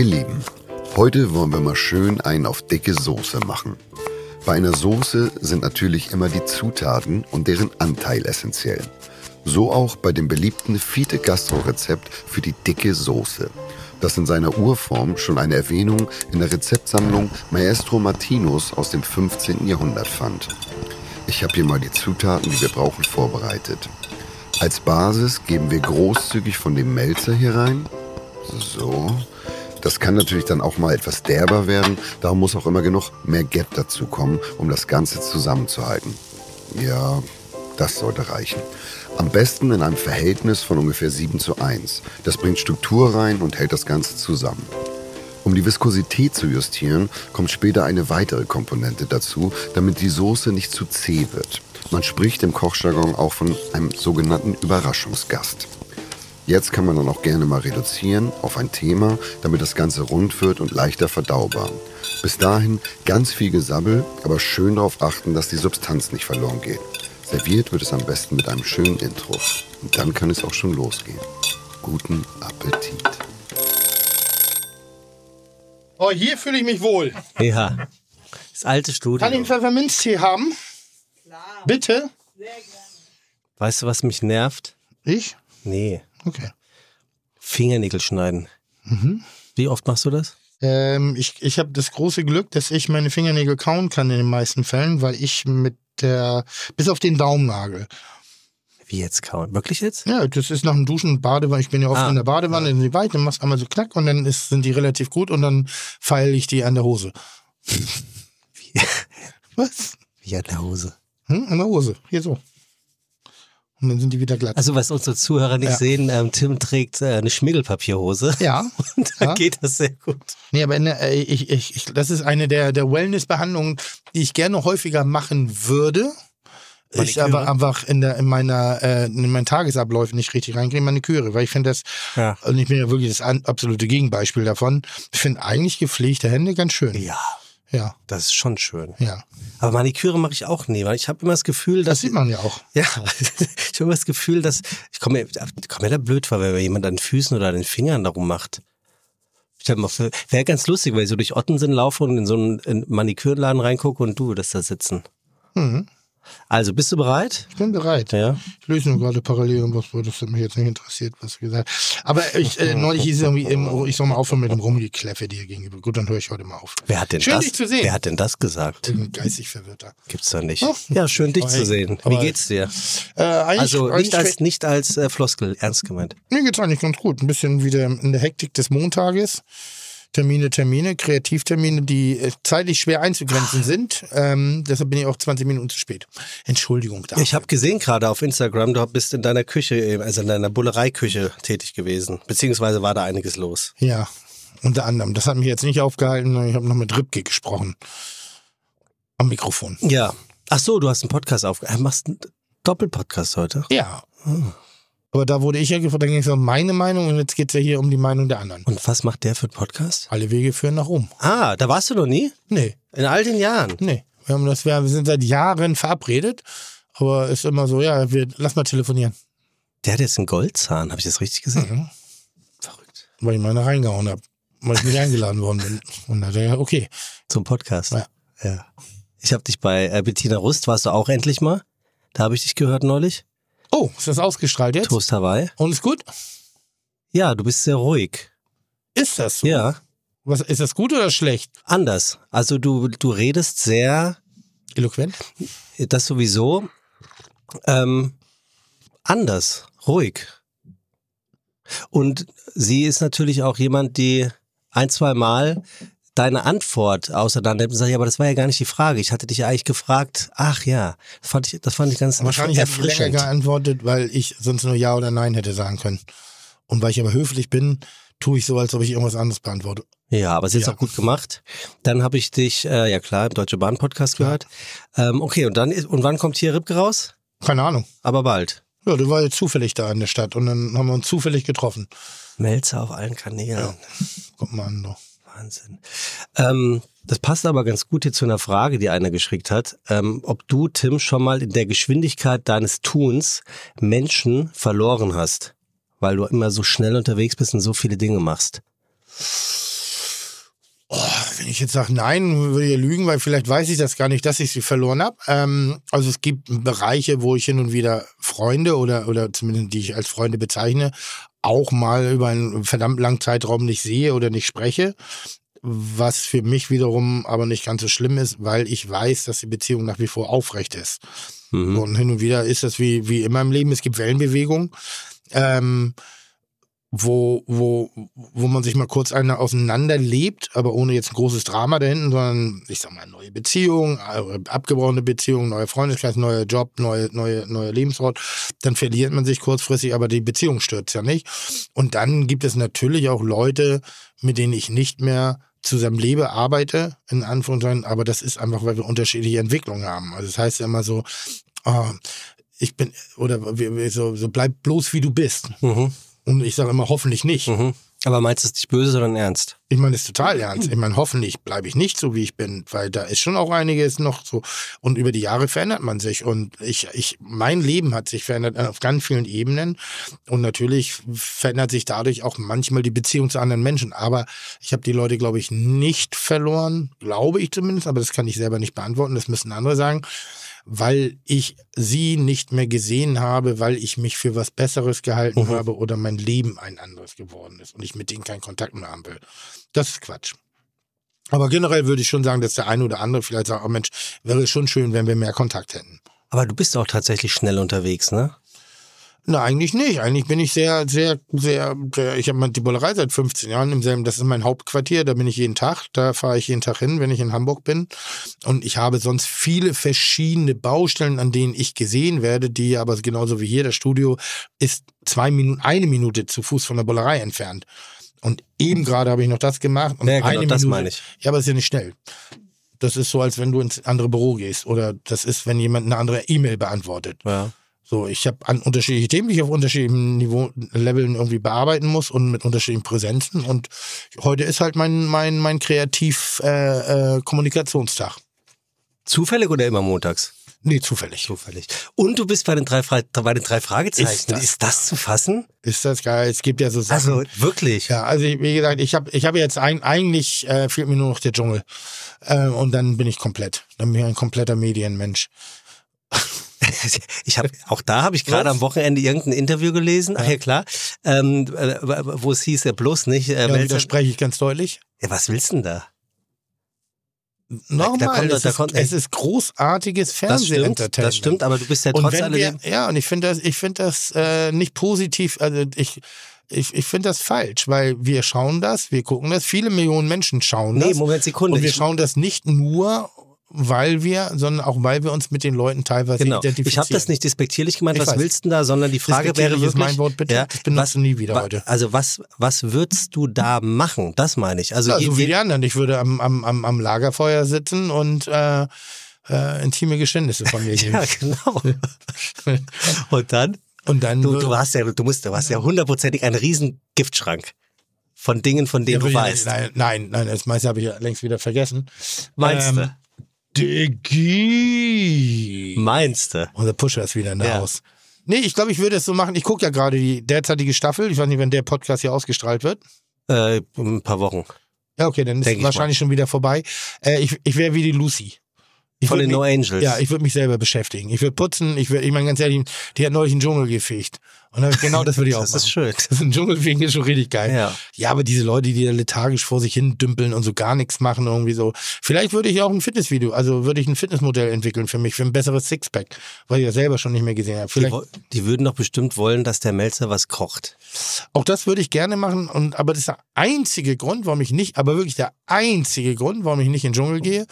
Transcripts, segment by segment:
Ihr Lieben, heute wollen wir mal schön einen auf dicke Soße machen. Bei einer Soße sind natürlich immer die Zutaten und deren Anteil essentiell. So auch bei dem beliebten Fiete Gastro Rezept für die dicke Soße, das in seiner Urform schon eine Erwähnung in der Rezeptsammlung Maestro Martinus aus dem 15. Jahrhundert fand. Ich habe hier mal die Zutaten, die wir brauchen, vorbereitet. Als Basis geben wir großzügig von dem Melzer hier rein. So. Das kann natürlich dann auch mal etwas derber werden. Darum muss auch immer genug mehr Gap dazu kommen, um das Ganze zusammenzuhalten. Ja, das sollte reichen. Am besten in einem Verhältnis von ungefähr 7 zu 1. Das bringt Struktur rein und hält das Ganze zusammen. Um die Viskosität zu justieren, kommt später eine weitere Komponente dazu, damit die Soße nicht zu zäh wird. Man spricht im Kochjargon auch von einem sogenannten Überraschungsgast. Jetzt kann man dann auch gerne mal reduzieren auf ein Thema, damit das Ganze rund wird und leichter verdaubar. Bis dahin ganz viel Gesabbel, aber schön darauf achten, dass die Substanz nicht verloren geht. Serviert wird es am besten mit einem schönen Intro. Und dann kann es auch schon losgehen. Guten Appetit. Oh, hier fühle ich mich wohl. Ja. Das alte Studio. Kann ich einen Pfefferminztee haben? Klar. Bitte? Weißt du, was mich nervt? Ich? Nee. Okay. Fingernägel schneiden. Mhm. Wie oft machst du das? Ähm, ich ich habe das große Glück, dass ich meine Fingernägel kauen kann in den meisten Fällen, weil ich mit der, bis auf den Daumennagel. Wie jetzt kauen? Wirklich jetzt? Ja, das ist nach dem Duschen und Badewanne. Ich bin ja oft Ah. in der Badewanne, in die Weite, machst einmal so knack und dann ist, sind die relativ gut und dann feile ich die an der Hose. Was? Wie an der Hose. Hm? An der Hose. Hier so. Und dann sind die wieder glatt. Also, was unsere Zuhörer nicht Ja. sehen, ähm, Tim trägt äh, eine Schmiegelpapierhose. ja. Und da Ja. geht das sehr gut. Nee, aber der, äh, ich, ich, ich, das ist eine der, der Wellness-Behandlungen, die ich gerne häufiger machen würde. Ich Maniküre? aber einfach in, der, in, meiner, äh, in meinen Tagesabläufen nicht richtig reinkriege, Maniküre, weil ich finde das, Ja. und ich bin ja wirklich das absolute Gegenbeispiel davon, ich finde eigentlich gepflegte Hände ganz schön. Ja, Ja, das ist schon schön. ja. Aber Maniküre mache ich auch nie, weil ich habe immer das Gefühl, Das dass. sieht man ja auch. Ja, ich habe immer das Gefühl, dass. Ich komme mir, ich komme mir da blöd vor, wenn jemand an den Füßen oder an den Fingern darum macht. Wäre ganz lustig, weil ich so durch Ottensen laufe und in so einen in einen Manikürladen reingucke und du das da sitzen. Mhm. Also, bist du bereit? Ich bin bereit. Ja. Ich löse nur gerade parallel irgendwas, wo das mich jetzt nicht interessiert, was du gesagt hast. Aber ich, äh, neulich hieß es irgendwie, im, ich soll mal aufhören mit dem Rumgekläffe dir gegenüber. Gut, dann höre ich heute mal auf. Wer hat denn Schön, das? dich zu sehen. Wer hat denn das gesagt? Ich bin geistig verwirrter. Gibt's doch nicht. Oh. Ja, schön dich zu sehen. Wie aber- geht's dir? Äh, Also nicht als nicht als äh, Floskel, ernst gemeint. Mir geht's eigentlich ganz gut. Ein bisschen wieder in der Hektik des Montages. Termine, Termine, Kreativtermine, die äh, zeitlich schwer einzugrenzen sind. Ähm, deshalb bin ich auch 20 Minuten zu spät. Entschuldigung dafür. Ich habe gesehen gerade auf Instagram, du bist in deiner Küche, äh, also in deiner Bullereiküche tätig gewesen. Beziehungsweise war da einiges los. Ja, unter anderem. Das hat mich jetzt nicht aufgehalten. Ich habe noch mit Ripke gesprochen. Am Mikrofon. Ja. Ach so, du hast einen Podcast auf. Äh, machst einen Doppelpodcast heute? Ja. Hm. Aber da wurde ich ja gefragt, dann ging es um meine Meinung und jetzt geht's ja hier um die Meinung der anderen. Und was macht der für einen Podcast? Alle Wege führen nach Rom. Ah, da warst du noch nie? Nee, In all den Jahren. nee. Wir, haben das, wir sind seit Jahren verabredet. Aber ist immer so, ja, wir, lass mal telefonieren. Der hat jetzt einen Goldzahn, habe ich das richtig gesehen? Mhm. Verrückt. Weil ich meine reingehauen habe. Weil ich nicht eingeladen worden bin. Und dann hat er gesagt, okay. Zum Podcast. Ja. ja. Ich habe dich bei äh, Bettina Rust, warst du auch endlich mal? Da habe ich dich gehört neulich. Oh, ist das ausgestrahlt jetzt? Toast Hawaii. Und ist gut? Ja, du bist sehr ruhig. Ist das so? Ja. Was, ist das gut oder schlecht? Anders. Also du, du redest sehr, Eloquent? das sowieso, ähm, anders, ruhig. Und sie ist natürlich auch jemand, die ein, zwei Mal deine Antwort auseinander nimmt und sagt, ja, aber das war ja gar nicht die Frage. Ich hatte dich ja eigentlich gefragt. Ach ja, das fand ich, das fand ich ganz Wahrscheinlich habe ich länger geantwortet, weil ich sonst nur Ja oder Nein hätte sagen können. Und weil ich aber höflich bin, tue ich so, als ob ich irgendwas anderes beantworte. Ja, aber es ist Ja. auch gut gemacht. Dann habe ich dich, äh, ja klar, im Deutsche Bahn Podcast gehört. Ähm, okay, und dann ist, und wann kommt hier Ripke raus? Keine Ahnung. Aber bald. Ja, du war jetzt zufällig da in der Stadt und dann haben wir uns zufällig getroffen. Melzer auf allen Kanälen. Guck mal an, du. Wahnsinn. Ähm, das passt aber ganz gut hier zu einer Frage, die einer geschickt hat. Ähm, ob du, Tim, schon mal in der Geschwindigkeit deines Tuns Menschen verloren hast, weil du immer so schnell unterwegs bist und so viele Dinge machst. ich jetzt sage nein, würde ich lügen, weil vielleicht weiß ich das gar nicht, dass ich sie verloren habe. Ähm, also es gibt Bereiche, wo ich hin und wieder Freunde oder, oder zumindest die ich als Freunde bezeichne, auch mal über einen verdammt langen Zeitraum nicht sehe oder nicht spreche. Was für mich wiederum aber nicht ganz so schlimm ist, weil ich weiß, dass die Beziehung nach wie vor aufrecht ist. Mhm. Und hin und wieder ist das wie, wie immer im Leben, es gibt Wellenbewegungen. Ähm, wo, wo, wo man sich mal kurz einer auseinanderlebt, aber ohne jetzt ein großes Drama da hinten, sondern ich sag mal, neue Beziehung, äh, abgebrochene Beziehung, neuer Freundeskreis, neuer Job, neue, neue, neuer Lebensort, dann verliert man sich kurzfristig, aber die Beziehung stürzt ja nicht. Und dann gibt es natürlich auch Leute, mit denen ich nicht mehr zusammen lebe, arbeite, in Anführungszeichen, aber das ist einfach, weil wir unterschiedliche Entwicklungen haben. Also das heißt ja immer so, oh, ich bin, oder so, so bleib bloß wie du bist. Mhm. Und ich sage immer, hoffentlich nicht. Mhm. Aber meinst du es nicht böse, sondern ernst? Ich meine es total ernst. Ich meine, hoffentlich bleibe ich nicht so, wie ich bin, weil da ist schon auch einiges noch so. Und über die Jahre verändert man sich. Und ich, ich, mein Leben hat sich verändert auf ganz vielen Ebenen. Und natürlich verändert sich dadurch auch manchmal die Beziehung zu anderen Menschen. Aber ich habe die Leute, glaube ich, nicht verloren. Glaube ich zumindest. Aber das kann ich selber nicht beantworten. Das müssen andere sagen weil ich sie nicht mehr gesehen habe, weil ich mich für was Besseres gehalten Mhm. habe oder mein Leben ein anderes geworden ist und ich mit denen keinen Kontakt mehr haben will. Das ist Quatsch. Aber generell würde ich schon sagen, dass der eine oder andere vielleicht sagt, oh Mensch, wäre schon schön, wenn wir mehr Kontakt hätten. Aber du bist auch tatsächlich schnell unterwegs, ne? Na, eigentlich nicht. Eigentlich bin ich sehr, sehr, sehr, sehr ich habe die Bullerei seit 15 Jahren im selben, das ist mein Hauptquartier, da bin ich jeden Tag, da fahre ich jeden Tag hin, wenn ich in Hamburg bin. Und ich habe sonst viele verschiedene Baustellen, an denen ich gesehen werde, die aber genauso wie hier, das Studio ist zwei Minuten, eine Minute zu Fuß von der Bullerei entfernt. Und eben gerade habe ich noch das gemacht. Und Ja, genau, eine das Minute, meine ich. Ja, aber es ist ja nicht schnell. Das ist so, als wenn du ins andere Büro gehst. Oder das ist, wenn jemand eine andere E-Mail beantwortet. Ja. So, ich habe an unterschiedliche Themen, die ich auf unterschiedlichen Niveau, Leveln irgendwie bearbeiten muss und mit unterschiedlichen Präsenzen. Und heute ist halt mein, mein, mein Kreativ äh, äh. Zufällig oder immer montags? Nee, zufällig. Zufällig. Und du bist bei den drei, Fra bei den drei Fragezeichen. Ist das- ist das zu fassen? Ist das geil? Es gibt ja so Sachen. Also wirklich. ja, also ich- wie gesagt, ich habe ich hab jetzt ein, eigentlich äh, fehlt mir nur noch der Dschungel. Äh, und dann bin ich komplett. Dann bin ich ein kompletter Medienmensch. Ich habe auch da habe ich gerade am Wochenende irgendein Interview gelesen. Ach ja klar, ähm, äh, wo es hieß ja bloß nicht. Äh, Ja, widerspreche ich ganz deutlich. ja, was willst du denn da? Nochmal, da kommt- es, da ist, kommt- es ist großartiges Das stimmt, Fernsehentertainment. das stimmt, aber du bist ja Und trotz alledem. ja, und ich finde das, ich finde das äh, nicht positiv, also ich, ich, ich finde das falsch, weil wir schauen das, wir gucken das, viele Millionen Menschen schauen Nee, das. Moment, Sekunde. und wir schauen das nicht nur, weil wir, sondern auch weil wir uns mit den Leuten teilweise Genau. identifizieren. Ich habe das nicht despektierlich gemeint, Ich was weiß. willst du da, sondern die Frage wäre Despektierlich ist wirklich, mein Wort, bitte. Ja, Das benutze was, nie wieder wa- heute. Also was, was würdest du da machen? Das meine ich. Also Ja, so wie die anderen. Ich würde am, am, am, am Lagerfeuer sitzen und äh, äh, intime Geständnisse von mir geben. ja, genau. Und dann? Und dann Du, du hast ja, du musst, du hast ja hundertprozentig einen riesen Giftschrank von Dingen, von denen Ja, du weißt. Nein, nein, nein, das meiste habe ich ja längst wieder vergessen. Meinst Ähm, du? Diggi. Meinst du? Unser Pusher ist wieder in der Ja. Haus. Nee, ich glaube, ich würde es so machen. Ich gucke ja gerade die derzeitige Staffel. Ich weiß nicht, wenn der Podcast hier ausgestrahlt wird. Äh, ein paar Wochen. Ja, okay, dann ist Denk ich wahrscheinlich schon wieder vorbei. Äh, ich ich wäre wie die Lucy. Ich Von den mich- No Angels. Ja, ich würde mich selber beschäftigen. Ich würde putzen. Ich würde, ich meine ganz ehrlich, die hat neulich einen Dschungel gefegt. Und dann, genau das würde ich auch das machen. ist schön. Das ist ein Dschungelfegen ist schon richtig geil. Ja. Ja, aber diese Leute, die da lethargisch vor sich hin dümpeln und so gar nichts machen, irgendwie so. Vielleicht würde ich auch ein Fitnessvideo, also würde ich ein Fitnessmodell entwickeln für mich, für ein besseres Sixpack, weil ich ja selber schon nicht mehr gesehen habe. Die, Vielleicht, wo- die würden doch bestimmt wollen, dass der Melzer was kocht. auch das würde ich gerne machen. Und, aber das ist der einzige Grund, warum ich nicht, aber wirklich der einzige Grund, warum ich nicht in den Dschungel gehe,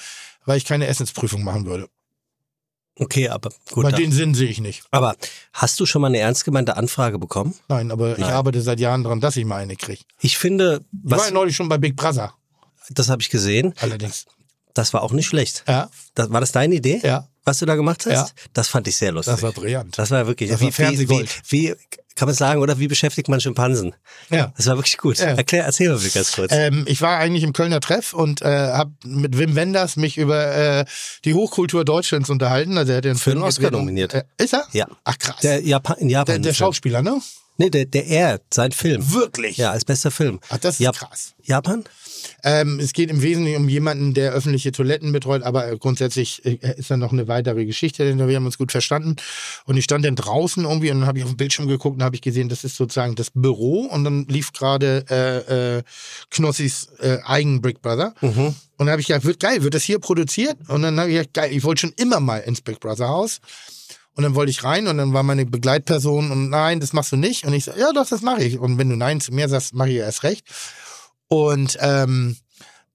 weil ich keine Essensprüfung machen würde. Okay, aber gut. Da- den Sinn sehe ich nicht. aber hast du schon mal eine ernst gemeinte Anfrage bekommen? Nein, aber ich Nein. arbeite seit Jahren daran, dass ich mal eine kriege. Ich finde, Ich war ja neulich schon bei Big Brother, das habe ich gesehen, allerdings. das war auch nicht schlecht. Ja, Das, war das deine Idee? ja, Was du da gemacht hast? Ja. Das fand ich sehr lustig. das war brillant. Das war wirklich, Das wie, war wie, wie, wie, kann man sagen, oder wie beschäftigt man Schimpansen? Ja. Das war wirklich gut. Ja. Erklär, erzähl mal ganz kurz. Ähm, ich war eigentlich im Kölner Treff und äh, habe mit Wim Wenders mich über äh, die Hochkultur Deutschlands unterhalten. Also er hat den Für Film Oscar nominiert. Äh, ist er? Ja. Ach krass. der Japan, in Japan. der, der. Schauspieler, ne? Nee, der, der er, sein Film. Wirklich? Ja, als bester Film. Ach, das ist Jap- krass. Japan? Ähm, es geht im Wesentlichen um jemanden, der öffentliche Toiletten betreut, aber grundsätzlich äh, ist dann noch eine weitere Geschichte, denn wir haben uns gut verstanden. Und ich stand dann draußen irgendwie und dann habe ich auf den Bildschirm geguckt und habe ich gesehen, das ist sozusagen das Büro und dann lief gerade äh, äh, Knossis äh, eigen Brick Brother. Und dann habe ich gedacht, wird geil, wird das hier produziert? Und dann habe ich gedacht, geil, ich wollte schon immer mal ins Big Brother Haus. Und dann wollte ich rein und dann war meine Begleitperson und nein, das machst du nicht. Und ich so, ja doch, das mache ich. Und wenn du nein zu mir sagst, mache ich erst recht. Und ähm,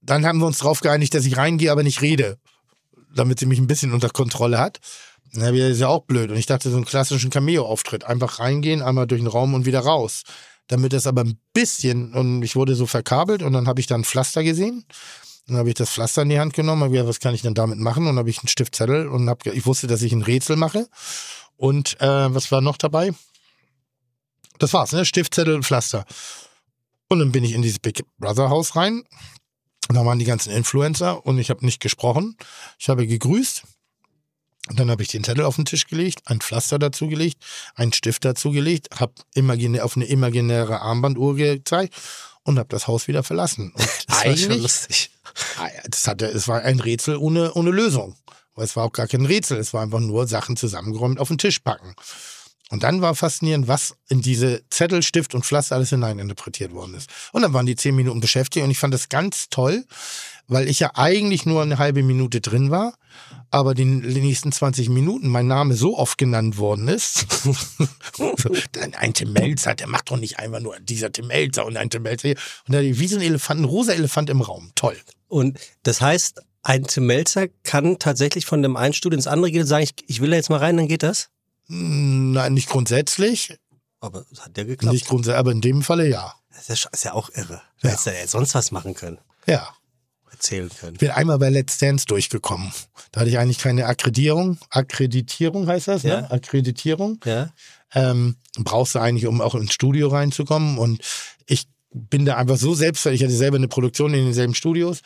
dann haben wir uns darauf geeinigt, dass ich reingehe, aber nicht rede, damit sie mich ein bisschen unter Kontrolle hat. Na, das ist ja auch blöd. Und ich dachte, so einen klassischen Cameo-Auftritt. Einfach reingehen, einmal durch den Raum und wieder raus. Damit das aber ein bisschen, und ich wurde so verkabelt und dann habe ich dann ein Pflaster gesehen. Dann habe ich das Pflaster in die Hand genommen, habe gesagt, was kann ich denn damit machen? Und habe ich einen Stiftzettel und hab, ich wusste, dass ich ein Rätsel mache. Und äh, was war noch dabei? Das war's, ne? Stiftzettel und Pflaster. Und dann bin ich in dieses Big Brother Haus rein. Und da waren die ganzen Influencer und ich habe nicht gesprochen. Ich habe gegrüßt. Und dann habe ich den Zettel auf den Tisch gelegt, ein Pflaster dazu gelegt, einen Stift dazu gelegt, habe imaginär, auf eine imaginäre Armbanduhr gezeigt und habe das Haus wieder verlassen. Und Das war schon eigentlich, lustig. Ah das hatte, es war ein Rätsel ohne, ohne Lösung. Aber es war auch gar kein Rätsel, es war einfach nur Sachen zusammengeräumt auf den Tisch packen. Und dann war faszinierend, was in diese Zettel, Stift und Pflaster alles hineininterpretiert worden ist. Und dann waren die zehn Minuten beschäftigt und ich fand das ganz toll, weil ich ja eigentlich nur eine halbe Minute drin war, aber die nächsten 20 Minuten mein Name so oft genannt worden ist. dann ein Tim Melzer, der macht doch nicht einfach nur dieser Tim Melzer und ein Tim Melzer hier. Und da wie so ein Elefant, ein rosa Elefant im Raum. Toll. Und das heißt, ein Tim Melzer kann tatsächlich von dem einen Studio ins andere gehen und sagen, ich, ich will da jetzt mal rein, dann geht das? Nein, nicht grundsätzlich. Aber es hat ja geklappt. Nicht grundsätzlich, aber in dem Falle ja. Das ist ja, ist ja auch irre. Du hättest ja sonst was machen können, Ja. erzählen können. Ich bin einmal bei Let's Dance durchgekommen. Da hatte ich eigentlich keine Akkreditierung. Akkreditierung heißt das, Ja. ne? Akkreditierung. Ja? Ähm, brauchst du eigentlich, um auch ins Studio reinzukommen. Und ich bin da einfach so selbstverständlich. Ich hatte selber eine Produktion in denselben Studios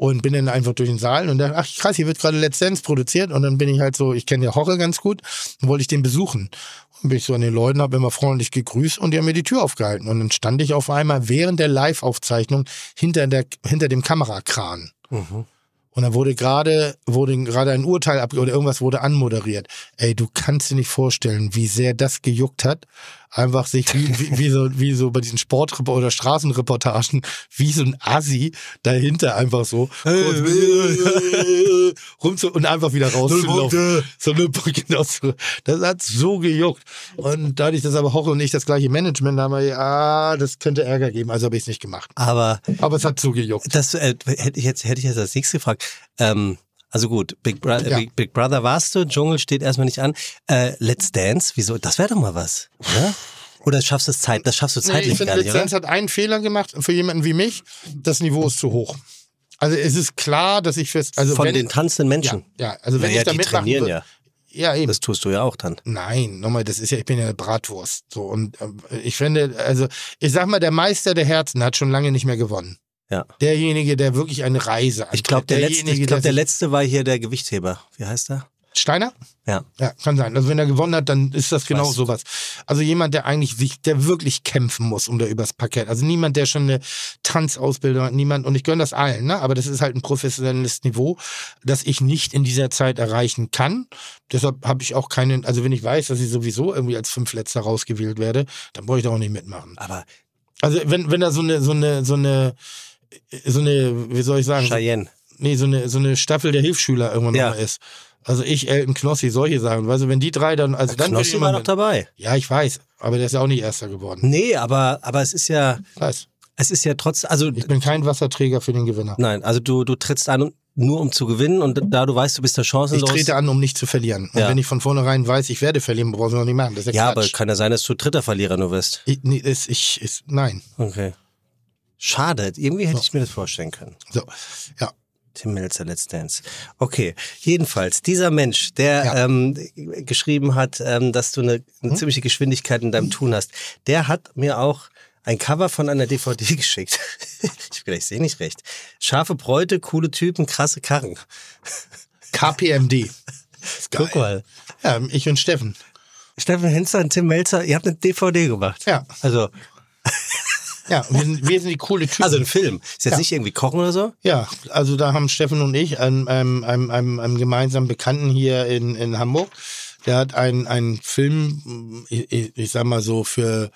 und bin dann einfach durch den Saal und dachte, ach krass, hier wird gerade Let's Dance produziert. Und dann bin ich halt so, ich kenne ja Horror ganz gut, und wollte ich den besuchen. Und bin ich so an den Leuten, habe immer freundlich gegrüßt und die haben mir die Tür aufgehalten. Und dann stand ich auf einmal während der Live-Aufzeichnung hinter, der, hinter dem Kamerakran. Mhm. Und da wurde gerade wurde gerade ein Urteil ab oder irgendwas wurde anmoderiert. Ey, du kannst dir nicht vorstellen, wie sehr das gejuckt hat. Einfach sich wie, wie, wie so wie so bei diesen Sport oder Straßenreportagen wie so ein Assi dahinter einfach so rum zu, und einfach wieder rauszulaufen. So eine genau so. Das hat so gejuckt. Und dadurch, dass aber Hoche und ich das gleiche Management haben, wir, ja, das könnte Ärger geben. Also habe ich es nicht gemacht. Aber Aber es hat so gejuckt. das äh, hätte ich jetzt hätte ich jetzt als nächstes gefragt. Ähm, also gut, Big, Bro Ja. Big, Big Brother warst du, Dschungel steht erstmal nicht an. Äh, Let's Dance, wieso? Das wäre doch mal was, oder? Oder schaffst du es Zeit? Das schaffst du Nee, zeitlich ich finde, gar nicht, Lizenz oder? hat einen Fehler gemacht für jemanden wie mich. Das Niveau ist zu hoch. Also es ist klar, dass ich fürs also Von wenn, den tanzenden Menschen. ja, ja, also wenn Naja, ich da die mitmachen trainieren würde, ja. ja eben. Das tust du ja auch dann. Nein, nochmal, das ist ja, ich bin ja eine Bratwurst. So und äh, ich finde, also ich sag mal, der Meister der Herzen hat schon lange nicht mehr gewonnen. Ja. Derjenige, der wirklich eine Reise Ich glaube, der, letzte, ich glaub, der letzte war hier der Gewichtheber. Wie heißt er? Steiner? Ja. Ja, kann sein. Also wenn er gewonnen hat, dann ist das genau Weiß. sowas. Also jemand, der eigentlich sich, der wirklich kämpfen muss um da übers Parkett. Also niemand, der schon eine Tanzausbildung hat, niemand, und ich gönne das allen, ne? Aber das ist halt ein professionelles Niveau, das ich nicht in dieser Zeit erreichen kann. Deshalb habe ich auch keinen, also wenn ich weiß, dass ich sowieso irgendwie als Fünfletzter rausgewählt werde, dann brauche ich da auch nicht mitmachen. Aber Also wenn, wenn da so eine, so eine, so eine, so eine, wie soll ich sagen, Cheyenne. nee, so eine, so eine Staffel der Hilfsschüler irgendwann Ja. noch mal ist. Also ich, Elton Knossi, solche Sachen. Weißt du, wenn die drei dann, also dann würde Knossi ich war immer doch dabei. Ja, ich weiß, aber der ist ja auch nicht Erster geworden. Nee, aber, aber es ist ja, Ich weiß. es ist ja trotz, also Ich bin kein Wasserträger für den Gewinner. nein, also du, du trittst an, nur um zu gewinnen und da du weißt, du bist der Ich chancenlos. trete an, um nicht zu verlieren. Und Ja. wenn ich von vornherein weiß, ich werde verlieren, brauche ich noch nicht machen. Das ist ja, ja, aber kann ja sein, dass du dritter Verlierer nur wirst. Ich, nee, ist, ich, ist, nein. Okay. Schade, irgendwie hätte ich mir das vorstellen können. So, ja. Tim Melzer, Let's Dance. Okay, jedenfalls, dieser Mensch, der Ja. ähm, geschrieben hat, ähm, dass du eine, eine ziemliche Geschwindigkeit in deinem Tun hast, der hat mir auch ein Cover von einer DVD geschickt. ich ich sehe nicht recht. Scharfe Bräute, coole Typen, krasse Karren. KPMD. Guck mal. Ja, ich und Steffen. Steffen Hensler und Tim Melzer, ihr habt eine DVD gemacht. Ja. Also, Ja, wir sind, wir sind die coole Typen. also ein Film. Ist jetzt Ja. nicht irgendwie Kochen oder so? Ja, also da haben Steffen und ich einen, einem, einem, einem, einem gemeinsamen Bekannten hier in, in Hamburg, der hat einen, einen Film, ich, ich, ich sag mal so, für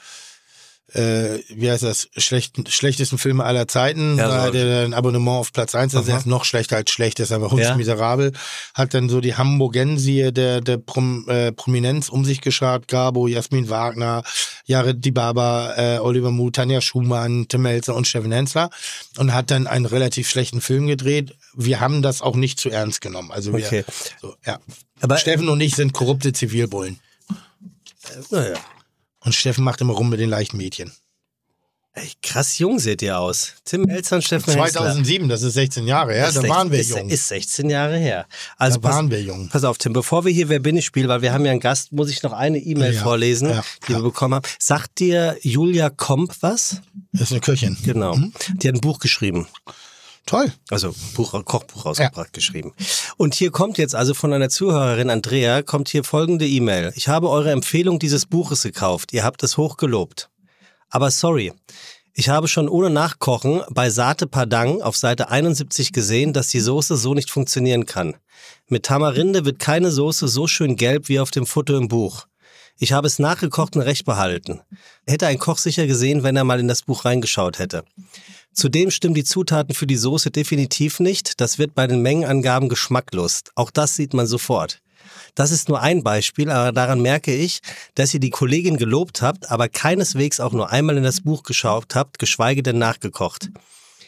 äh, wie heißt das, schlechten, schlechtesten Filme aller Zeiten, Ja, da so. hat er ein Abonnement auf Platz 1, also er ist noch schlechter als schlecht, ist aber hundsmiserabel, hat dann so die Hamburgensie der, der Prom, äh, Prominenz um sich geschart, Gabo, Jasmin Wagner, Jared Dibaba, äh, Oliver Muth, Tanja Schumann, Tim Melzer und Steffen Hensler und hat dann einen relativ schlechten Film gedreht. Wir haben das auch nicht zu ernst genommen. Also wir, Okay. so, ja. Aber- Steffen und ich sind korrupte Zivilbullen. Naja. Und Steffen macht immer rum mit den leichten Mädchen. Ey, krass jung seht ihr aus. Tim Melzer und Steffen Hensler. 2007, das ist 16 Jahre her, da waren wir ist, jung. Ist 16 Jahre her. Also Da pass, waren wir jung. Pass auf, Tim, bevor wir hier Wer bin ich spielen, weil wir haben ja einen Gast, muss ich noch eine E-Mail Ja, vorlesen, ja, die ja. wir bekommen haben. Sagt dir Julia Komp was? Das ist eine Köchin. Genau. Die hat ein Buch geschrieben. Toll. Also Buch, Kochbuch rausgebracht, geschrieben. Und hier kommt jetzt also von einer Zuhörerin, Andrea, kommt hier folgende E-Mail. Ich habe eure Empfehlung dieses Buches gekauft. Ihr habt es hoch gelobt. Aber sorry, ich habe schon ohne Nachkochen bei Sate Padang auf Seite 71 gesehen, dass die Soße so nicht funktionieren kann. Mit Tamarinde wird keine Soße so schön gelb wie auf dem Foto im Buch. Ich habe es nachgekocht und recht behalten. Hätte ein Koch sicher gesehen, wenn er mal in das Buch reingeschaut hätte. Zudem stimmen die Zutaten für die Soße definitiv nicht. Das wird bei den Mengenangaben geschmacklos. Auch das sieht man sofort. Das ist nur ein Beispiel, aber daran merke ich, dass ihr die Kollegin gelobt habt, aber keineswegs auch nur einmal in das Buch geschaut habt, geschweige denn nachgekocht.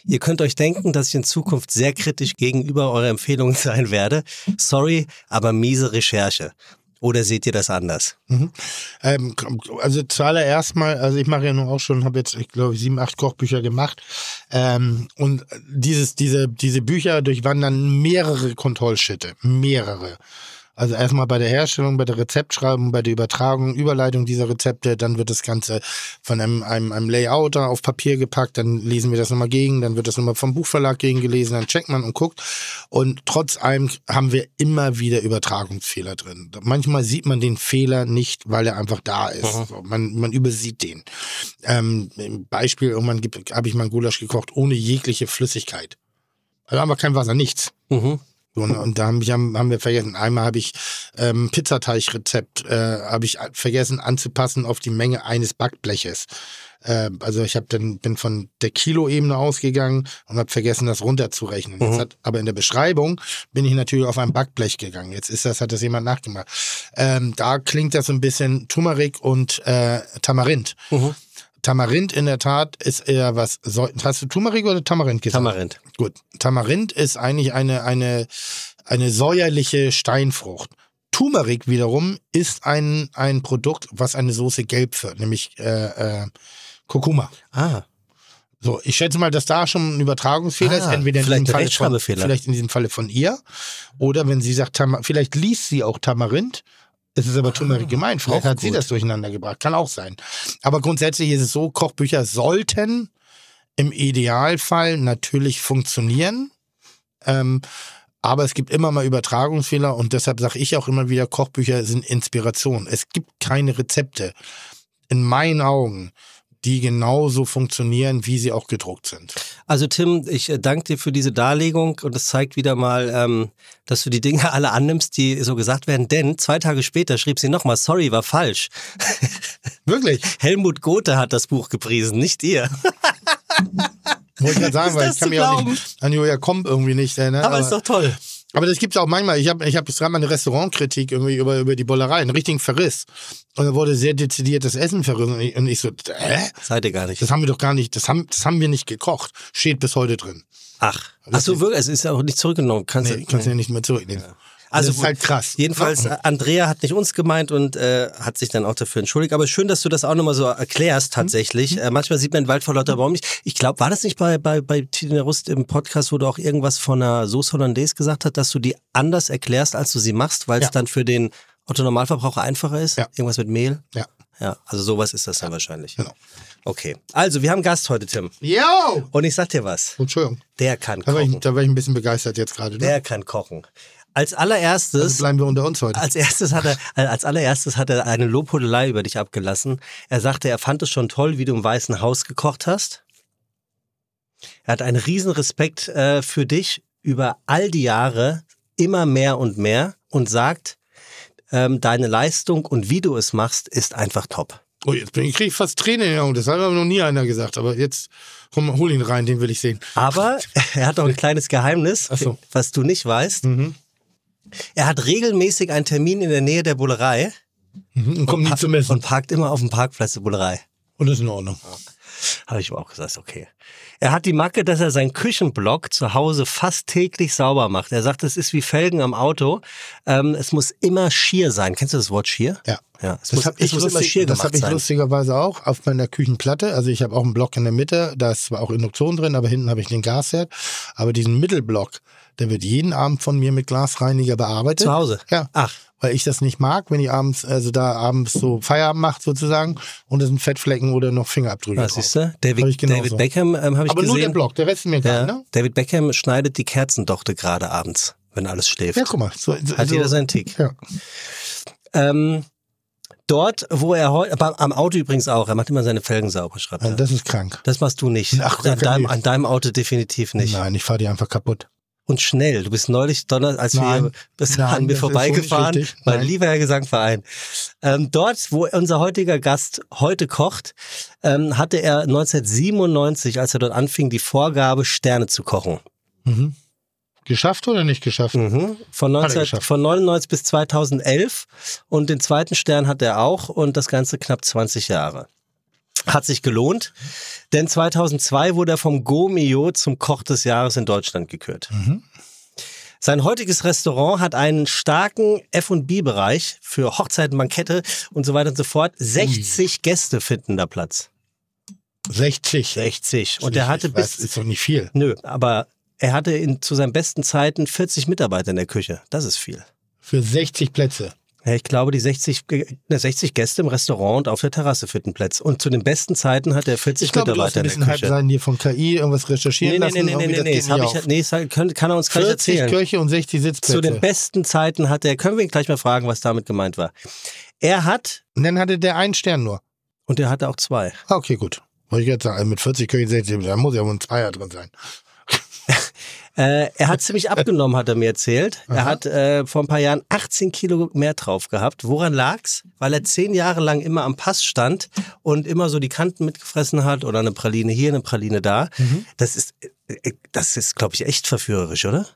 Ihr könnt euch denken, dass ich in Zukunft sehr kritisch gegenüber eurer Empfehlungen sein werde. Sorry, aber miese Recherche. Oder seht ihr das anders? Ähm, also zuallererst mal, also ich mache ja nun auch schon, habe jetzt, ich glaube, sieben, acht Kochbücher gemacht. Ähm, und dieses, diese, diese Bücher durchwandern mehrere Kontrollschritte. Mehrere. Also erstmal bei der Herstellung, bei der Rezeptschreibung, bei der Übertragung, Überleitung dieser Rezepte, dann wird das Ganze von einem, einem, einem Layouter auf Papier gepackt, dann lesen wir das nochmal gegen, dann wird das nochmal vom Buchverlag gegengelesen, dann checkt man und guckt. Und trotz allem haben wir immer wieder Übertragungsfehler drin. Manchmal sieht man den Fehler nicht, weil er einfach da ist. So, man, man übersieht den. Ähm, Beispiel, irgendwann habe ich mal einen Gulasch gekocht ohne jegliche Flüssigkeit. Also haben wir kein Wasser, nichts. Mhm. So, ne? Und da haben, wir- haben, wir vergessen. Einmal habe ich ähm, Pizzateigrezept äh, habe ich vergessen anzupassen auf die Menge eines Backbleches. Äh, also ich habe dann bin von der Kiloebene ausgegangen und habe vergessen, das runterzurechnen. Jetzt hat, aber in der Beschreibung bin ich natürlich auf ein Backblech gegangen. Jetzt ist das hat das jemand nachgemacht. Ähm, da klingt das so ein bisschen Turmeric und äh, Tamarind. Tamarind in der Tat ist eher was. Hast du Turmeric oder Tamarind gesagt? Tamarind. Gut. Tamarind ist eigentlich eine, eine, eine säuerliche Steinfrucht. Turmeric wiederum ist ein, ein Produkt, was eine Soße gelb wird, nämlich äh, äh, Kurkuma. Ah. So, ich schätze mal, dass da schon ein Übertragungsfehler Ah, ist, entweder in diesem Falle von, vielleicht in diesem Falle von ihr, oder wenn sie sagt, Tama, vielleicht liest sie auch Tamarind. Es ist aber Turmeric gemeint. Vielleicht auch hat sie gut. das durcheinander gebracht. Kann auch sein. Aber grundsätzlich ist es so, Kochbücher sollten im Idealfall natürlich funktionieren. Ähm, aber es gibt immer mal Übertragungsfehler und deshalb sage ich auch immer wieder, Kochbücher sind Inspiration. Es gibt keine Rezepte, in meinen Augen, die genauso funktionieren, wie sie auch gedruckt sind. Also Tim, ich äh, danke dir für diese Darlegung und es zeigt wieder mal, ähm, dass du die Dinge alle annimmst, die so gesagt werden. Denn zwei Tage später schrieb sie nochmal, sorry, war falsch. Wirklich. Helmut Gothe hat das Buch gepriesen, nicht ihr. Wollte ich gerade sagen, weil das ich kann mir auch nicht an Julia Komp irgendwie nicht erinnern. Aber ist doch toll. Aber das gibt's auch manchmal. Ich habe ich hab jetzt gerade mal eine Restaurantkritik irgendwie über, über die Bollerei, einen richtigen Verriss. Und da wurde sehr dezidiert das Essen verrissen. Und ich, so, hä? Seid ihr gar nicht. Das haben wir doch gar nicht, das haben, das haben wir nicht gekocht. Steht bis heute drin. Ach. Ach so, wirklich, es ist ja auch nicht zurückgenommen. Kannst Nee, du, kannst du ja nicht mehr zurücknehmen. Also das ist halt krass. Jedenfalls, äh, Andrea hat nicht uns gemeint und äh, hat sich dann auch dafür entschuldigt. Aber schön, dass du das auch nochmal so erklärst tatsächlich. Äh, manchmal sieht man den Wald vor lauter Baum nicht. Ich glaube, war das nicht bei, bei, bei Tina Rust im Podcast, wo du auch irgendwas von einer Sauce Hollandaise gesagt hast, dass du die anders erklärst, als du sie machst, weil es Ja. dann für den Otto-Normalverbraucher einfacher ist? Ja. Irgendwas mit Mehl? Ja. Ja, also sowas ist das dann wahrscheinlich. Genau. Okay, also wir haben einen Gast heute, Tim. Yo! Und ich sag dir was, Entschuldigung. der kann Da war, ich, kochen. da war ich ein bisschen begeistert jetzt gerade. Ne? Der kann kochen. Als allererstes, Also bleiben wir unter uns heute. als erstes hat er, äh, als allererstes hat er eine Lobhudelei über dich abgelassen. Er sagte, er fand es schon toll, wie du im Weißen Haus gekocht hast. Er hat einen riesen Respekt äh, für dich über all die Jahre, immer mehr und mehr und sagt, ähm, deine Leistung und wie du es machst, ist einfach top. Oh, jetzt bin ich, krieg ich fast Tränen in den Augen. Das hat aber noch nie einer gesagt. Aber jetzt hol ihn rein, den will ich sehen. Aber er hat noch ein kleines Geheimnis, so. was du nicht weißt. Mhm. Er hat regelmäßig einen Termin in der Nähe der Bullerei Mhm. Und kommt nie zum Essen. und parkt immer auf dem Parkplatz der Bullerei. Und das ist in Ordnung. Habe ich ihm auch gesagt, okay. Er hat die Macke, dass er seinen Küchenblock zu Hause fast täglich sauber macht. Er sagt, es ist wie Felgen am Auto. Ähm, es muss immer schier sein. Kennst du das Wort schier? Ja. Ja, es Das muss, habe es ich, muss immer lustig, schier das gemacht hab ich sein. lustigerweise auch auf meiner Küchenplatte. Also ich habe auch einen Block in der Mitte, da ist zwar auch Induktion drin, aber hinten habe ich den Gasherd. Aber diesen Mittelblock, der wird jeden Abend von mir mit Glasreiniger bearbeitet. Zu Hause? Ja. Ach, Weil ich das nicht mag, wenn ich abends, also da abends so Feierabend macht sozusagen und es sind Fettflecken oder noch Fingerabdrücke was du? David. David Beckham ähm, habe ich Aber nur der gesehen. Block, der Rest ist mir egal, ja, ne? David Beckham schneidet die Kerzendochte gerade abends, wenn alles schläft. Ja, guck mal. So, so, Hat so, jeder seinen Tick. Ja. Ähm, dort, wo er heute, am Auto übrigens auch, er macht immer seine Felgen sauber, schreibt er. Ja, Das ist krank. Das machst du nicht. Ach, an, deinem, an deinem Auto definitiv nicht. Nein, ich fahre die einfach kaputt. Und schnell. Du bist neulich, Donner, als Nein. wir bist Nein, an mir vorbeigefahren, mein lieber Herr Gesangverein. Ähm, dort, wo unser heutiger Gast heute kocht, ähm, hatte er 1997, als er dort anfing, die Vorgabe, Sterne zu kochen. Mhm. Geschafft oder nicht geschafft? Mhm. Von, Hat er 19, geschafft. von 99 bis 2011. Und den zweiten Stern hat er auch und das Ganze knapp 20 Jahre. Hat sich gelohnt, denn 2002 wurde er vom Gomio zum Koch des Jahres in Deutschland gekürt. Mhm. Sein heutiges Restaurant hat einen starken F&B-Bereich für Hochzeiten, Bankette und so weiter und so fort. 60 Gäste finden da Platz. 60. 60. Und er hatte Das bis... ist doch nicht viel. Nö, aber er hatte in, zu seinen besten Zeiten 40 Mitarbeiter in der Küche. Das ist viel. Für 60 Plätze. Ja, ich glaube, die 60, Ge- ne, 60 Gäste im Restaurant und auf der Terrasse finden Platz. Und zu den besten Zeiten hat er 40 Ich glaube, du hast Mitarbeiter ein in bisschen der halb sein hier von KI irgendwas recherchieren Nee, nee, lassen. nee, nee, nee, nee, das nee, das nicht ich, nee, das kann, kann er uns gleich 40 erzählen. Köche und 60 Sitzplätze. Zu den besten Zeiten hat er, können wir ihn gleich mal fragen, was damit gemeint war. Er hat, und dann hatte der einen Stern nur. und er hatte auch zwei. Ah, Okay, gut. Wollte ich jetzt sagen, mit 40 Köchen, 60, da muss ja wohl ein Zweier drin sein. Äh, er hat ziemlich abgenommen, hat er mir erzählt. Er Aha. hat äh, vor ein paar Jahren 18 Kilo mehr drauf gehabt. Woran lag's? Weil er zehn Jahre lang immer am Pass stand und immer so die Kanten mitgefressen hat oder eine Praline hier, eine Praline da. Mhm. Das ist, äh, das ist, glaube ich, echt verführerisch, oder?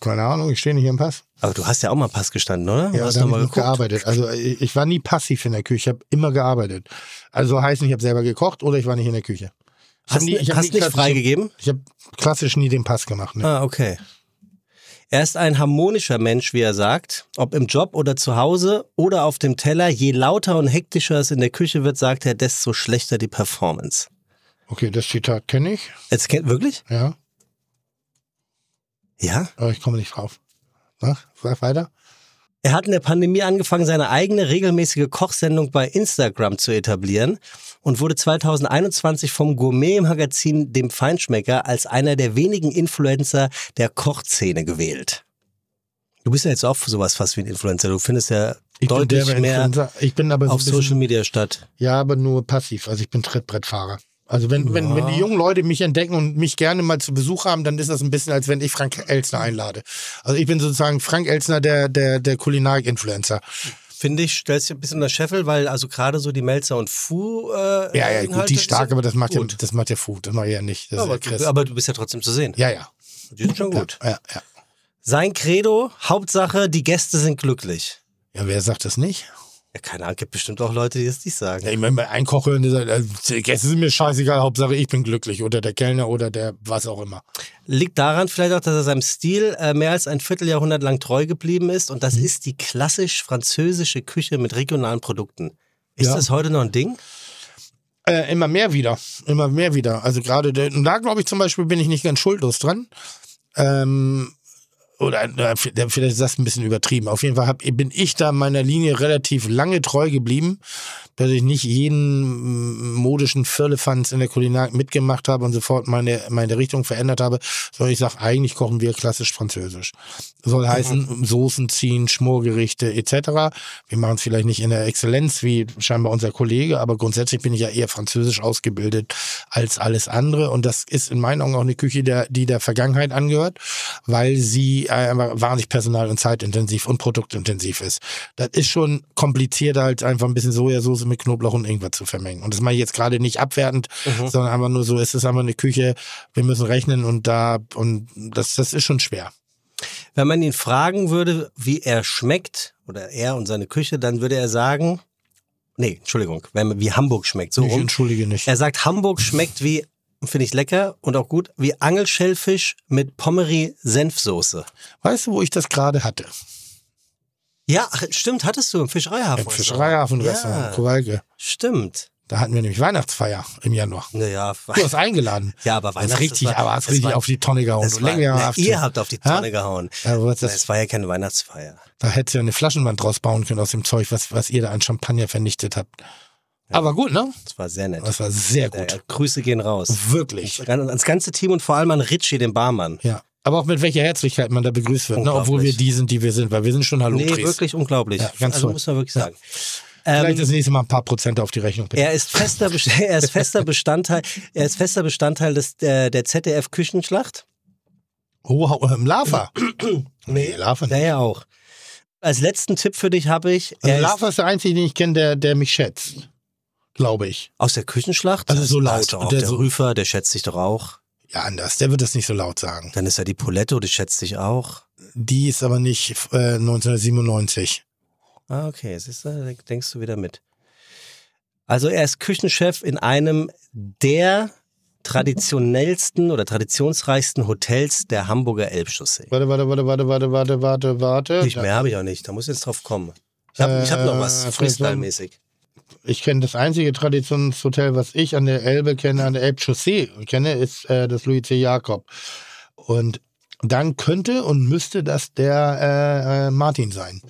Keine Ahnung, ich stehe nicht im Pass. Aber du hast ja auch mal Pass gestanden, oder? Ja, hast da habe ich gearbeitet. Also ich ich war nie passiv in der Küche, ich habe immer gearbeitet. Also heißt nicht, ich habe selber gekocht oder ich war nicht in der Küche. Hast, nie- ich hast nicht freigegeben? Ich habe klassisch nie den Pass gemacht. Ne? Ah, okay. Er ist ein harmonischer Mensch, wie er sagt. Ob im Job oder zu Hause oder auf dem Teller. Je lauter und hektischer es in der Küche wird, sagt er, desto schlechter die Performance. Okay, das Zitat kenne ich. Jetzt kennt wirklich? Ja, Ja. aber ich komme nicht drauf. Sag, sag weiter. Er hat in der Pandemie angefangen, seine eigene regelmäßige Kochsendung bei Instagram zu etablieren und wurde 2021 vom Gourmet-Magazin Dem Feinschmecker als einer der wenigen Influencer der Kochszene gewählt. Du bist ja jetzt auch sowas fast wie ein Influencer. Du findest ja Ich deutlich bin, mehr Influencer. ich bin aber so auf bisschen, Social Media statt. Ja, aber nur passiv. Also ich bin Trittbrettfahrer. Also wenn, wenn, Ja. wenn die jungen Leute mich entdecken und mich gerne mal zu Besuch haben, dann ist das ein bisschen, als wenn ich Frank Elsner einlade. Also ich bin sozusagen Frank Elsner, der, der, der Kulinarik-Influencer. Finde ich, stellst du ein bisschen unter Scheffel, weil also gerade so die Melzer und Fu. Äh, Ja, ja, gut, Inhalte die ist stark, aber das macht ja, gut. das macht ja Food, das mache ich ja nicht. Das aber, ja aber du bist ja trotzdem zu sehen. Ja, ja. Die sind schon gut. Ja, ja. Sein Credo, Hauptsache, die Gäste sind glücklich. Ja, wer sagt das nicht? Ja, keine Ahnung, gibt bestimmt auch Leute, die das nicht sagen. Ja, ich meine, bei äh, die Gäste sind mir scheißegal, Hauptsache ich bin glücklich. Oder der Kellner oder der was auch immer. Liegt daran vielleicht auch, dass er seinem Stil äh, mehr als ein Vierteljahrhundert lang treu geblieben ist. Und Mhm. das ist die klassisch französische Küche mit regionalen Produkten. Ist Ja. das heute noch ein Ding? Äh, immer mehr wieder. Immer mehr wieder. Also gerade, da glaube ich zum Beispiel, bin ich nicht ganz schuldlos dran. Ähm, oder vielleicht ist das ein bisschen übertrieben. Auf jeden Fall hab, bin ich da meiner Linie relativ lange treu geblieben, dass ich nicht jeden mm, modischen Firlefanz in der Kulinarik mitgemacht habe und sofort meine, meine Richtung verändert habe, sondern ich sage, eigentlich kochen wir klassisch französisch. Soll heißen, Soßen ziehen, Schmorgerichte etc. Wir machen es vielleicht nicht in der Exzellenz wie scheinbar unser Kollege, aber grundsätzlich bin ich ja eher französisch ausgebildet als alles andere und das ist in meinen Augen auch eine Küche, der, die der Vergangenheit angehört, weil sie äh, wahnsinnig personal- und zeitintensiv und produktintensiv ist. Das ist schon komplizierter als einfach ein bisschen Sojasauce mit Knoblauch und Ingwer zu vermengen. Und das mache ich jetzt gerade nicht abwertend, sondern einfach nur so, es ist einfach eine Küche, wir müssen rechnen und da, und das, das ist schon schwer. Wenn man ihn fragen würde, wie er schmeckt, oder er und seine Küche, dann würde er sagen, nee, Entschuldigung, wenn wie Hamburg schmeckt, so ich rum. entschuldige nicht. Er sagt, Hamburg schmeckt wie, finde ich lecker und auch gut, wie Angelschellfisch mit Pommery-Senfsoße. Weißt du, wo ich das gerade hatte? Ja, ach, stimmt, hattest du im Fischereihafen. Im Fischereihafenrestaurant, Ja. Kowalke. Stimmt. Da hatten wir nämlich Weihnachtsfeier im Januar. Naja, Du hast eingeladen. Ja, aber ist richtig, war- aber hast richtig war- auf die Tonne gehauen. war, na, ihr habt auf die Ha? Tonne gehauen. Ja, was das, Es war ja keine Weihnachtsfeier. da hättest du ja eine Flaschenwand draus bauen können aus dem Zeug, was, was ihr da an Champagner vernichtet habt. Aber gut, ne? Das war sehr nett. Das war sehr Ja, gut. ja, Grüße gehen raus. Wirklich. Ans ganze Team und vor allem an Richie, den Barmann. Ja. Aber auch mit welcher Herzlichkeit man da begrüßt wird, ne? Obwohl wir die sind, die wir sind, weil wir sind schon Hallo Nee, wirklich unglaublich. Ja, ganz also toll. muss man wirklich sagen. Vielleicht Ähm, das nächste Mal ein paar Prozent auf die Rechnung. Bitte. er ist fester, er ist fester Bestandteil, er ist fester Bestandteil des, der, der ZDF Küchenschlacht. Oh, ähm, Lava. nee, Lava Ja, nicht. ja auch. Als letzten Tipp für dich habe ich, Also ist Lava ist der einzige, den ich kenne, der, der mich schätzt. Glaube ich. aus der Küchenschlacht. Also so laut. Und auch der der Rüfer, der schätzt sich doch auch. Ja, anders. Der wird das nicht so laut sagen. Dann ist ja die Poletto, die schätzt sich auch. Die ist aber nicht äh, 1997. Ah, okay, siehst du, da denkst du wieder mit. Also er ist Küchenchef in einem der traditionellsten oder traditionsreichsten Hotels der Hamburger Elbchaussee. Warte, warte, warte, warte, warte, warte, warte, warte. Nicht mehr habe ich auch nicht, da muss ich jetzt drauf kommen. Ich habe ich hab noch was, Äh, Freestyle-mäßig. Ich kenne das einzige Traditionshotel, was ich an der Elbe kenne, an der Elbchaussee kenne, ist äh, das Louis C. Jakob. Und dann könnte und müsste das der äh, äh, Martin sein.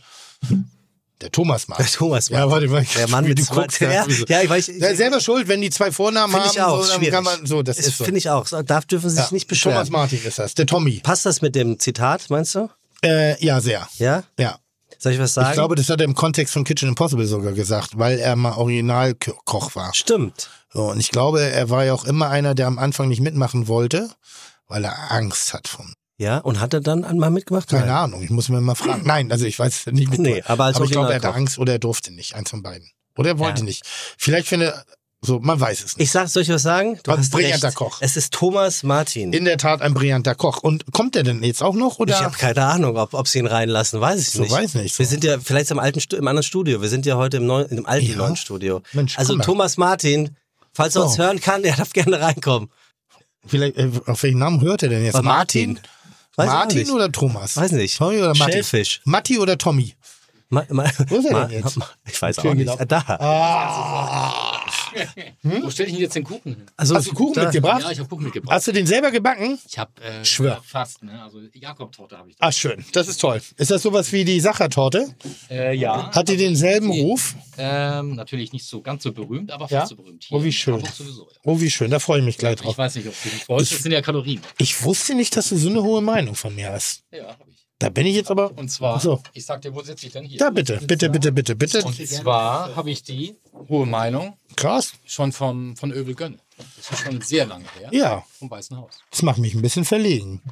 Der Thomas Martin. Der Thomas Ja, Mann. warte mal. Der Mann mit guckst, ja, ja, ich weiß, Der ist selber schuld, wenn die zwei Vornamen finde haben. ich auch, so, schwierig. kann man, so, das ist so. Finde ich auch. So, Da dürfen sie sich Ja, nicht beschweren. Thomas Martin ist das, der Tommy. Passt das mit dem Zitat, meinst du? Äh, ja, sehr. Ja? Ja. Soll ich was sagen? Ich glaube, das hat er im Kontext von Kitchen Impossible sogar gesagt, weil er mal Originalkoch war. Stimmt. So, und ich glaube, er war ja auch immer einer, der am Anfang nicht mitmachen wollte, weil er Angst hat von. Ja, und hat er dann einmal mitgemacht? Keine Nein. Ahnung, ich muss mir mal fragen. Nein, also ich weiß nicht mit. Nee, aber als aber ich glaube, er hatte. Angst oder er durfte nicht, eins von beiden. Oder er wollte Ja. nicht. Vielleicht finde so, man weiß es nicht. Ich sag, soll ich was sagen? Du Was hast brillanter recht. Koch. Es ist Thomas Martin. In der Tat ein brillanter Koch. Und kommt er denn jetzt auch noch? Oder? ich habe keine Ahnung, ob, ob sie ihn reinlassen, weiß ich So nicht. weiß nicht, so. Wir sind ja vielleicht im alten im anderen Studio. Wir sind ja heute im, neuen, im alten Ja. neuen Studio. Mensch, also. Thomas Martin, falls er uns Oh. hören kann, der darf gerne reinkommen. Vielleicht, äh, auf welchen Namen hört er denn jetzt? Martin? Martin nicht. oder Thomas? Weiß nicht. Tommy oder Matti? Schellfisch. Matti oder Tommy? Ma, ma, Wo ist er ma, denn jetzt? ma- ich weiß auch nicht. gelaufen. Da. Wo stelle ich denn jetzt den Kuchen hin? Also, Hast du Kuchen da, mitgebracht? Ja, ich habe Kuchen mitgebracht. Hast du den selber gebacken? Ich habe äh, Schwör. fast, ne? Also Jakob-Torte habe ich. Da. Ach schön, das ist toll. Ist das sowas wie die Sachertorte? Äh, ja. Hat die denselben Ruf? Ähm, natürlich nicht so ganz so berühmt, aber fast Ja? so berühmt. Oh, wie schön. Sowieso, ja. Oh, wie schön, da freue ich mich gleich Ich drauf. weiß nicht, ob du dich freust. Das sind ja Kalorien. Ich wusste nicht, dass du so eine hohe Meinung von mir hast. Ja, habe ich. Da bin ich jetzt aber. Und zwar, so. ich sag dir, wo sitze ich denn hier? Da bitte, bitte, bitte, bitte, bitte. Und zwar habe ich die hohe Meinung Krass. schon von, von Öbel Gönne. Das ist schon sehr lange her. Ja, Vom Weißen Haus. das macht mich ein bisschen verlegen.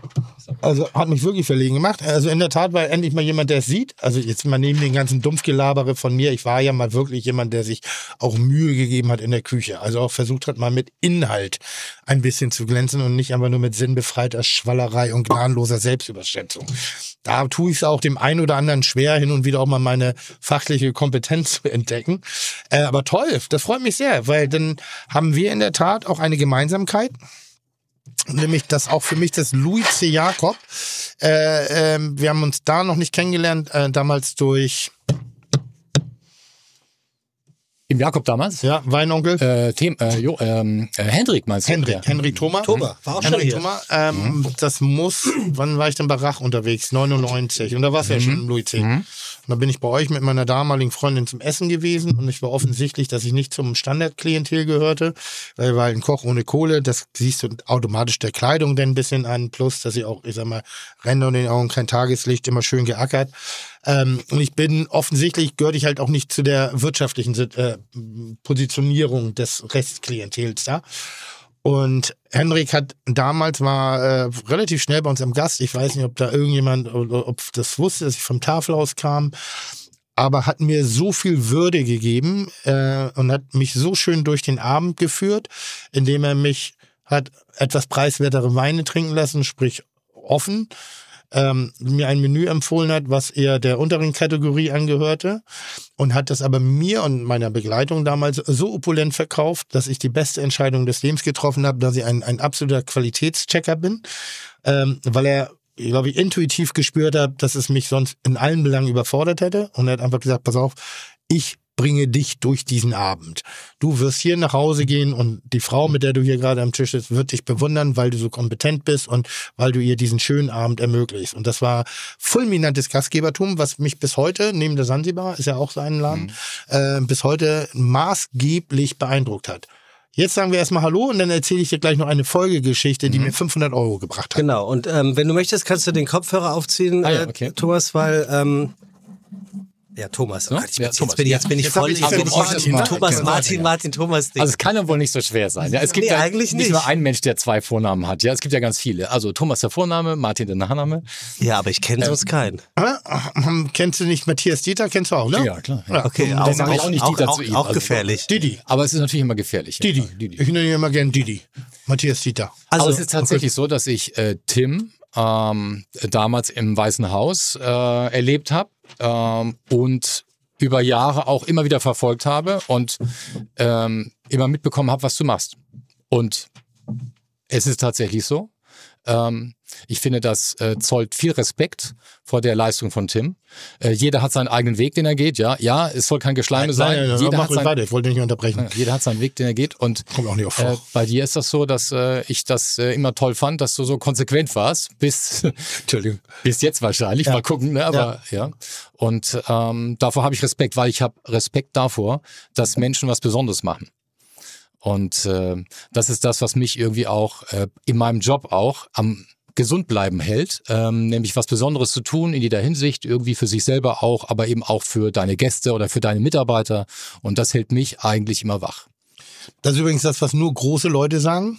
Also hat mich wirklich verlegen gemacht. Also in der Tat war endlich mal jemand, der es sieht. Also jetzt mal neben den ganzen Dumpfgelabere von mir. Ich war ja mal wirklich jemand, der sich auch Mühe gegeben hat in der Küche. Also auch versucht hat, mal mit Inhalt ein bisschen zu glänzen und nicht einfach nur mit sinnbefreiter Schwallerei und gnadenloser Selbstüberschätzung. Da tue ich es auch dem einen oder anderen schwer, hin und wieder auch mal meine fachliche Kompetenz zu entdecken. Äh, aber toll, das freut mich sehr, weil dann haben wir in der Tat auch eine Gemeinsamkeit nämlich das auch für mich das Louis C. Jakob. Äh, ähm, wir haben uns da noch nicht kennengelernt, äh, damals durch Im Jakob damals? ja, Weinonkel. Äh, Them, äh, jo, ähm, äh, Hendrik meinst du? Henry, Ja. Henry Thoma. Thoma, war auch schon Henry hier. Thoma. Ähm, Das muss, wann war ich denn bei Rach unterwegs? 99. Und da warst du ja schon Louis C. Und da bin ich bei euch mit meiner damaligen Freundin zum Essen gewesen und ich war offensichtlich, dass ich nicht zum Standardklientel gehörte, weil, weil ein Koch ohne Kohle, das siehst du automatisch der Kleidung denn ein bisschen an, plus, dass sie auch, ich sag mal, Ränder und den Augen kein Tageslicht, immer schön geackert. Ähm, und ich bin offensichtlich, gehörte ich halt auch nicht zu der wirtschaftlichen äh, Positionierung des Restklientels da. Und Henrik hat damals war äh, relativ schnell bei uns am Gast. Ich weiß nicht, ob da irgendjemand oder ob das wusste, dass ich vom Tafelhaus kam, aber hat mir so viel Würde gegeben äh, und hat mich so schön durch den Abend geführt, indem er mich hat etwas preiswertere Weine trinken lassen, sprich offen ähm, mir ein Menü empfohlen hat, was eher der unteren Kategorie angehörte und hat das aber mir und meiner Begleitung damals so opulent verkauft, dass ich die beste Entscheidung des Lebens getroffen habe, dass ich ein, ein absoluter Qualitätschecker bin, ähm, weil er ich glaube, ich intuitiv gespürt habe, dass es mich sonst in allen Belangen überfordert hätte. Und er hat einfach gesagt, pass auf, ich bringe dich durch diesen Abend. Du wirst hier nach Hause gehen und die Frau, mit der du hier gerade am Tisch sitzt, wird dich bewundern, weil du so kompetent bist und weil du ihr diesen schönen Abend ermöglicht. Und das war fulminantes Gastgebertum, was mich bis heute, neben der Sansibar, ist ja auch sein Laden, mhm. äh, bis heute maßgeblich beeindruckt hat. Jetzt sagen wir erstmal Hallo und dann erzähle ich dir gleich noch eine Folgegeschichte, die mhm. mir 500 Euro gebracht hat. Genau, und ähm, wenn du möchtest, kannst du den Kopfhörer aufziehen, ah, ja, äh, okay. äh, Thomas, weil ähm, ja, Thomas. Ja? Ich, ja, jetzt, Thomas. bin ich, jetzt bin ich jetzt voll. Ich, ich bin Martin, Martin, Thomas, Martin, Martin, Thomas. Ding. Also es kann ja wohl nicht so schwer sein. Ja, es gibt nee, ja eigentlich nicht nur einen Mensch, der zwei Vornamen hat. Ja, es gibt ja ganz viele. Also Thomas der Vorname, Martin der Nachname. Ja, aber ich kenne ähm, sonst keinen. Äh, kennst du nicht Matthias Dieter? Kennst du auch, ne? Ja, klar. Ja. Okay, auch, auch, auch, nicht Dieter auch, zu ihm. Auch also, gefährlich. Didi. Aber es ist natürlich immer gefährlich. Didi. Ja. Didi. Ich nenne ihn immer gern Didi. Matthias Dieter. Also, aber es ist tatsächlich okay. so, dass ich äh, Tim ähm, damals im Weißen Haus äh, erlebt habe ähm, und über Jahre auch immer wieder verfolgt habe und ähm, immer mitbekommen habe, was du machst. Und es ist tatsächlich so. Ähm, ich finde, das äh, zollt viel Respekt vor der Leistung von Tim. Äh, jeder hat seinen eigenen Weg, den er geht. Ja, ja, es soll kein Geschleime nein, sein. Nein, nein, jeder hat sein, weiter. Ich wollte nicht unterbrechen. Jeder hat seinen Weg, den er geht. Und Kommt auch nicht auf äh, bei dir ist das so, dass äh, ich das äh, immer toll fand, dass du so konsequent warst. Bis, Entschuldigung. bis jetzt wahrscheinlich. Ja. Mal gucken. Ne? Aber ja. ja. Und ähm, davor habe ich Respekt, weil ich habe Respekt davor, dass Menschen was Besonderes machen. Und äh, das ist das, was mich irgendwie auch äh, in meinem Job auch am gesund bleiben hält, ähm, nämlich was Besonderes zu tun in jeder Hinsicht, irgendwie für sich selber auch, aber eben auch für deine Gäste oder für deine Mitarbeiter. Und das hält mich eigentlich immer wach. Das ist übrigens das, was nur große Leute sagen.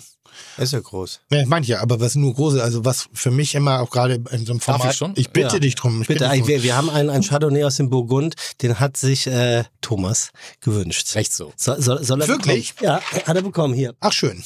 Ist ja groß. Ja, manche, aber was nur große, also was für mich immer auch gerade in so einem Format. Darf ich, schon? ich bitte ja. dich drum. bitte, bitte drum. Wir, wir, haben einen, einen Chardonnay aus dem Burgund, den hat sich äh, Thomas gewünscht. Recht so. So, soll, soll er Wirklich? Bekommen? Ja, hat er bekommen hier. Ach schön.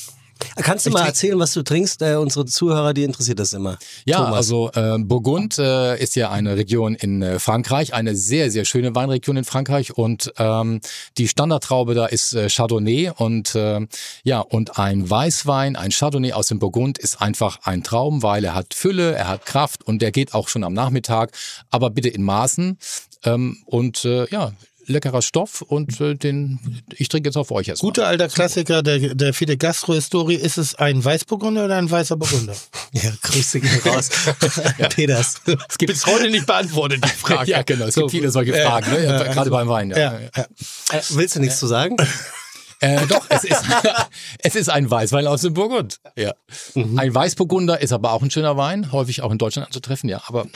Kannst du ich mal erzählen, was du trinkst? Äh, unsere Zuhörer, die interessiert das immer. Ja, Thomas. also äh, Burgund äh, ist ja eine Region in äh, Frankreich, eine sehr, sehr schöne Weinregion in Frankreich und ähm, die Standardtraube da ist äh, Chardonnay und äh, ja, und ein Weißwein, ein Chardonnay aus dem Burgund ist einfach ein Traum, weil er hat Fülle, er hat Kraft und der geht auch schon am Nachmittag, aber bitte in Maßen. Ähm, und äh, ja, leckerer Stoff und äh, den ich trinke jetzt auf euch erstmal. Guter alter Klassiker der, der viele Gastro-Historie. Ist es ein Weißburgunder oder ein weißer Burgunder? ja, Grüße gehen raus. ja. Peters. Es gibt bis heute nicht beantwortet, die Frage. ja, genau. Es so, gibt viele solche Fragen, ne? ja, gerade beim Wein. Ja. Äh, willst du nichts zu sagen? Äh, doch, es ist, es ist ein Weißwein aus dem Burgund. Ja. Mhm. Ein Weißburgunder ist aber auch ein schöner Wein, häufig auch in Deutschland anzutreffen, ja. Aber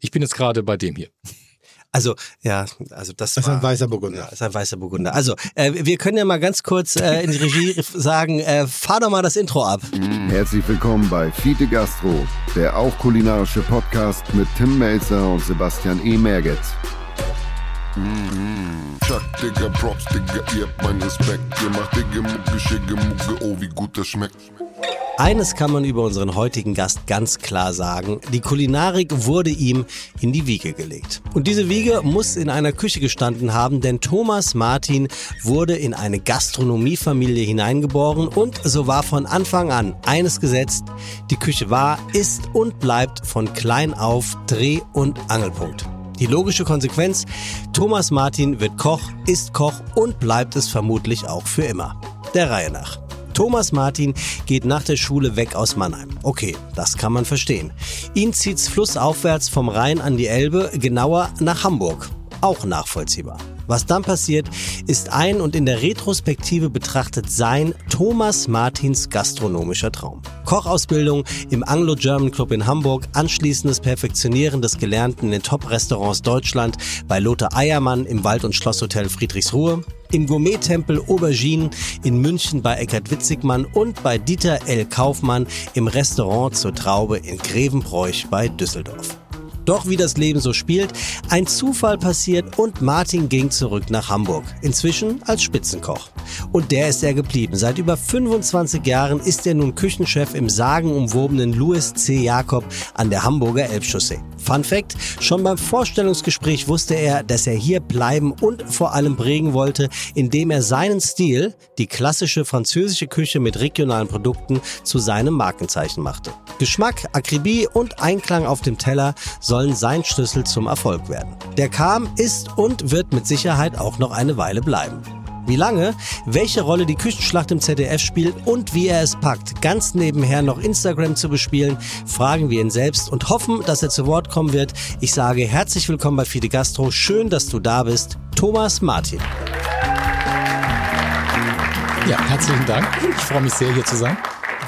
ich bin jetzt gerade bei dem hier. Also, ja, also das, das ist ein weißer Burgunder. Ja, ist ein weißer Burgunder. Also, äh, wir können ja mal ganz kurz äh, in die Regie sagen, äh, fahr doch mal das Intro ab. Herzlich willkommen bei Fiete Gastro, der auch kulinarische Podcast mit Tim Melzer und Sebastian E. Merget. Chuck, Digga, Props, Digga, ihr habt meinen Respekt. Ihr macht Digga, Mucke, Schicke, Mucke, oh, wie gut das schmeckt. Eines kann man über unseren heutigen Gast ganz klar sagen. Die Kulinarik wurde ihm in die Wiege gelegt. Und diese Wiege muss in einer Küche gestanden haben, denn Thomas Martin wurde in eine Gastronomiefamilie hineingeboren und so war von Anfang an eines gesetzt. Die Küche war, ist und bleibt von klein auf Dreh- und Angelpunkt. Die logische Konsequenz, Thomas Martin wird Koch, ist Koch und bleibt es vermutlich auch für immer. Der Reihe nach. Thomas Martin geht nach der Schule weg aus Mannheim. Okay, das kann man verstehen. Ihn zieht's flussaufwärts vom Rhein an die Elbe, genauer nach Hamburg. Auch nachvollziehbar. Was dann passiert, ist ein und in der Retrospektive betrachtet sein Thomas Martins gastronomischer Traum. Kochausbildung im Anglo-German Club in Hamburg, anschließendes Perfektionieren des Gelernten in Top-Restaurants Deutschland bei Lothar Eiermann im Wald- und Schlosshotel Friedrichsruhe, im Gourmet-Tempel Aubergine in München bei Eckhard Witzigmann und bei Dieter L. Kaufmann im Restaurant zur Traube in Grevenbroich bei Düsseldorf. Doch wie das Leben so spielt, ein Zufall passiert und Martin ging zurück nach Hamburg. Inzwischen als Spitzenkoch. Und der ist er geblieben. Seit über 25 Jahren ist er nun Küchenchef im sagenumwobenen Louis C. Jakob an der Hamburger Elbchaussee. Fun Fact, schon beim Vorstellungsgespräch wusste er, dass er hier bleiben und vor allem prägen wollte, indem er seinen Stil, die klassische französische Küche mit regionalen Produkten, zu seinem Markenzeichen machte. Geschmack, Akribie und Einklang auf dem Teller sollen sein Schlüssel zum Erfolg werden. Der kam, ist und wird mit Sicherheit auch noch eine Weile bleiben. Wie lange, welche Rolle die Küchenschlacht im ZDF spielt und wie er es packt, ganz nebenher noch Instagram zu bespielen, fragen wir ihn selbst und hoffen, dass er zu Wort kommen wird. Ich sage herzlich willkommen bei Fide Gastro. Schön, dass du da bist. Thomas Martin. Ja, herzlichen Dank. Ich freue mich sehr, hier zu sein.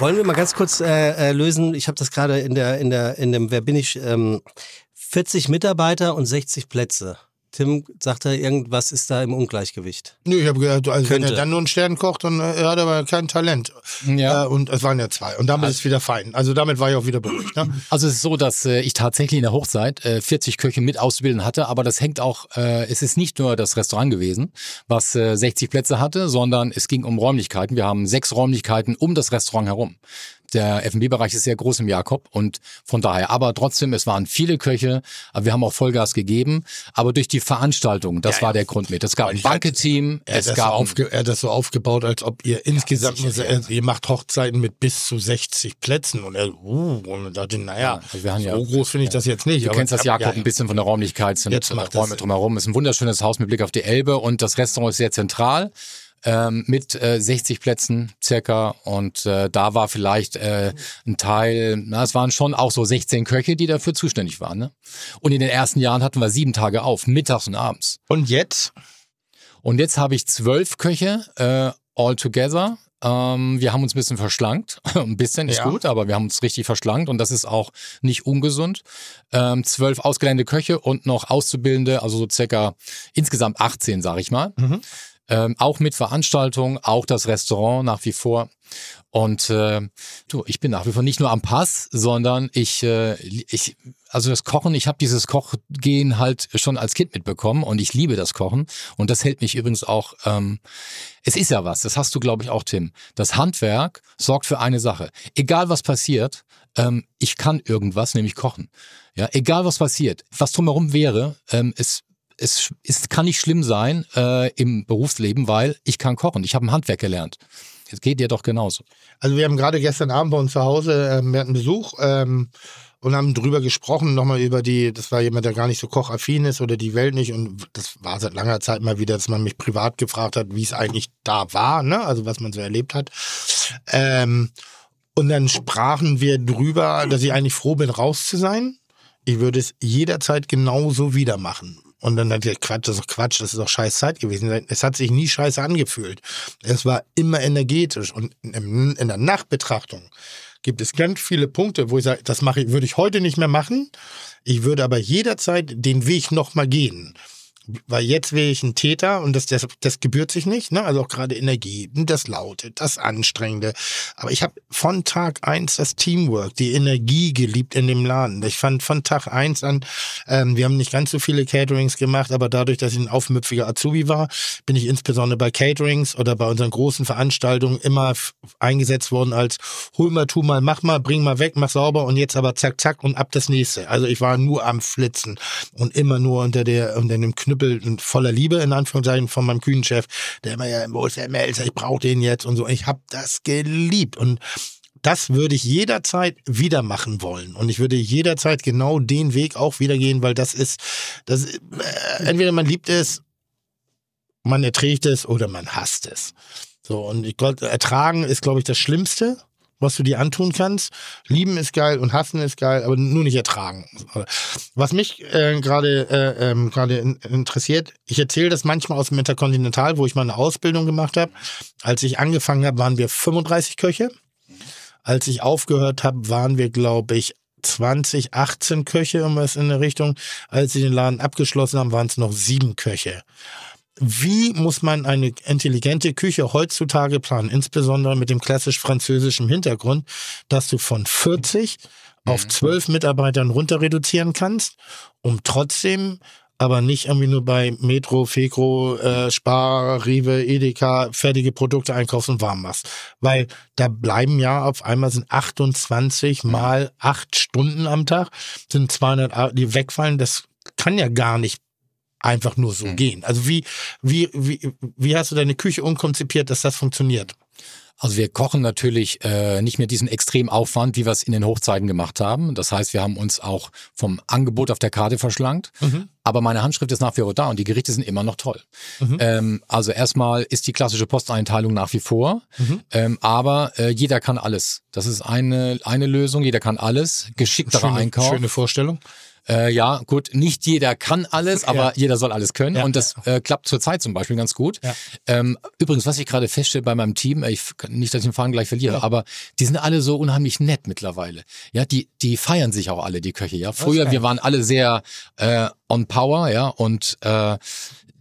Wollen wir mal ganz kurz äh, äh, lösen? Ich habe das gerade in der in der in dem Wer bin ich? Ähm, 40 Mitarbeiter und 60 Plätze. Tim sagt da irgendwas ist da im Ungleichgewicht. Nö, ich habe gehört, also wenn er dann nur einen Stern kocht, dann äh, hat er aber kein Talent. Ja. Äh, und es waren ja zwei. Und damit ist es wieder fein. Also damit war ich auch wieder beruhigt. Ne? Also es ist so, dass äh, ich tatsächlich in der Hochzeit äh, 40 Köche mit auszubilden hatte, aber das hängt auch, äh, es ist nicht nur das Restaurant gewesen, was äh, 60 Plätze hatte, sondern es ging um Räumlichkeiten. Wir haben sechs Räumlichkeiten um das Restaurant herum. Der F&B-Bereich ist sehr groß im Jakob und von daher, aber trotzdem, es waren viele Köche, aber wir haben auch Vollgas gegeben, aber durch die Veranstaltung, das Ja, war ja. der Grund mit. Es gab ein halt- Banketeam, Er es das so gab aufge er hat das so aufgebaut, als ob ihr insgesamt, sicher, nur- ihr macht Hochzeiten mit bis zu 60 Plätzen. Und er, uh, und dachte, naja, Ja, also wir haben ja- so groß finde ich das jetzt nicht. Du kennst das Jakob ja, ein bisschen von der Räumlichkeit, sind Jetzt Räume drumherum. Ist ein wunderschönes Haus mit Blick auf die Elbe und das Restaurant ist sehr zentral. Ähm, mit äh, 60 Plätzen circa und äh, da war vielleicht äh, ein Teil, na es waren schon auch so 16 Köche, die dafür zuständig waren. Ne? Und in den ersten Jahren hatten wir sieben Tage auf, mittags und abends. Und jetzt? Und jetzt habe ich zwölf Köche äh, all together. Ähm, wir haben uns ein bisschen verschlankt. ein bisschen ist Ja. gut, aber wir haben uns richtig verschlankt und das ist auch nicht ungesund. Ähm, zwölf ausgelernte Köche und noch Auszubildende, also so circa insgesamt 18, sage ich mal. Mhm. Ähm, auch mit Veranstaltungen, auch das Restaurant nach wie vor. Und äh, du, ich bin nach wie vor nicht nur am Pass, sondern ich, äh, ich also das Kochen, ich habe dieses Kochgehen halt schon als Kind mitbekommen und ich liebe das Kochen. Und das hält mich übrigens auch, ähm, es ist ja was, das hast du, glaube ich, auch, Tim. Das Handwerk sorgt für eine Sache. Egal was passiert, ähm, ich kann irgendwas, nämlich kochen. Ja, egal was passiert, was drumherum wäre, ähm, es es, es kann nicht schlimm sein äh, im Berufsleben, weil ich kann kochen. Ich habe ein Handwerk gelernt. Es geht dir doch genauso. Also wir haben gerade gestern Abend bei uns zu Hause, ähm, wir hatten Besuch ähm, und haben drüber gesprochen, nochmal über die, das war jemand, der gar nicht so kochaffin ist oder die Welt nicht und das war seit langer Zeit mal wieder, dass man mich privat gefragt hat, wie es eigentlich da war, ne? also was man so erlebt hat. Ähm, und dann sprachen wir drüber, dass ich eigentlich froh bin, raus zu sein. Ich würde es jederzeit genauso wieder machen. Und dann hat er Quatsch, das ist doch Quatsch, das ist doch scheiß Zeit gewesen. Es hat sich nie scheiße angefühlt. Es war immer energetisch. Und in, der Nachbetrachtung gibt es ganz viele Punkte, wo ich sage, das mache ich, würde ich heute nicht mehr machen. Ich würde aber jederzeit den Weg nochmal gehen. Weil jetzt wäre ich ein Täter und das, das, das gebührt sich nicht. Ne? Also auch gerade Energie, das Laute, das Anstrengende. Aber ich habe von Tag eins das Teamwork, die Energie geliebt in dem Laden. Ich fand von Tag eins an, ähm, wir haben nicht ganz so viele Caterings gemacht, aber dadurch, dass ich ein aufmüpfiger Azubi war, bin ich insbesondere bei Caterings oder bei unseren großen Veranstaltungen immer eingesetzt worden als hol mal, tu mal, mach mal, bring mal weg, mach sauber und jetzt aber zack, zack und ab das nächste. Also ich war nur am Flitzen und immer nur unter der, unter dem Knüppel und voller Liebe, in Anführungszeichen, von meinem Kühnenchef, der immer ja, wo ist der Melzer, ich brauche den jetzt und so. Ich habe das geliebt und das würde ich jederzeit wieder machen wollen. Und ich würde jederzeit genau den Weg auch wieder gehen, weil das ist, das, äh, entweder man liebt es, man erträgt es oder man hasst es. So, und ich glaube, ertragen ist, glaube ich, das Schlimmste, was du dir antun kannst. Lieben ist geil und hassen ist geil, aber nur nicht ertragen. Was mich äh, gerade äh, ähm, gerade in, interessiert, ich erzähle das manchmal aus dem Interkontinental, wo ich mal eine Ausbildung gemacht habe. Als ich angefangen habe, waren wir 35 Köche. Als ich aufgehört habe, waren wir, glaube ich, 20, 18 Köche, irgendwas in der Richtung. Als sie den Laden abgeschlossen haben, waren es noch sieben Köche. Wie muss man eine intelligente Küche heutzutage planen, insbesondere mit dem klassisch französischen Hintergrund, dass du von 40 auf 12 mhm. Mitarbeitern runter reduzieren kannst, um trotzdem aber nicht irgendwie nur bei Metro, Fekro, äh, Spar, Rewe, Edeka fertige Produkte einkaufst und warm machst. Weil da bleiben ja auf einmal sind 28 mal 8 Stunden am Tag, sind 200, die wegfallen. Das kann ja gar nicht einfach nur so mhm. gehen. Also wie, wie, wie, wie hast du deine Küche unkonzipiert, dass das funktioniert? Also wir kochen natürlich äh, nicht mehr diesen Extremaufwand, wie wir es in den Hochzeiten gemacht haben. Das heißt, wir haben uns auch vom Angebot auf der Karte verschlankt. Mhm. Aber meine Handschrift ist nach wie vor da und die Gerichte sind immer noch toll. Mhm. Ähm, also erstmal ist die klassische Posteinteilung nach wie vor, mhm. ähm, aber äh, jeder kann alles. Das ist eine, eine Lösung, jeder kann alles. Geschickterer schöne, Einkauf. Schöne Vorstellung. Äh, ja, gut, nicht jeder kann alles, aber ja. jeder soll alles können. Ja, und das ja. äh, klappt zurzeit zum Beispiel ganz gut. Ähm, übrigens, was ich gerade feststelle bei meinem Team, ich, nicht, dass ich den Faden gleich verliere, aber die sind alle so unheimlich nett mittlerweile. Ja, die, die feiern sich auch alle, die Köche. Ja, früher, wir waren alle sehr äh, on power, ja, und äh,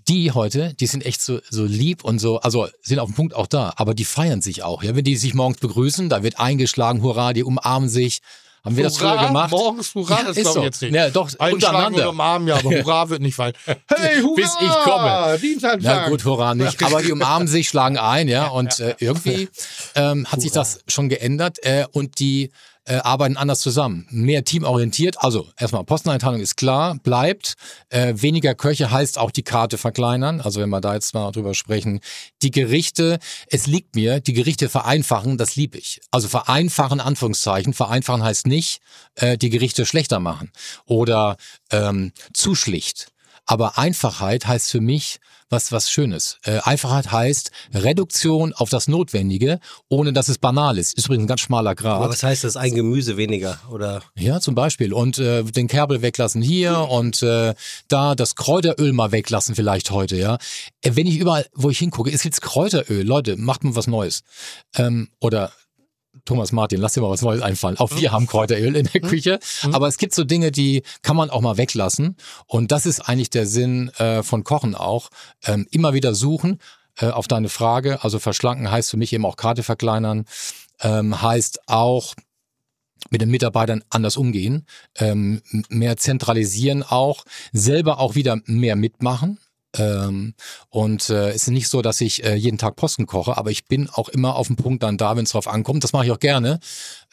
die heute, die sind echt so, so lieb und so, also sind auf dem Punkt auch da, aber die feiern sich auch. Ja, wenn die sich morgens begrüßen, da wird eingeschlagen, hurra, die umarmen sich. Haben wir Hurra, das früher gemacht? Morgens Hurra, ja, das glaube ich jetzt nicht. Ja, doch, untereinander. umarmen, ja, aber Hurra wird nicht fallen. Hey, Hurra! Bis ich komme. Dienstag. Na gut, Hurra nicht. Aber die umarmen sich, schlagen ein, ja. und äh, irgendwie ähm, hat Hurra. sich das schon geändert. Äh, und die äh, arbeiten anders zusammen. Mehr teamorientiert. Also erstmal Posteneinteilung ist klar, bleibt. Äh, weniger Köche heißt auch die Karte verkleinern. Also wenn wir da jetzt mal drüber sprechen. Die Gerichte, es liegt mir, die Gerichte vereinfachen, das lieb ich. Also vereinfachen, Anführungszeichen. Vereinfachen heißt nicht, äh, die Gerichte schlechter machen oder ähm, zu schlicht. Aber Einfachheit heißt für mich, was, was Schönes. Äh, Einfachheit heißt Reduktion auf das Notwendige, ohne dass es banal ist. Ist übrigens ein ganz schmaler Grad. Aber was heißt das? Ein Gemüse weniger, oder? Ja, zum Beispiel. Und äh, den Kerbel weglassen hier und äh, da das Kräuteröl mal weglassen vielleicht heute, ja. Äh, wenn ich überall, wo ich hingucke, ist jetzt Kräuteröl. Leute, macht mal was Neues. Ähm, oder Thomas Martin, lass dir mal was Neues einfallen. Auch wir hm? haben Kräuteröl in der hm? Küche, hm? aber es gibt so Dinge, die kann man auch mal weglassen. Und das ist eigentlich der Sinn äh, von Kochen auch. Ähm, immer wieder suchen äh, auf deine Frage. Also verschlanken heißt für mich eben auch Karte verkleinern, ähm, heißt auch mit den Mitarbeitern anders umgehen, ähm, mehr zentralisieren auch, selber auch wieder mehr mitmachen. Ähm, und äh, es ist nicht so, dass ich äh, jeden Tag Posten koche, aber ich bin auch immer auf dem Punkt dann da, wenn es drauf ankommt. Das mache ich auch gerne.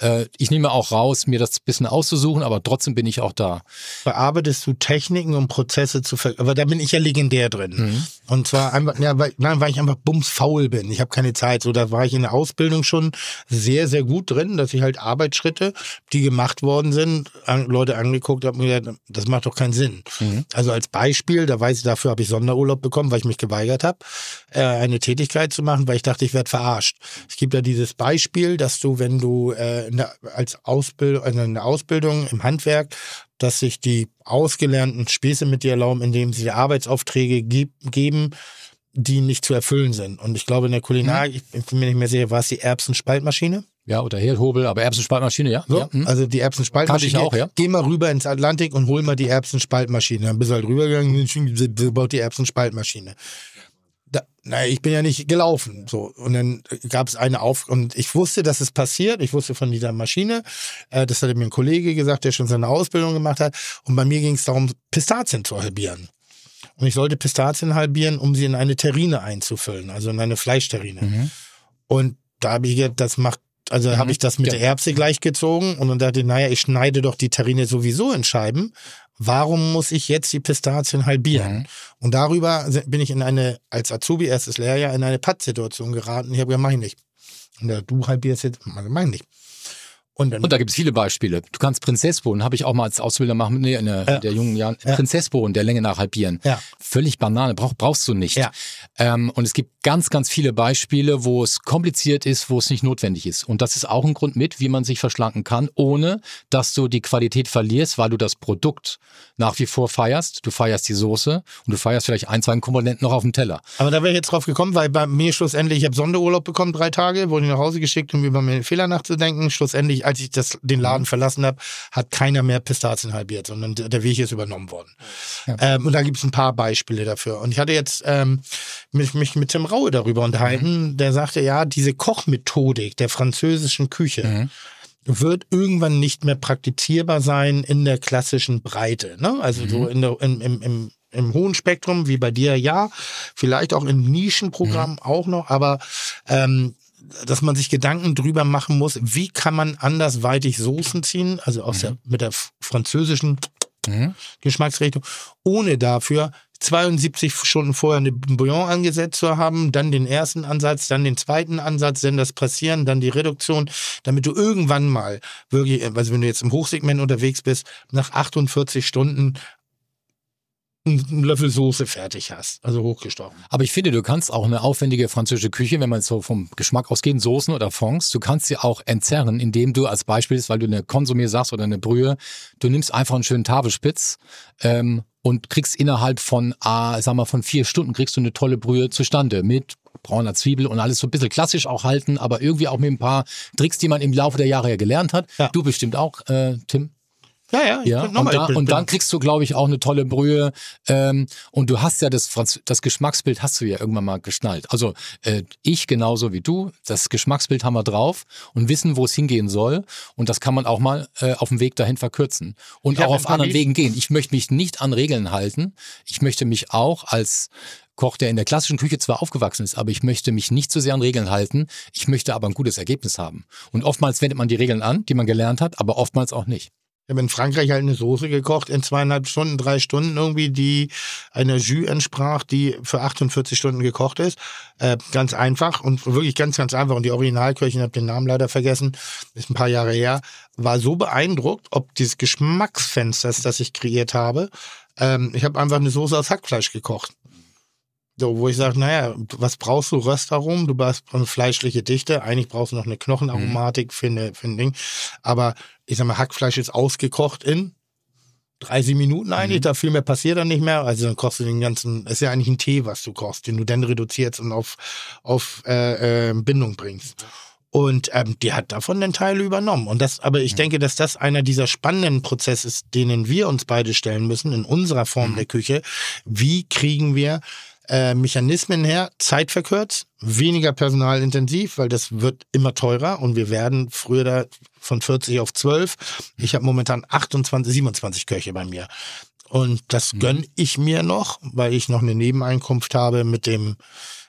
Äh, ich nehme auch raus, mir das bisschen auszusuchen, aber trotzdem bin ich auch da. Bearbeitest du Techniken und Prozesse zu ver aber da bin ich ja legendär drin. Mhm. Und zwar einfach, ja, weil, nein, weil ich einfach bumsfaul bin. Ich habe keine Zeit. So, da war ich in der Ausbildung schon sehr, sehr gut drin, dass ich halt Arbeitsschritte, die gemacht worden sind, an, Leute angeguckt habe und gesagt, das macht doch keinen Sinn. Mhm. Also als Beispiel, da weiß ich, dafür habe ich Sonderurlaub bekommen, weil ich mich geweigert habe, äh, eine Tätigkeit zu machen, weil ich dachte, ich werde verarscht. Es gibt ja dieses Beispiel, dass du, wenn du äh, in der, als Ausbildung, also in der Ausbildung im Handwerk, dass sich die ausgelernten Späße mit dir erlauben, indem sie Arbeitsaufträge ge geben, die nicht zu erfüllen sind. Und ich glaube, in der Kulinarik, mhm. ich bin mir nicht mehr sicher, war es die Erbsenspaltmaschine? Ja, oder Herdhobel, aber Erbsenspaltmaschine, ja. So, ja. Hm. Also die Erbsenspaltmaschine. Kann ich auch, ja. Geh mal rüber ins Atlantik und hol mal die Erbsenspaltmaschine. Dann bist du halt rübergegangen, baut die Erbsenspaltmaschine da, na, ich bin ja nicht gelaufen. So. Und dann gab es eine Auf und ich wusste, dass es passiert. Ich wusste von dieser Maschine. Äh, das hatte mir ein Kollege gesagt, der schon seine Ausbildung gemacht hat. Und bei mir ging es darum, Pistazien zu halbieren. Und ich sollte Pistazien halbieren, um sie in eine Terrine einzufüllen, also in eine Fleischterrine. Mhm. Und da habe ich gedacht, das macht also mhm. habe ich das mit ja. der Erbse gleichgezogen und dann dachte ich, naja, ich schneide doch die Terrine sowieso in Scheiben warum muss ich jetzt die Pistazien halbieren? Mhm. Und darüber bin ich in eine, als Azubi erstes Lehrjahr, in eine Pattsituation geraten. Ich habe gesagt, mach ich nicht. Und der, du halbierst jetzt, mach ich nicht. Und, dann, und da gibt es viele Beispiele. Du kannst Prinzessbohnen, habe ich auch mal als Ausbilder machen, nee, in der, ja. der jungen Jahren, ja. Prinzessbohnen der Länge nach halbieren. Ja. Völlig Banane, brauch, brauchst du nicht. Ja. Ähm, und es gibt ganz, ganz viele Beispiele, wo es kompliziert ist, wo es nicht notwendig ist. Und das ist auch ein Grund mit, wie man sich verschlanken kann, ohne dass du die Qualität verlierst, weil du das Produkt nach wie vor feierst. Du feierst die Soße und du feierst vielleicht ein, zwei Komponenten noch auf dem Teller. Aber da wäre ich jetzt drauf gekommen, weil bei mir schlussendlich, ich habe Sonderurlaub bekommen, drei Tage, wurde ich nach Hause geschickt, um über meine Fehler nachzudenken. Schlussendlich, als ich das, den Laden Mhm. verlassen habe, hat keiner mehr Pistazien halbiert, sondern der Weg ist übernommen worden. Ähm, und da gibt es ein paar Beispiele dafür. Und ich hatte jetzt ähm, mich, mich mit Tim Raue darüber unterhalten, Mhm. der sagte, ja, diese Kochmethodik der französischen Küche, Mhm. wird irgendwann nicht mehr praktizierbar sein in der klassischen Breite. Ne? Also Mhm. so in der, in, im, im, im hohen Spektrum, wie bei dir, ja. Vielleicht auch in Nischenprogrammen Mhm. auch noch, aber ähm, dass man sich Gedanken drüber machen muss, wie kann man andersweitig Soßen ziehen, also aus der, mit der französischen Mhm. Geschmacksrichtung, ohne dafür 72 Stunden vorher eine Bouillon angesetzt zu haben, dann den ersten Ansatz, dann den zweiten Ansatz, dann das Passieren, dann die Reduktion, damit du irgendwann mal wirklich, also wenn du jetzt im Hochsegment unterwegs bist, nach 48 Stunden einen Löffel Soße fertig hast, also hochgestochen. Aber ich finde, du kannst auch eine aufwendige französische Küche, wenn man so vom Geschmack ausgeht, Soßen oder Fonds, du kannst sie auch entzerren, indem du als Beispiel, weil du eine Konsumé sagst oder eine Brühe, du nimmst einfach einen schönen Tafelspitz ähm, und kriegst innerhalb von, ah, sag mal, von vier Stunden kriegst du eine tolle Brühe zustande mit brauner Zwiebel und alles so ein bisschen klassisch auch halten, aber irgendwie auch mit ein paar Tricks, die man im Laufe der Jahre ja gelernt hat. Ja. Du bestimmt auch, äh, Tim. Ja, ja, ich Ja, und, da, und dann kriegst du, glaube ich, auch eine tolle Brühe. Ähm, und du hast ja das, Franz das Geschmacksbild hast du ja irgendwann mal geschnallt. Also äh, ich genauso wie du, das Geschmacksbild haben wir drauf und wissen, wo es hingehen soll. Und das kann man auch mal äh, auf dem Weg dahin verkürzen. Und Ich auch auf anderen Wegen gehen. Ich möchte mich nicht an Regeln halten. Ich möchte mich auch als Koch, der in der klassischen Küche zwar aufgewachsen ist, aber ich möchte mich nicht so sehr an Regeln halten. Ich möchte aber ein gutes Ergebnis haben. Und oftmals wendet man die Regeln an, die man gelernt hat, aber oftmals auch nicht. Ich habe in Frankreich halt eine Soße gekocht in zweieinhalb Stunden, drei Stunden irgendwie, die einer Jus entsprach, die für 48 Stunden gekocht ist. Äh, ganz einfach und wirklich ganz, ganz einfach. Und die Originalköchin, habe den Namen leider vergessen, ist ein paar Jahre her, war so beeindruckt, ob dieses Geschmacksfensters, das ich kreiert habe. Ähm, ich habe einfach eine Soße aus Hackfleisch gekocht. So, wo ich sage, naja, was brauchst du? Röstaromen, du brauchst eine fleischliche Dichte, eigentlich brauchst du noch eine Knochenaromatik für, eine, für ein Ding. Aber ich sag mal, Hackfleisch ist ausgekocht in 30 Minuten eigentlich, da viel mehr passiert dann nicht mehr. Also dann kochst du den ganzen, ist ja eigentlich ein Tee, was du kochst, den du dann reduzierst und auf, auf äh, äh, Bindung bringst. Und ähm, die hat davon den Teil übernommen. Und das, aber ich denke, dass das einer dieser spannenden Prozesse ist, denen wir uns beide stellen müssen in unserer Form der Küche. Wie kriegen wir äh, Mechanismen her, Zeit verkürzt, weniger personalintensiv, weil das wird immer teurer und wir werden früher da von 40 auf 12. Ich habe momentan 28, 27 Köche bei mir. Und das gönn ich mir noch, weil ich noch eine Nebeneinkunft habe mit dem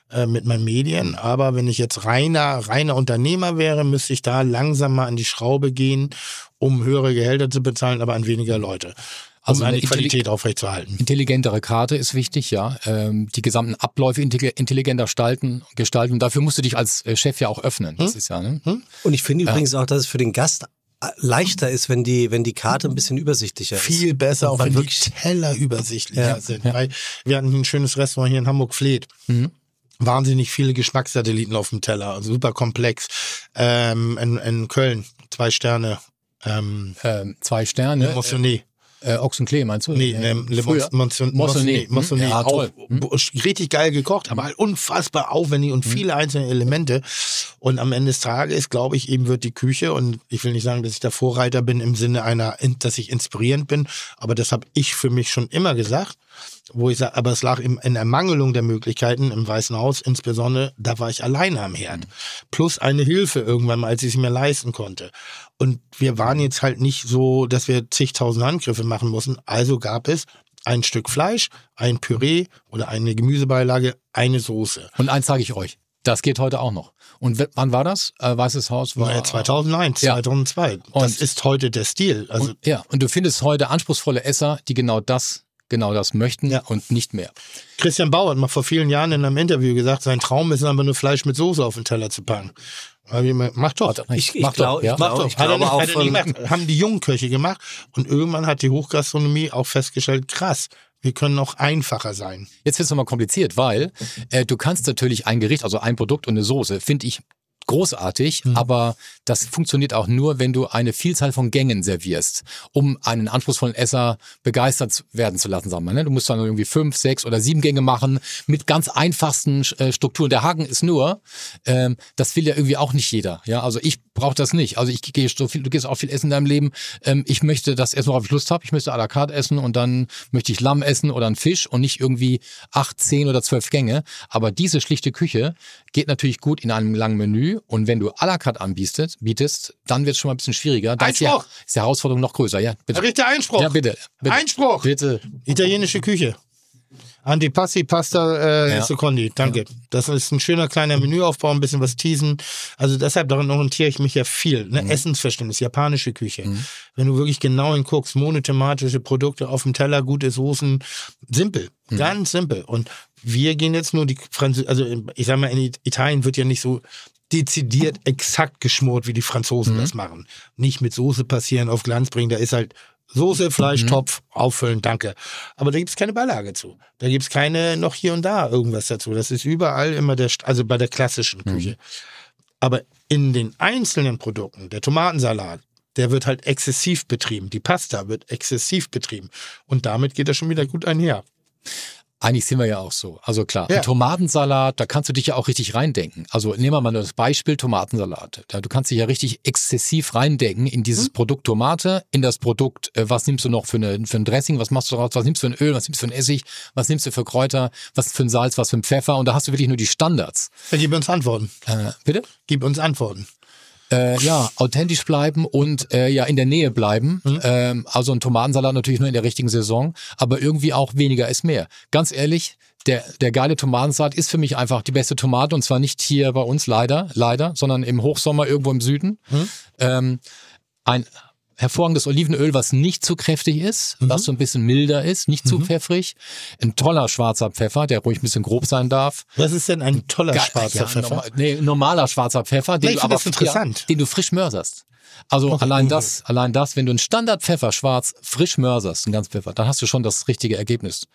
äh, mit meinen Medien. Aber wenn ich jetzt reiner, reiner Unternehmer wäre, müsste ich da langsam mal an die Schraube gehen, um höhere Gehälter zu bezahlen, aber an weniger Leute. Um Also eine eine Qualität aufrechtzuerhalten. Intelligentere Karte ist wichtig, ja. Ähm, die gesamten Abläufe intelli- intelligenter gestalten, gestalten. Und dafür musst du dich als äh, Chef ja auch öffnen. Das ist ja, ne? Und ich finde übrigens auch, dass es für den Gast äh, leichter ist, wenn die, wenn die Karte ein bisschen übersichtlicher ist. viel besser, auch man wenn die wirklich- Teller übersichtlicher Ja, sind. Weil wir hatten ein schönes Restaurant hier in Hamburg Fleet. Mhm. Wahnsinnig viele Geschmackssatelliten auf dem Teller, also super komplex. Ähm, in, in Köln, zwei Sterne. Ähm, Ähm, zwei Sterne. Moissonnet. Äh, Ochsenklee, meinst du? Nee, Äh, ähm. Moissonnet. Moissonnet. Hm? Ja, Auch. Hm? richtig geil gekocht, aber halt unfassbar aufwendig und viele einzelne Elemente. Und am Ende des Tages, glaube ich, eben wird die Küche, und ich will nicht sagen, dass ich der Vorreiter bin im Sinne einer, dass ich inspirierend bin, aber das habe ich für mich schon immer gesagt, wo ich sage, aber es lag in Ermangelung der Möglichkeiten im Weißen Haus, insbesondere, da war ich alleine am Herd. Plus eine Hilfe irgendwann mal, als ich es mir leisten konnte. Und wir waren jetzt halt nicht so, dass wir zigtausend Handgriffe machen mussten. Also gab es ein Stück Fleisch, ein Püree oder eine Gemüsebeilage, eine Soße. Und eins sage ich euch. Das geht heute auch noch. Und wann war das? Äh, Weißes Haus war War ja 2001, Ja. 2002. das Und- ist heute der Stil. Also Und, ja, und du findest heute anspruchsvolle Esser, die genau das, genau das möchten Ja. und nicht mehr. Christian Bauer hat mal vor vielen Jahren in einem Interview gesagt, sein Traum ist einfach nur Fleisch mit Soße auf den Teller zu packen. Mach doch. Ich, ich Mach doch, glaube, ja. ich glaube, doch. ich glaube nicht, auch von, gemacht. Haben die jungen Köche gemacht. Und irgendwann hat die Hochgastronomie auch festgestellt, krass, Wir können auch einfacher sein. Jetzt wird es nochmal kompliziert, weil äh, du kannst natürlich ein Gericht, also ein Produkt und eine Soße, finde ich großartig, Mhm. aber das funktioniert auch nur, wenn du eine Vielzahl von Gängen servierst, um einen anspruchsvollen Esser begeistert werden zu lassen, sagen wir. Ne? Du musst dann irgendwie fünf, sechs oder sieben Gänge machen mit ganz einfachsten äh, Strukturen. Der Haken ist nur, ähm, das will ja irgendwie auch nicht jeder. Ja, also ich brauche das nicht. Also ich gehe so viel, du gehst auch viel essen in deinem Leben. Ähm, ich möchte das essen, worauf ich Lust habe. Ich möchte à la carte essen und dann möchte ich Lamm essen oder einen Fisch und nicht irgendwie acht, zehn oder zwölf Gänge. Aber diese schlichte Küche geht natürlich gut in einem langen Menü. Und wenn du à la carte anbietest, bietest, dann wird es schon mal ein bisschen schwieriger. Da ist die, Einspruch! ist die Herausforderung noch größer. Ja, bitte. Richter Einspruch. Ja, bitte. bitte. Einspruch. Bitte. Italienische Küche. Antipasti, Pasta, äh, Ja. Danke. Das ist ein schöner kleiner Menüaufbau, ein bisschen was teasen. Also deshalb daran orientiere ich mich ja viel. Ne? Mhm. Essensverständnis, japanische Küche. Wenn du wirklich genau hinguckst, monothematische Produkte auf dem Teller, gute Soßen. Simpel. Mhm. Ganz simpel. Und wir gehen jetzt nur die Franz also ich sag mal, in Italien wird ja nicht so dezidiert exakt geschmort, wie die Franzosen Mhm. das machen. Nicht mit Soße passieren, auf Glanz bringen, da ist halt Soße, Fleisch, Mhm. Topf, auffüllen, danke. Aber da gibt's keine Beilage zu. Da gibt's keine noch hier und da irgendwas dazu. Das ist überall immer der, also bei der klassischen Mhm. Küche. Aber in den einzelnen Produkten, der Tomatensalat, der wird halt exzessiv betrieben. Die Pasta wird exzessiv betrieben. Und damit geht das schon wieder gut einher. Eigentlich sind wir ja auch so. Also klar, Ja. ein Tomatensalat, da kannst du dich ja auch richtig reindenken. Also nehmen wir mal das Beispiel Tomatensalat. Ja, du kannst dich ja richtig exzessiv reindenken in dieses Produkt Tomate, in das Produkt, äh, was nimmst du noch für, eine, für ein Dressing, was machst du daraus, was nimmst du für ein Öl, was nimmst du für ein Essig, was nimmst du für Kräuter, was für ein Salz, was für ein Pfeffer und da hast du wirklich nur die Standards. Ja, gib uns Antworten. Äh, bitte? Gib uns Antworten. Äh, ja, authentisch bleiben und äh, ja in der Nähe bleiben. Ähm, also ein Tomatensalat natürlich nur in der richtigen Saison, aber irgendwie auch weniger ist mehr. Ganz ehrlich, der, der geile Tomatensalat ist für mich einfach die beste Tomate und zwar nicht hier bei uns leider, leider, sondern im Hochsommer irgendwo im Süden. Ähm, ein hervorragendes Olivenöl, was nicht zu kräftig ist, was so ein bisschen milder ist, nicht zu pfeffrig. Ein toller schwarzer Pfeffer, der ruhig ein bisschen grob sein darf. Was ist denn ein toller Ge- schwarzer ja, Pfeffer? Normal, nee, normaler schwarzer Pfeffer, den du aber. Ja, den du frisch mörserst. Also allein das, allein das, wenn du einen Standardpfeffer schwarz frisch mörserst, einen ganz Pfeffer, dann hast du schon das richtige Ergebnis.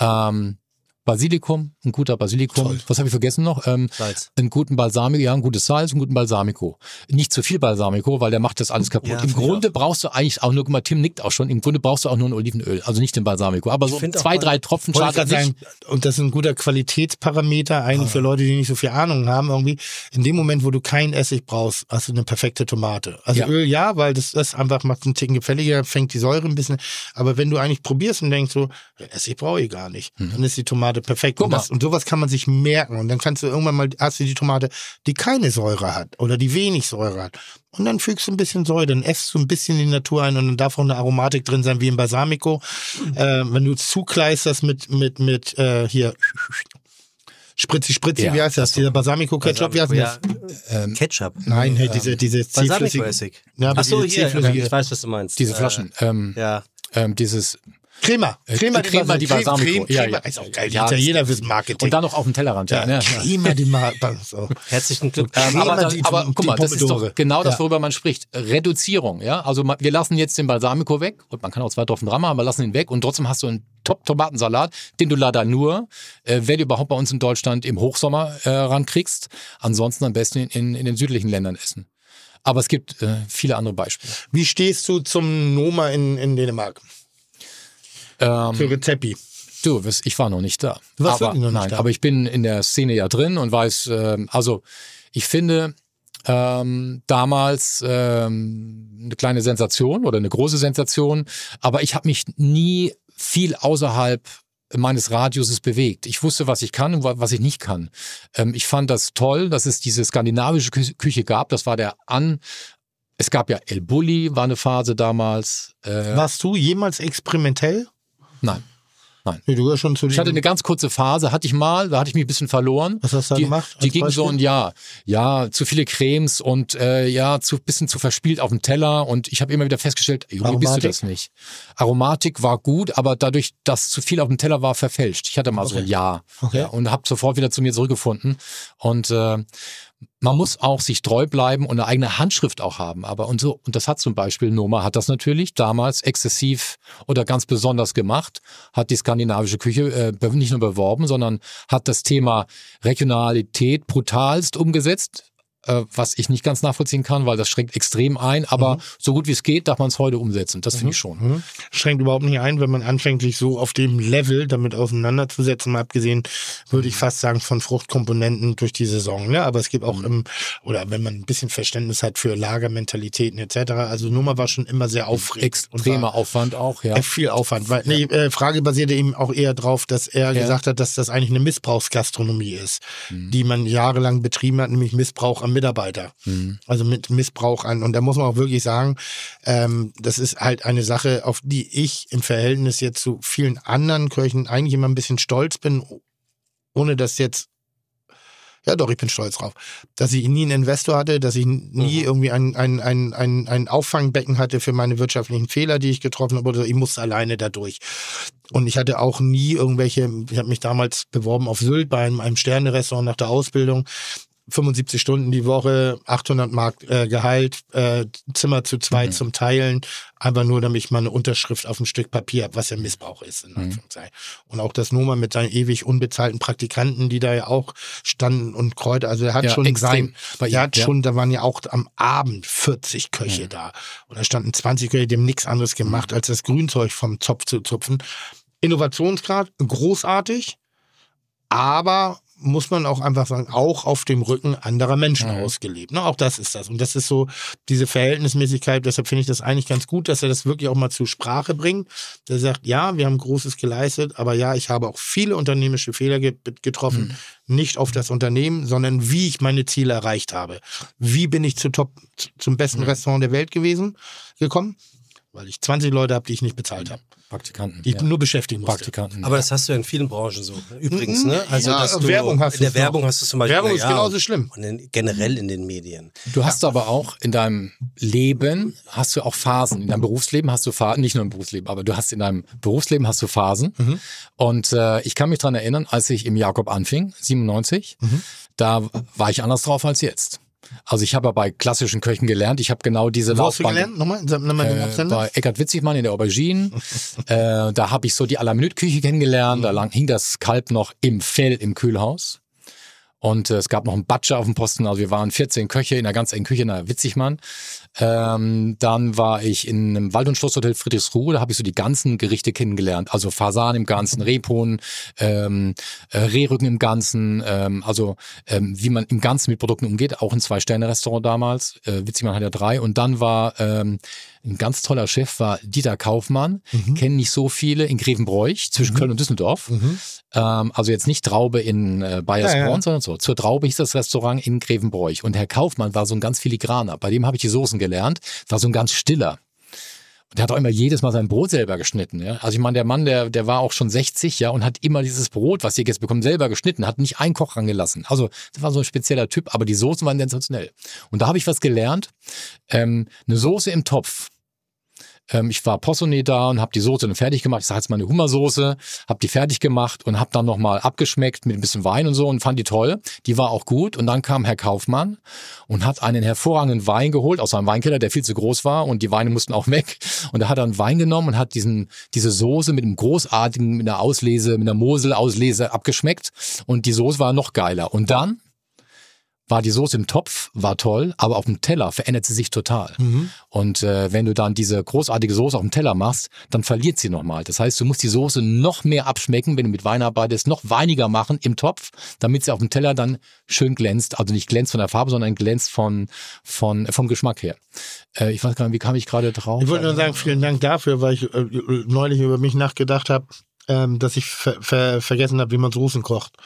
Ähm, Basilikum, ein guter Basilikum. Was habe ich vergessen noch? Ähm, Salz. einen guten Balsamico, ja, ein gutes Salz, einen guten Balsamico. Nicht zu viel Balsamico, weil der macht das alles kaputt. Ja, Im Grunde brauchst du eigentlich auch nur, guck mal, Tim nickt auch schon, im Grunde brauchst du auch nur ein Olivenöl, also nicht den Balsamico. Aber so auch zwei, drei Tropfen schadet nicht. und das ist ein guter Qualitätsparameter, eigentlich für Leute, die nicht so viel Ahnung haben, irgendwie. In dem Moment, wo du keinen Essig brauchst, hast du eine perfekte Tomate. Also Ja. Öl ja, weil das, das einfach macht einen Ticken gefälliger, fängt die Säure ein bisschen. Aber wenn du eigentlich probierst und denkst so, Essig brauche ich gar nicht, dann ist die Tomate perfekt. Guck Und, das, mal. und sowas kann man sich merken. Und dann kannst du irgendwann mal, hast du die Tomate, die keine Säure hat oder die wenig Säure hat. Und dann fügst du ein bisschen Säure, dann esst du ein bisschen die Natur ein und dann darf auch eine Aromatik drin sein, wie im Balsamico. Äh, wenn du zukleisterst mit, mit, mit, äh, hier, Spritzi, Spritzi, Ja, wie heißt das? Dieser Balsamico-Ketchup, wie heißt ja, das? Ketchup. Nein, hey, diese, diese zähflüssige. Balsamico-Essig. Ja, aber Ach so, diese hier, ich weiß, was du meinst. Diese Äh, Flaschen. ähm, Ja. ähm, dieses Crema. Crema, Äh, Crema di Balsamico. Creme, Ja, Crema. ja. Ist auch geil. Die Ja, Italiener fürs Marketing. und dann noch auf dem Tellerrand. Ja, ja, ja. Crema di Mar so. Herzlichen Glückwunsch. Ähm, Aber, Crema das, di- aber die guck mal, das ist doch genau das, Ja. worüber man spricht. Reduzierung, ja. Also wir lassen jetzt den Balsamico weg und man kann auch zwei Tropfen dran machen, aber lassen ihn weg und trotzdem hast du einen Top-Tomatensalat, den du leider nur, äh, wenn du überhaupt bei uns in Deutschland im Hochsommer äh, rankriegst. Ansonsten am besten in, in, in den südlichen Ländern essen. Aber es gibt äh, viele andere Beispiele. Wie stehst du zum Noma in, in Dänemark? Ähm, Für Rezepi. Du, ich war noch nicht da. Du warst aber, noch nicht nein, da? aber ich bin in der Szene ja drin und weiß, ähm, also ich finde ähm, damals ähm, eine kleine Sensation oder eine große Sensation, aber ich habe mich nie viel außerhalb meines Radiuses bewegt. Ich wusste, was ich kann und wa- was ich nicht kann. Ähm, ich fand das toll, dass es diese skandinavische Kü Küche gab. Das war der An. Es gab ja El Bulli, war eine Phase damals. Äh, Warst du jemals experimentell? Nein. Nee, du gehörst schon zu Ich hatte eine ganz kurze Phase, hatte ich mal, da hatte ich mich ein bisschen verloren. Was hast du da die, gemacht Die ging so Beispiel? ein Jahr. Ja, zu viele Cremes und äh, ja, zu bisschen zu verspielt auf dem Teller. Und ich habe immer wieder festgestellt, irgendwie bist du das nicht. Aromatik war gut, aber dadurch, dass zu viel auf dem Teller war, verfälscht. Ich hatte mal so ein Jahr Okay. ja, und habe sofort wieder zu mir zurückgefunden. Und äh, man muss auch sich treu bleiben und eine eigene Handschrift auch haben. Aber und so, und das hat zum Beispiel Noma hat das natürlich damals exzessiv oder ganz besonders gemacht, hat die skandinavische Küche äh, nicht nur beworben, sondern hat das Thema Regionalität brutalst umgesetzt äh, was ich nicht ganz nachvollziehen kann, weil das schränkt extrem ein. Aber mhm. so gut wie es geht, darf man es heute umsetzen. Das mhm. finde ich schon. Mhm. Schränkt überhaupt nicht ein, wenn man anfängt, sich so auf dem Level damit auseinanderzusetzen. Mal abgesehen, würde ich fast sagen, von Fruchtkomponenten durch die Saison. Ne? Aber es gibt auch mhm. im, oder wenn man ein bisschen Verständnis hat für Lagermentalitäten etc. Also Nummer war schon immer sehr aufregend. Extremer Aufwand auch, ja. Viel Aufwand. Weil, nee, äh, Frage basierte eben auch eher darauf, dass er ja. gesagt hat, dass das eigentlich eine Missbrauchsgastronomie ist, mhm. die man jahrelang betrieben hat, nämlich Missbrauch am Mitarbeiter. Mhm. Also mit Missbrauch an. Und da muss man auch wirklich sagen, ähm, das ist halt eine Sache, auf die ich im Verhältnis jetzt zu vielen anderen Kirchen eigentlich immer ein bisschen stolz bin, ohne dass jetzt ja, doch, ich bin stolz drauf. Dass ich nie einen Investor hatte, dass ich nie mhm. irgendwie ein, ein, ein, ein, ein Auffangbecken hatte für meine wirtschaftlichen Fehler, die ich getroffen habe. Oder ich musste alleine dadurch. Und ich hatte auch nie irgendwelche, ich habe mich damals beworben auf Sylt bei einem, einem Sterne-Restaurant nach der Ausbildung. 75 Stunden die Woche, 800 Mark äh, Gehalt, äh, Zimmer zu zweit mhm. zum Teilen, einfach nur, damit ich mal eine Unterschrift auf ein Stück Papier habe, was ja Missbrauch ist. In mhm. Und auch das Noma mit seinen ewig unbezahlten Praktikanten, die da ja auch standen und Kräuter, also er hat ja, schon sein, er hat ja. schon, da waren ja auch am Abend 40 Köche mhm. da. Und da standen 20 Köche, die haben nichts anderes gemacht, mhm. als das Grünzeug vom Zopf zu zupfen. Innovationsgrad großartig, aber muss man auch einfach sagen, auch auf dem Rücken anderer Menschen mhm. ausgelebt. Ne? Auch das ist das. Und das ist so diese Verhältnismäßigkeit. Deshalb finde ich das eigentlich ganz gut, dass er das wirklich auch mal zur Sprache bringt. Der sagt, ja, wir haben Großes geleistet, aber ja, ich habe auch viele unternehmische Fehler getroffen. Mhm. Nicht auf das Unternehmen, sondern wie ich meine Ziele erreicht habe. Wie bin ich zu top, zum besten mhm. Restaurant der Welt gewesen, gekommen? Weil ich 20 Leute habe, die ich nicht bezahlt habe. Praktikanten. Die ja. nur beschäftigen musste. Praktikanten. Aber das hast du ja in vielen Branchen so. Ne? Übrigens, ne? Also, ja, dass du Werbung hast in der Werbung hast du zum Beispiel. Werbung ist ja, genauso schlimm. Und in, generell in den Medien. Du hast aber auch in deinem Leben, hast du auch Phasen. In deinem Berufsleben hast du Phasen, nicht nur im Berufsleben, aber du hast in deinem Berufsleben hast du Phasen. Mhm. Und äh, ich kann mich dran erinnern, als ich im Jakob anfing, 97, mhm. da war ich anders drauf als jetzt. Also ich habe ja bei klassischen Köchen gelernt. Ich habe genau diese Wo Laufbahn. Hast du gelernt? Nochmal, nochmal äh, bei Eckart Witzigmann in der Aubergine. äh, da habe ich so die à la Minute Küche kennengelernt. Da lang hing das Kalb noch im Fell im Kühlhaus. Und äh, es gab noch einen Butcher auf dem Posten. Also wir waren 14 Köche in einer ganz engen Küche in der Witzigmann. Ähm, dann war ich in einem Wald- und Schlosshotel Friedrichsruhe. Da habe ich so die ganzen Gerichte kennengelernt. Also Fasan im Ganzen, Rebhuhn, ähm, äh, Rehrücken im Ganzen. Ähm, also ähm, wie man im Ganzen mit Produkten umgeht. Auch ein Zwei-Sterne-Restaurant damals. Äh, Witzigmann hat ja drei. Und dann war ähm, ein ganz toller Chef war Dieter Kaufmann, mhm. kennen nicht so viele in Grevenbroich zwischen mhm. Köln und Düsseldorf. Mhm. Ähm, also jetzt nicht Traube in äh, Bayersbronn, ja, ja. sondern so. Zur Traube hieß das Restaurant in Grevenbroich. Und Herr Kaufmann war so ein ganz filigraner. Bei dem habe ich die Soßen gelernt. War so ein ganz stiller. Und der hat auch immer jedes Mal sein Brot selber geschnitten. Ja? Also ich meine, der Mann, der, der war auch schon 60, ja, und hat immer dieses Brot, was ihr jetzt bekommt, selber geschnitten, hat nicht einen Koch rangelassen. Also das war so ein spezieller Typ, aber die Soßen waren sensationell. Und da habe ich was gelernt. Ähm, eine Soße im Topf ähm, ich war Possone da und habe die Soße dann fertig gemacht. Ich sage jetzt mal eine Hummersoße, habe die fertig gemacht und habe dann nochmal abgeschmeckt mit ein bisschen Wein und so und fand die toll. Die war auch gut. Und dann kam Herr Kaufmann und hat einen hervorragenden Wein geholt aus seinem Weinkeller, der viel zu groß war und die Weine mussten auch weg. Und da hat er einen Wein genommen und hat diesen, diese Soße mit einem großartigen, mit einer Auslese, mit einer Mosel-Auslese abgeschmeckt. Und die Soße war noch geiler. Und dann war die Soße im Topf, war toll, aber auf dem Teller verändert sie sich total. Mhm. Und äh, wenn du dann diese großartige Soße auf dem Teller machst, dann verliert sie nochmal. Das heißt, du musst die Soße noch mehr abschmecken, wenn du mit Wein arbeitest, noch weiniger machen im Topf, damit sie auf dem Teller dann schön glänzt. Also nicht glänzt von der Farbe, sondern glänzt von, von, vom Geschmack her. Äh, ich weiß gar nicht, wie kam ich gerade drauf? Ich wollte nur sagen, vielen Dank dafür, weil ich äh, neulich über mich nachgedacht habe, ähm, dass ich ver ver vergessen habe, wie man Soßen kocht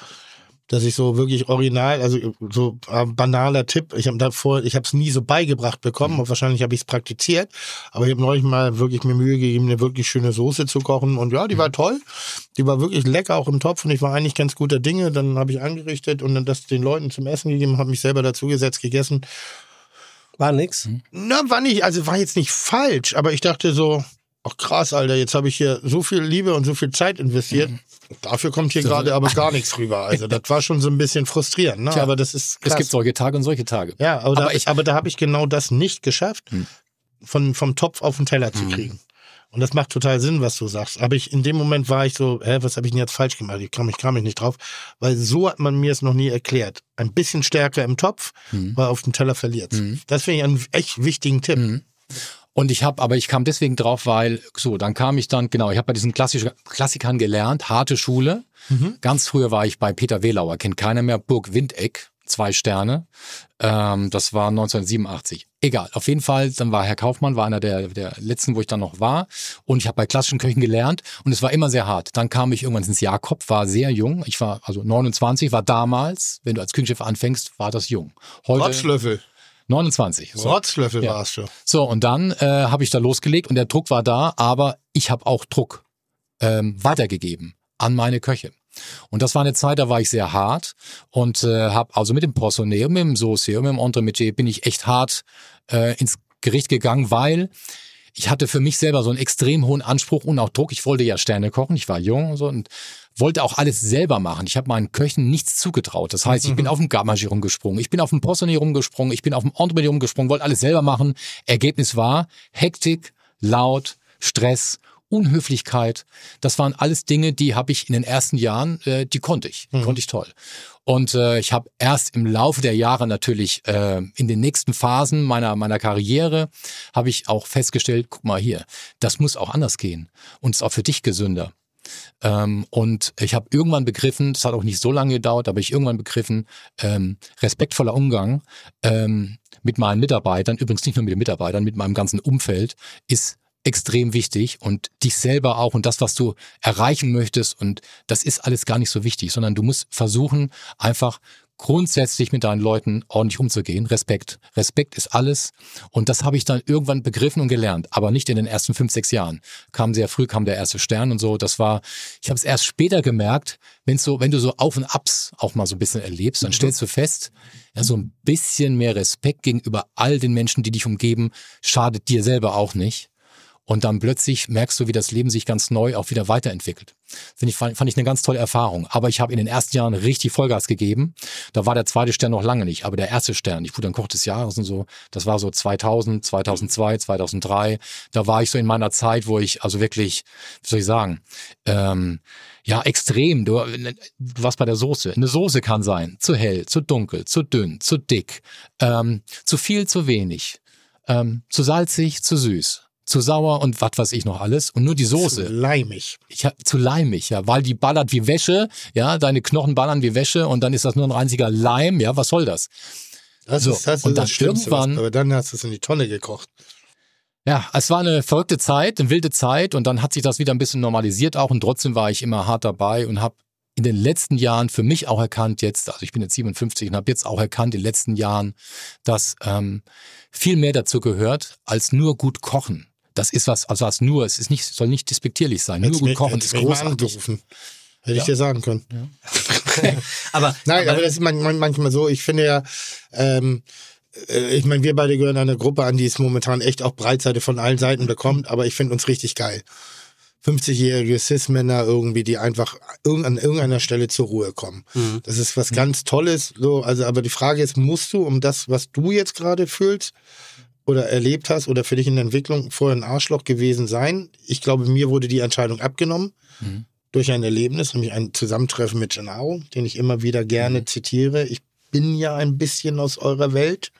dass ich so wirklich original, also so äh, banaler Tipp, ich habe davor, ich habe es nie so beigebracht bekommen, mhm. und wahrscheinlich habe ich es praktiziert, aber ich habe neulich mal wirklich mir Mühe gegeben, eine wirklich schöne Soße zu kochen und ja, die mhm. war toll, die war wirklich lecker auch im Topf und ich war eigentlich ganz guter Dinge, dann habe ich angerichtet und dann das den Leuten zum Essen gegeben, habe mich selber dazugesetzt, gegessen. War nix? Na, war nicht, also war jetzt nicht falsch, aber ich dachte so, ach krass, Alter, jetzt habe ich hier so viel Liebe und so viel Zeit investiert. Mhm. Dafür kommt hier gerade aber gar nichts rüber. Also das war schon so ein bisschen frustrierend, ne? Tja, aber das ist krass. Es gibt solche Tage und solche Tage. ja, aber, da, aber ich- aber da habe ich genau das nicht geschafft, Hm. von, vom Topf auf den Teller zu kriegen. Und das macht total Sinn, was du sagst. Aber ich, in dem Moment war ich so, hä, was habe ich denn jetzt falsch gemacht? Ich kam, ich kam mich nicht drauf, weil so hat man mir es noch nie erklärt. Ein bisschen stärker im Topf, Hm. weil auf dem Teller verliert. Das finde ich einen echt wichtigen Tipp. Mhm. Und ich habe, aber ich kam deswegen drauf, weil, so, dann kam ich dann, genau, ich habe bei diesen klassischen Klassikern gelernt, harte Schule. Ganz früher war ich bei Peter Wehlauer, kennt keiner mehr, Burg Windeck, zwei Sterne. Ähm, das war 1987. Egal, auf jeden Fall, dann war Herr Kaufmann, war einer der, der letzten, wo ich dann noch war. Und ich habe bei klassischen Köchen gelernt und es war immer sehr hart. Dann kam ich irgendwann ins Jakob, war sehr jung. Ich war also 29, war damals, wenn du als Küchenchef anfängst, war das jung. Heute Rotzlöffel. 29. So. Rotzlöffel Ja. warst du. So, und dann äh, habe ich da losgelegt und der Druck war da, aber ich habe auch Druck ähm, weitergegeben an meine Köche. Und das war eine Zeit, da war ich sehr hart und äh, habe also mit dem Poissonné und mit dem Saucier und mit dem Entremetier bin ich echt hart äh, ins Gericht gegangen, weil ich hatte für mich selber so einen extrem hohen Anspruch und auch Druck. Ich wollte ja Sterne kochen, ich war jung und so und wollte auch alles selber machen. Ich habe meinen Köchen nichts zugetraut. Das heißt, ich bin auf dem Garmagie rumgesprungen, ich bin auf dem Poissonné rumgesprungen, ich bin auf dem Entremetier rumgesprungen, wollte alles selber machen. Ergebnis war Hektik, laut, Stress, Unhöflichkeit. Das waren alles Dinge, die habe ich in den ersten Jahren, äh, die konnte ich, die konnte ich toll. Und äh, ich habe erst im Laufe der Jahre natürlich äh, in den nächsten Phasen meiner meiner Karriere habe ich auch festgestellt, guck mal hier, das muss auch anders gehen und ist auch für dich gesünder. Ähm, und ich habe irgendwann begriffen, das hat auch nicht so lange gedauert, aber ich irgendwann begriffen, ähm, respektvoller Umgang ähm, mit meinen Mitarbeitern, übrigens nicht nur mit den Mitarbeitern, mit meinem ganzen Umfeld, ist extrem wichtig und dich selber auch und das, was du erreichen möchtest und das ist alles gar nicht so wichtig, sondern du musst versuchen, einfach grundsätzlich mit deinen Leuten ordentlich umzugehen. Respekt. Respekt ist alles. Und das habe ich dann irgendwann begriffen und gelernt, aber nicht in den ersten fünf, sechs Jahren. Kam sehr früh, kam der erste Stern und so. Das war, ich habe es erst später gemerkt, wenn so, wenn du so Auf und Abs auch mal so ein bisschen erlebst, dann stellst du fest, ja, so ein bisschen mehr Respekt gegenüber all den Menschen, die dich umgeben, schadet dir selber auch nicht. Und dann plötzlich merkst du, wie das Leben sich ganz neu auch wieder weiterentwickelt. Finde ich, fand, fand ich eine ganz tolle Erfahrung. Aber ich habe in den ersten Jahren richtig Vollgas gegeben. Da war der zweite Stern noch lange nicht, aber der erste Stern, die Food Koch des Jahres und so, das war so 2000, 2002, 2003. Da war ich so in meiner Zeit, wo ich also wirklich, wie soll ich sagen, ähm, ja, extrem. Du, du warst bei der Soße. Eine Soße kann sein zu hell, zu dunkel, zu dünn, zu dick, ähm, zu viel, zu wenig, ähm, zu salzig, zu süß zu sauer und was weiß ich noch alles. Und nur die Soße. Leimig. Ich hab, zu leimig, ja, weil die ballert wie Wäsche, ja, deine Knochen ballern wie Wäsche und dann ist das nur ein einziger Leim, ja, was soll das? Das So, ist das, und ist dann das Schlimmste, was- irgendwann- Aber dann hast du es in die Tonne gekocht. Ja, es war eine verrückte Zeit, eine wilde Zeit und dann hat sich das wieder ein bisschen normalisiert auch und trotzdem war ich immer hart dabei und habe in den letzten Jahren für mich auch erkannt jetzt, also ich bin jetzt 57 und habe jetzt auch erkannt in den letzten Jahren, dass ähm, viel mehr dazu gehört als nur gut kochen. Das ist was, also was nur, es ist nicht, soll nicht despektierlich sein. Nur Hättest gut kochen ist großartig. angerufen. Hätte ich Ja. dir sagen können. Aber, Nein, aber, das ist man, man, manchmal so. Ich finde ja, ähm, äh, ich meine, wir beide gehören einer Gruppe an, die es momentan echt auch Breitseite von allen Seiten bekommt, aber ich finde uns richtig geil. 50-jährige Cis-Männer irgendwie, die einfach irgend- an irgendeiner Stelle zur Ruhe kommen. Mhm. Das ist was ganz Tolles. So, also, aber die Frage ist, musst du um das, was du jetzt gerade fühlst oder erlebt hast oder für dich in der Entwicklung vorher ein Arschloch gewesen sein? Ich glaube, mir wurde die Entscheidung abgenommen durch ein Erlebnis, nämlich ein Zusammentreffen mit Gennaro, den ich immer wieder gerne zitiere. Ich bin ja ein bisschen aus eurer Welt.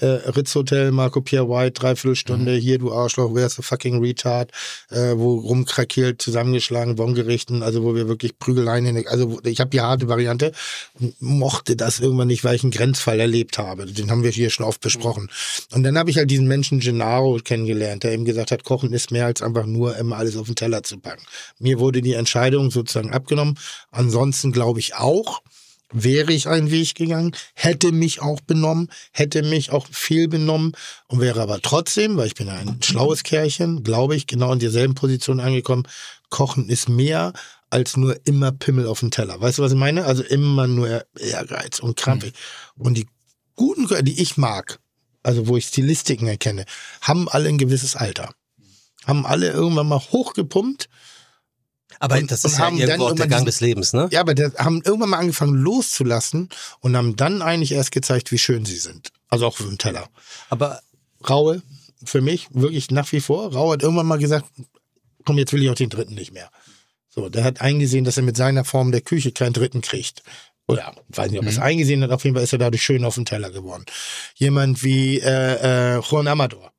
Äh, Ritz Hotel, Marco Pierre White, Dreiviertelstunde, hier du Arschloch, wer ist der fucking Retard, äh, wo rumkrakeelt, zusammengeschlagen, Bongerichten, also wo wir wirklich Prügeleien hin, also ich habe die harte Variante und mochte das irgendwann nicht, weil ich einen Grenzfall erlebt habe. Den haben wir hier schon oft besprochen. Und dann habe ich halt diesen Menschen Gennaro kennengelernt, der eben gesagt hat, Kochen ist mehr als einfach nur immer alles auf den Teller zu packen. Mir wurde die Entscheidung sozusagen abgenommen. Ansonsten glaube ich auch, wäre ich einen Weg gegangen, hätte mich auch benommen, hätte mich auch viel benommen und wäre aber trotzdem, weil ich bin ein schlaues Kerlchen, glaube ich, genau in derselben Position angekommen. Kochen ist mehr als nur immer Pimmel auf dem Teller. Weißt du, was ich meine? Also immer nur Ehrgeiz und krampfig. Und die guten Köche, die ich mag, also wo ich Stilistiken erkenne, haben alle ein gewisses Alter. haben alle irgendwann mal hochgepumpt. Aber Und- das ist ja irgendwo auch der Gang des Lebens, ne? Ja, aber die haben irgendwann mal angefangen loszulassen und haben dann eigentlich erst gezeigt, wie schön sie sind. Also auch für den Teller. Aber Raue, für mich wirklich nach wie vor. Raue hat irgendwann mal gesagt, komm, jetzt will ich auch den dritten nicht mehr. So, der hat eingesehen, dass er mit seiner Form der Küche keinen dritten kriegt. Oder, weiß nicht, ob er es eingesehen hat, auf jeden Fall ist er dadurch schön auf den Teller geworden. Jemand wie äh, äh, Juan Amador.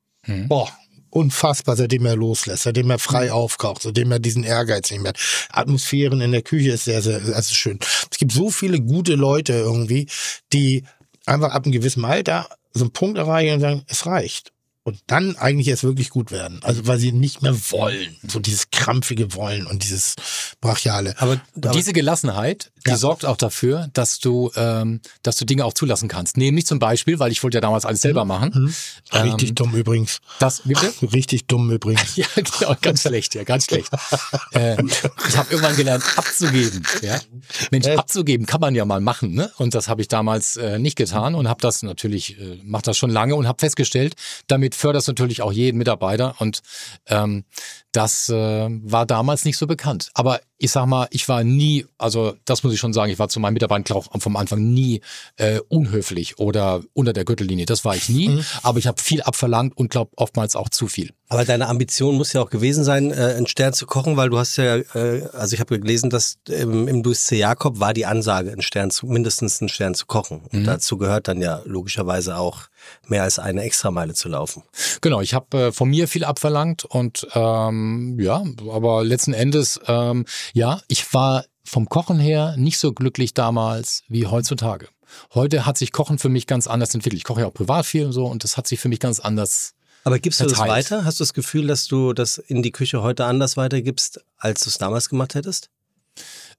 Boah, unfassbar, seitdem er loslässt, seitdem er frei aufkocht, seitdem er diesen Ehrgeiz nicht mehr hat. Atmosphären in der Küche ist sehr, sehr also schön. Es gibt so viele gute Leute irgendwie, die einfach ab einem gewissen Alter so einen Punkt erreichen und sagen, es reicht. Und dann eigentlich erst wirklich gut werden. Also weil sie nicht mehr wollen. So dieses krampfige Wollen und dieses brachiale. aber, aber diese Gelassenheit, die Ja. sorgt auch dafür, dass du, ähm, dass du Dinge auch zulassen kannst. Nämlich zum Beispiel, weil ich wollte ja damals alles selber machen. Richtig Ähm, dumm übrigens. Das, wie bitte? Richtig dumm übrigens. Ja, genau, ganz schlecht, ja, ganz schlecht. äh, ich habe irgendwann gelernt, abzugeben. Ja? Mensch, Äh. abzugeben kann man ja mal machen, ne? Und das habe ich damals äh, nicht getan und habe das natürlich, äh, mache das schon lange und habe festgestellt, damit förderst du natürlich auch jeden Mitarbeiter und ähm, das äh, war damals nicht so bekannt. Aber ich sag mal, ich war nie, also das muss ich schon sagen, ich war zu meinen Mitarbeitern auch vom Anfang nie äh, unhöflich oder unter der Gürtellinie. Das war ich nie, aber ich habe viel abverlangt und glaube oftmals auch zu viel. Aber deine Ambition muss ja auch gewesen sein, äh, einen Stern zu kochen, weil du hast ja, äh, also ich habe gelesen, dass im, im Louis C. Jakob war die Ansage, einen Stern zu, mindestens einen Stern zu kochen. Und dazu gehört dann ja logischerweise auch mehr als eine Extrameile zu laufen. Genau, ich habe äh, von mir viel abverlangt und ähm, ja, aber letzten Endes, ähm, ja, ich war vom Kochen her nicht so glücklich damals wie heutzutage. Heute hat sich Kochen für mich ganz anders entwickelt. Ich koche ja auch privat viel und so und das hat sich für mich ganz anders. Aber gibst du das Verteilt. weiter? Hast du das Gefühl, dass du das in die Küche heute anders weitergibst, als du es damals gemacht hättest?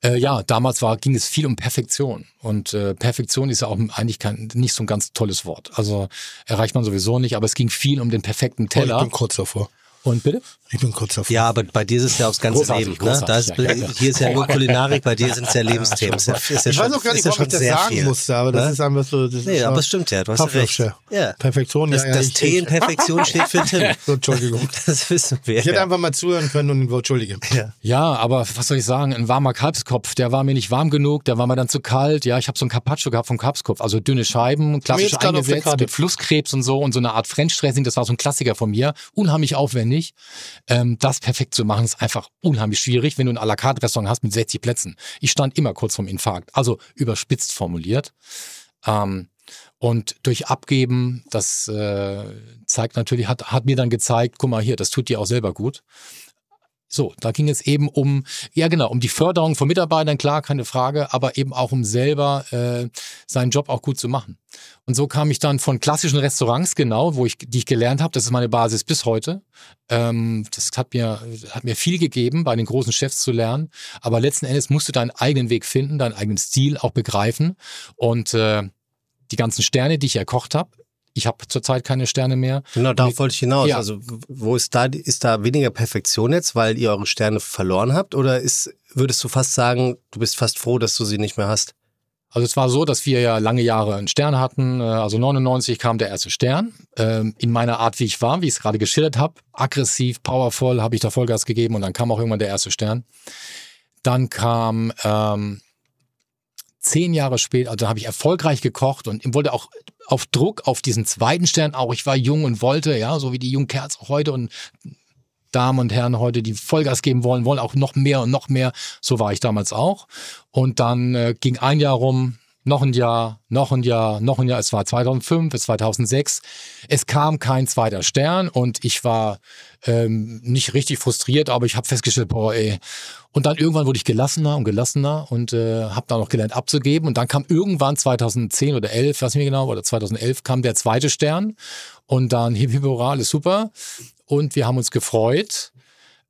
Äh, ja, damals war, ging es viel um Perfektion und äh, Perfektion ist ja auch eigentlich kein, nicht so ein ganz tolles Wort. Also erreicht man sowieso nicht, aber es ging viel um den perfekten Ich Teller. bin kurz davor. Und bitte? Ich bin kurz davor. Ja, aber bei dir ist es ja aufs ganze Großartig, Leben. Ne? Da ist, großartig, ja, ja, ja. Hier ist ja nur Kulinarik, bei dir sind es ja Lebensthemen. Ist ja, ist ja ich schon, weiß auch gar ist nicht, ja warum ich das sagen viel. musste, aber das Ne? ist einfach so. Das Nee, ist aber es stimmt ja, du hast ja recht. Ja. Perfektion, Das, ja. das T in Perfektion steht für Tim. So, Entschuldigung. Das wissen wir. Ich hätte einfach mal zuhören können und entschuldige. Ja, aber was soll ich sagen? Ein warmer Kalbskopf, der war mir nicht warm genug, der war mir dann zu kalt. Ja, ich habe so ein Carpaccio gehabt vom Kalbskopf, also dünne Scheiben, klassisch eingesetzt mit Flusskrebs und so und so eine Art French Dressing. Das war so ein Klassiker von mir, unheimlich aufwendig. Ähm, das perfekt zu machen ist einfach unheimlich schwierig, wenn du ein à la carte Restaurant hast mit 60 Plätzen. Ich stand immer kurz vorm Infarkt, also überspitzt formuliert. Ähm, und durch Abgeben, das äh, zeigt natürlich, hat, hat mir dann gezeigt, guck mal hier, das tut dir auch selber gut. So, da ging es eben um, ja genau, um die Förderung von Mitarbeitern, klar, keine Frage, aber eben auch um selber äh, seinen Job auch gut zu machen. Und so kam ich dann von klassischen Restaurants, genau, wo ich, die ich gelernt habe, das ist meine Basis bis heute. Ähm, das hat mir, hat mir viel gegeben, bei den großen Chefs zu lernen. Aber letzten Endes musst du deinen eigenen Weg finden, deinen eigenen Stil auch begreifen. Und äh, die ganzen Sterne, die ich erkocht habe, ich habe zurzeit keine Sterne mehr. Genau, darauf wollte ich hinaus. Ja. Also, wo ist da, ist da weniger Perfektion jetzt, weil ihr eure Sterne verloren habt? Oder ist, würdest du fast sagen, du bist fast froh, dass du sie nicht mehr hast? Also es war so, dass wir ja lange Jahre einen Stern hatten. Äh, Also 99 kam der erste Stern. Ähm, In meiner Art, wie ich war, wie ich es gerade geschildert habe, aggressiv, powervoll, habe ich da Vollgas gegeben und dann kam auch irgendwann der erste Stern. Dann kam ähm, zehn Jahre später, also habe ich erfolgreich gekocht und wollte auch auf Druck auf diesen zweiten Stern auch. Ich war jung und wollte, ja, so wie die jungen Kerls heute und Damen und Herren heute, die Vollgas geben wollen, wollen auch noch mehr und noch mehr. So war ich damals auch. Und dann äh, ging ein Jahr rum, noch ein Jahr, noch ein Jahr, noch ein Jahr. Es war 2005, es war 2006. Es kam kein zweiter Stern und ich war ähm, nicht richtig frustriert, aber ich habe festgestellt, boah, ey. Und dann irgendwann wurde ich gelassener und gelassener und äh, habe dann noch gelernt abzugeben. Und dann kam irgendwann 2010 oder 11, weiß nicht genau, oder 2011 kam der zweite Stern und dann hip hip hurra, alles super. Und wir haben uns gefreut.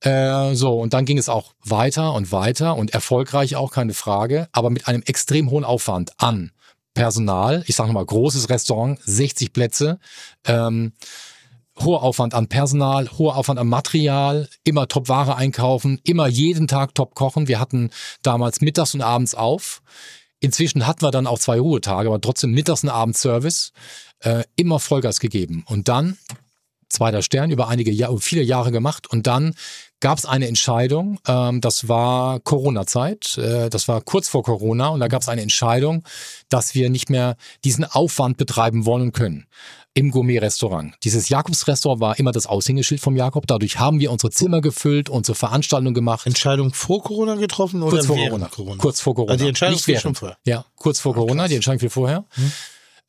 Äh, so, und dann ging es auch weiter und weiter und erfolgreich auch, keine Frage, aber mit einem extrem hohen Aufwand an Personal. Ich sage nochmal, großes Restaurant, 60 Plätze. Ähm, hoher Aufwand an Personal, hoher Aufwand an Material, immer Top-Ware einkaufen, immer jeden Tag top kochen. Wir hatten damals mittags und abends auf. Inzwischen hatten wir dann auch zwei Ruhetage, aber trotzdem mittags und abends Service. Äh, immer Vollgas gegeben. Und dann zweiter Stern über einige Jahre, viele Jahre gemacht und dann gab es eine Entscheidung, ähm, das war Corona-Zeit, äh, das war kurz vor Corona und da gab es eine Entscheidung, dass wir nicht mehr diesen Aufwand betreiben wollen können im Gourmet-Restaurant. Dieses Jakobs-Restaurant war immer das Aushängeschild vom Jakob. Dadurch haben wir unsere Zimmer gefüllt, unsere Veranstaltungen gemacht. Entscheidung vor Corona getroffen oder Kurz vor während Corona. Kurz vor Corona. Also die Entscheidung Nicht während. schon vorher. Ja, kurz vor Corona, die Entscheidung viel vorher.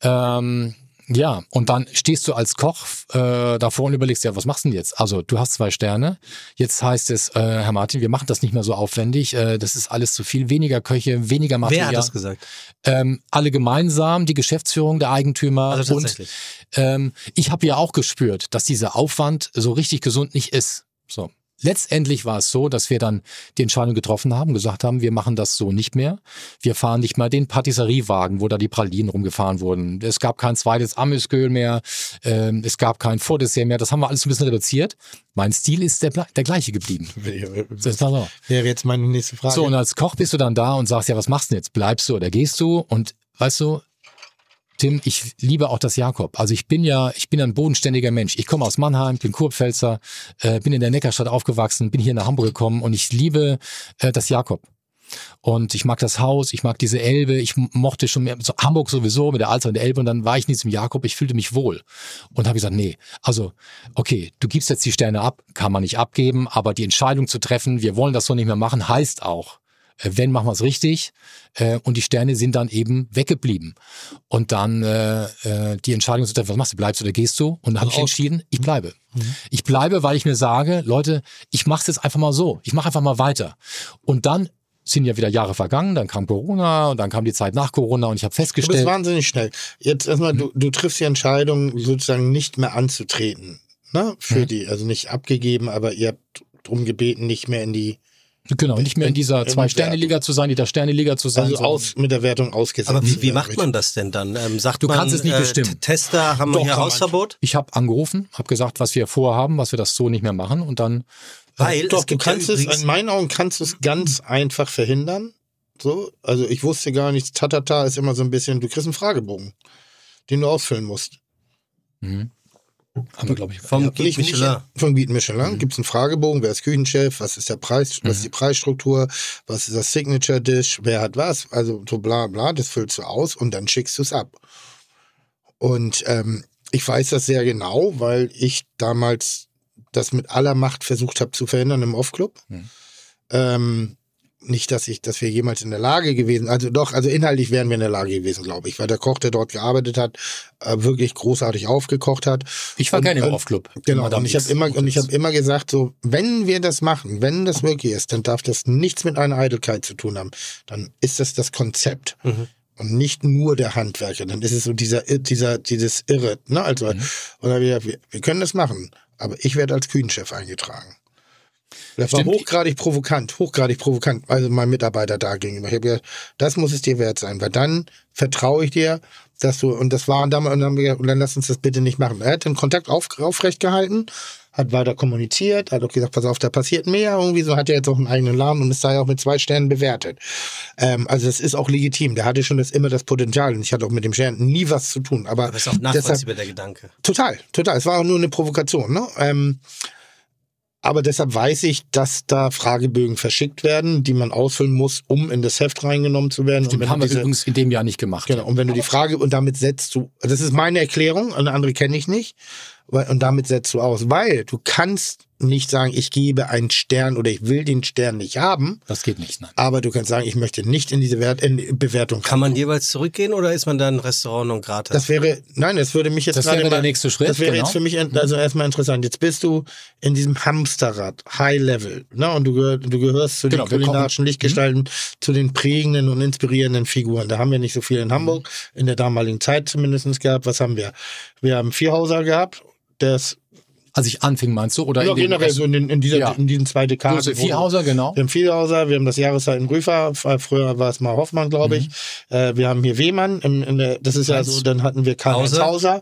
Ähm, ja, und dann stehst du als Koch äh, davor und überlegst, ja, was machst du denn jetzt? Also du hast zwei Sterne. Jetzt heißt es, äh, Herr Martin, wir machen das nicht mehr so aufwendig. Äh, das ist alles zu viel. Weniger Köche, weniger Material. Wer hat das gesagt? Ähm, alle gemeinsam, die Geschäftsführung, der Eigentümer Also und tatsächlich. ähm, ich habe ja auch gespürt, dass dieser Aufwand so richtig gesund nicht ist. So. Letztendlich war es so, dass wir dann die Entscheidung getroffen haben, gesagt haben, wir machen das so nicht mehr. Wir fahren nicht mal den Patisseriewagen, wo da die Pralinen rumgefahren wurden. Es gab kein zweites Amüsgöl mehr, ähm, es gab kein Vordessert mehr. Das haben wir alles ein bisschen reduziert. Mein Stil ist der, der gleiche geblieben. Das ist so. Wäre jetzt meine nächste Frage. So, und als Koch bist du dann da und sagst, ja, was machst du denn jetzt? Bleibst du oder gehst du? Und weißt du, Tim, ich liebe auch das Jakob. Also ich bin ja, ich bin ein bodenständiger Mensch. Ich komme aus Mannheim, bin Kurpfälzer, äh, bin in der Neckarstadt aufgewachsen, bin hier nach Hamburg gekommen und ich liebe äh, das Jakob. Und ich mag das Haus, ich mag diese Elbe, ich mochte schon mehr, so Hamburg sowieso mit der Alster und der Elbe und dann war ich in diesem Jakob, ich fühlte mich wohl. Und habe gesagt, nee, also okay, du gibst jetzt die Sterne ab, kann man nicht abgeben, aber die Entscheidung zu treffen, wir wollen das so nicht mehr machen, heißt auch, wenn machen wir es richtig äh, und die Sterne sind dann eben weggeblieben. Und dann äh, äh, die Entscheidung zu treffen, was machst du, bleibst du oder gehst du? Und dann habe ich entschieden, ich bleibe. Ich bleibe, weil ich mir sage, Leute, ich mache es jetzt einfach mal so. Ich mache einfach mal weiter. Und dann sind ja wieder Jahre vergangen, dann kam Corona und dann kam die Zeit nach Corona und ich habe Du bist festgestellt, wahnsinnig schnell. Jetzt erstmal, du, du triffst die Entscheidung, sozusagen nicht mehr anzutreten. Ne? Für Mhm. die, also nicht abgegeben, aber ihr habt drum gebeten, nicht mehr in die, genau, nicht mehr in dieser in- Zwei-Sterne-Liga zu sein, die der Sterne-Liga zu sein. also aus, mit der Wertung ausgesetzt. Aber wie, wie macht man das denn dann? Ähm, sagt Du man, kannst es nicht äh, bestimmen. Tester haben wir Doch, hier. Hausverbot? Ich habe angerufen, habe gesagt, was wir vorhaben, was wir das so nicht mehr machen und dann Weil Doch, es du ja kannst es, in meinen Augen kannst du es ganz einfach verhindern. So, also ich wusste gar nichts. Tatata ist immer so ein bisschen, du kriegst einen Fragebogen, den du ausfüllen musst. mhm. Haben wir, glaube ich. vom Ja, Guide Michelin. Von Guide Michelin gibt es einen Fragebogen, wer ist Küchenchef, was ist der Preis, was ist die Preisstruktur, was ist das Signature Dish, wer hat was, also so bla bla, das füllst du aus und dann schickst du es ab. Und ähm, ich weiß das sehr genau, weil ich damals das mit aller Macht versucht habe zu verhindern im Off-Club. Mhm. Ähm, nicht, dass ich, dass wir jemals in der Lage gewesen, also doch, also inhaltlich wären wir in der Lage gewesen, glaube ich, weil der Koch, der dort gearbeitet hat, äh, wirklich großartig aufgekocht hat. Ich war Und- gerne im Off-Club. Genau, Madame und ich habe immer, und ich habe immer gesagt, so, wenn wir das machen, wenn das möglich ist, dann darf das nichts mit einer Eitelkeit zu tun haben. Dann ist das das Konzept. Mhm. Und nicht nur der Handwerker, dann ist es so dieser, dieser, dieses Irre, ne? Also, und dann hab ich gesagt, wir, wir können das machen, aber ich werde als Küchenchef eingetragen. Das war Stimmt. hochgradig provokant, hochgradig provokant, also mein Mitarbeiter da gegenüber. Ich habe gesagt, das muss es dir wert sein, weil dann vertraue ich dir, dass du, und das waren damals, und dann, haben wir gesagt, und dann lass uns das bitte nicht machen. Er hat den Kontakt auf, aufrecht gehalten, hat weiter kommuniziert, hat auch gesagt, pass auf, da passiert mehr irgendwie, so hat er jetzt auch einen eigenen Laden und ist da ja auch mit zwei Sternen bewertet. Ähm, also das ist auch legitim, der hatte schon das, immer das Potenzial und ich hatte auch mit dem Stern nie was zu tun, aber, Aber ist auch deshalb, nachvollziehbar der Gedanke. Total, total. Es war auch nur eine Provokation. Ne? Ähm, aber deshalb weiß ich, dass da Fragebögen verschickt werden, die man ausfüllen muss, um in das Heft reingenommen zu werden. Stimmt, und haben wir übrigens in dem Jahr nicht gemacht. genau, und wenn du die Frage und damit setzt du, das ist meine Erklärung, eine andere kenne ich nicht, und damit setzt du aus, weil du kannst nicht sagen, ich gebe einen Stern oder ich will den Stern nicht haben, Das geht nicht, nein. aber du kannst sagen, ich möchte nicht in diese Wert, in Bewertung. Kann man jeweils zurückgehen oder ist man dann Restaurant non grata? Das wäre, nein, das würde mich jetzt Das gerade wäre der mal- nächste Schritt, Das wäre genau. jetzt für mich also erstmal interessant. Jetzt bist du in diesem Hamsterrad, High Level, ne? Und du, gehör, du gehörst zu Genau, den kulinarischen Lichtgestalten, zu den prägenden und inspirierenden Figuren. Da haben wir nicht so viel in Hamburg, in der damaligen Zeit zumindest gehabt. Was haben wir? Wir haben Vierhauser gehabt, der ist Als ich anfing, meinst du? Oder ja, in generell so in, den, in, dieser, Ja. in diesen zwei Dekaden. Josef wo- Vierhauser, genau. wir haben Vierhauser, wir haben das Jahreszeiten Rüfer, f- früher war es mal Hoffmann, glaube ich. Äh, wir haben hier Wehmann, im, in der, das ist ja so, dann hatten wir Karl-Heinz Hauser. Hauser.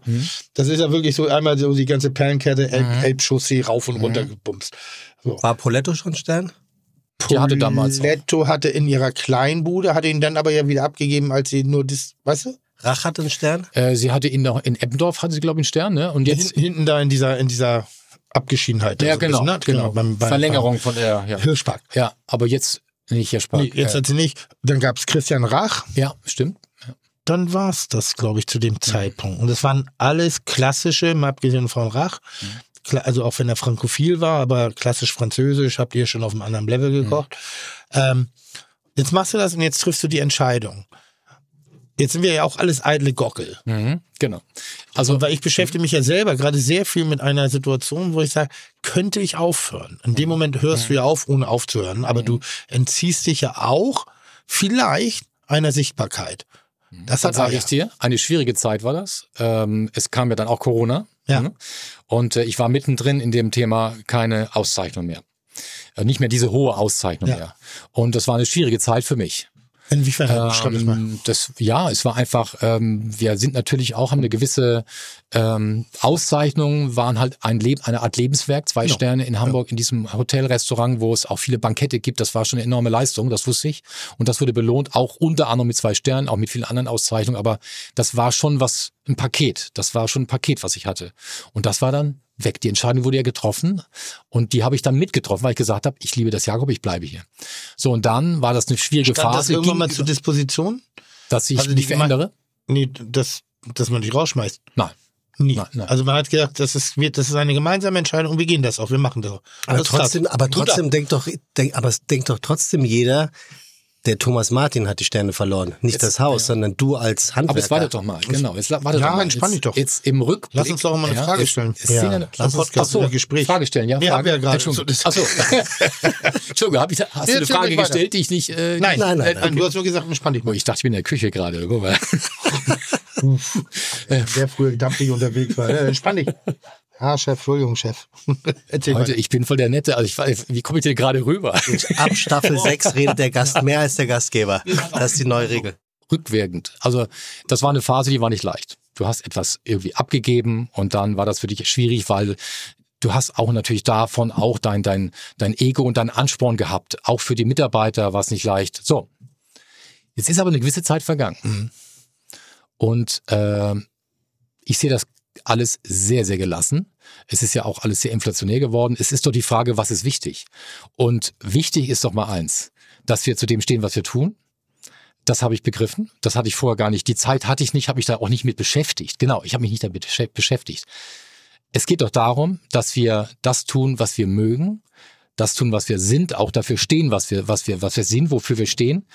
Das ist ja wirklich so einmal so die ganze Perlenkette, El Mhm. Elbchaussee rauf und runter gebumst. War Poletto schon Stern? Die hatte damals auch. Letto hatte in ihrer Kleinbude, hatte ihn dann aber ja wieder abgegeben, als sie nur das, weißt du? Rach hat einen Stern? Äh, sie hatte in, in Eppendorf, hatte sie, glaube ich, einen Stern, ne? Und jetzt. Hinten, da in dieser, in dieser Abgeschiedenheit. Ja, also genau, bisschen, ne? genau. Beim, beim, Verlängerung von der, ja. Hirschpark. Ja, aber jetzt nicht Hirschpark. Nee, jetzt äh, hat sie nicht. Dann gab es Christian Rach. ja, stimmt. Dann war es das, glaube ich, zu dem Zeitpunkt. Und das waren alles klassische, mal abgesehen von Rach. Kla- Also auch wenn er frankophil war, aber klassisch französisch, habt ihr schon auf einem anderen Level gekocht. Ähm, jetzt machst du das und jetzt triffst du die Entscheidung. Jetzt sind wir ja auch alles eitle Gockel. Mhm, genau. Also, weil ich beschäftige mich ja selber gerade sehr viel mit einer Situation, wo ich sage, könnte ich aufhören? In dem Moment hörst du ja auf, ohne aufzuhören, aber du entziehst dich ja auch vielleicht einer Sichtbarkeit. Das dann hat sage ich dir, eine schwierige Zeit war das. Ähm, es kam ja dann auch Corona. Ja. ne? Und äh, ich war mittendrin in dem Thema keine Auszeichnung mehr. Äh, nicht mehr diese hohe Auszeichnung Ja. mehr. Und das war eine schwierige Zeit für mich. Inwiefern? Ähm, das, ja, es war einfach, ähm, wir sind natürlich auch, haben eine gewisse ähm, Auszeichnung, waren halt ein Leben, eine Art Lebenswerk, zwei Ja. Sterne in Hamburg in diesem Hotelrestaurant, wo es auch viele Bankette gibt. Das war schon eine enorme Leistung, das wusste ich. Und das wurde belohnt, auch unter anderem mit zwei Sternen, auch mit vielen anderen Auszeichnungen. Aber das war schon was, ein Paket. Das war schon ein Paket, was ich hatte. Und das war dann weg. Die Entscheidung wurde ja getroffen und die habe ich dann mitgetroffen, weil ich gesagt habe, ich liebe das Jakob, ich bleibe hier. So, und dann war das eine schwierige Stand das Phase, irgendwann ging mal zur Disposition? dass ich Also die mich verändere? Nee, das, dass man dich rausschmeißt. Nein. Nie. Nein, nein. Also man hat gedacht, das ist, wir- das ist eine gemeinsame Entscheidung und wir gehen das auch, wir machen das auch. Aber klar. trotzdem, aber trotzdem denkt doch, denk, aber es denkt doch trotzdem jeder, der Thomas Martin hat die Sterne verloren. Nicht das Haus, sondern du als Handwerker. Aber jetzt wartet doch mal, genau. Jetzt wartet Ja, doch mal. entspann dich jetzt, doch. Jetzt im Rückblick. Lass uns doch mal eine Frage stellen. Ja, ja, lass lass uns das Achso, Gespräch. Frage stellen, ja? Frage? haben wir ja gerade. Entschuldigung. So, das- Achso. Entschuldigung, hab ich, hast du eine Frage gestellt, die ich nicht... Äh, Nein, Nein, nein, äh, Nein, du hast nur gesagt, entspann dich Oh, mal. ich dachte, ich bin in der Küche gerade. Guck mal. Wer früher dampfig unterwegs war. Äh, entspann dich. Ja, Chef, Entschuldigung, Chef. Erzähl Heute, mal. ich bin voll der Nette. Also ich, weiß- wie komme ich denn gerade rüber? Ab Staffel 6 redet der Gast mehr als der Gastgeber. Das ist die neue Regel. rückwirkend. Also das war eine Phase, die war nicht leicht. Du hast etwas irgendwie abgegeben und dann war das für dich schwierig, weil du hast auch natürlich davon auch dein, dein, dein Ego und deinen Ansporn gehabt. Auch für die Mitarbeiter war es nicht leicht. So, jetzt ist aber eine gewisse Zeit vergangen. Und äh, ich sehe das alles sehr, sehr gelassen. Es ist ja auch alles sehr inflationär geworden. Es ist doch die Frage, was ist wichtig? Und wichtig ist doch mal eins, dass wir zu dem stehen, was wir tun. Das habe ich begriffen. Das hatte ich vorher gar nicht. Die Zeit hatte ich nicht, habe mich da auch nicht mit beschäftigt. Genau, ich habe mich nicht damit beschä- beschäftigt. Es geht doch darum, dass wir das tun, was wir mögen, das tun, was wir sind, auch dafür stehen, was wir, was wir, was wir sind, wofür wir stehen.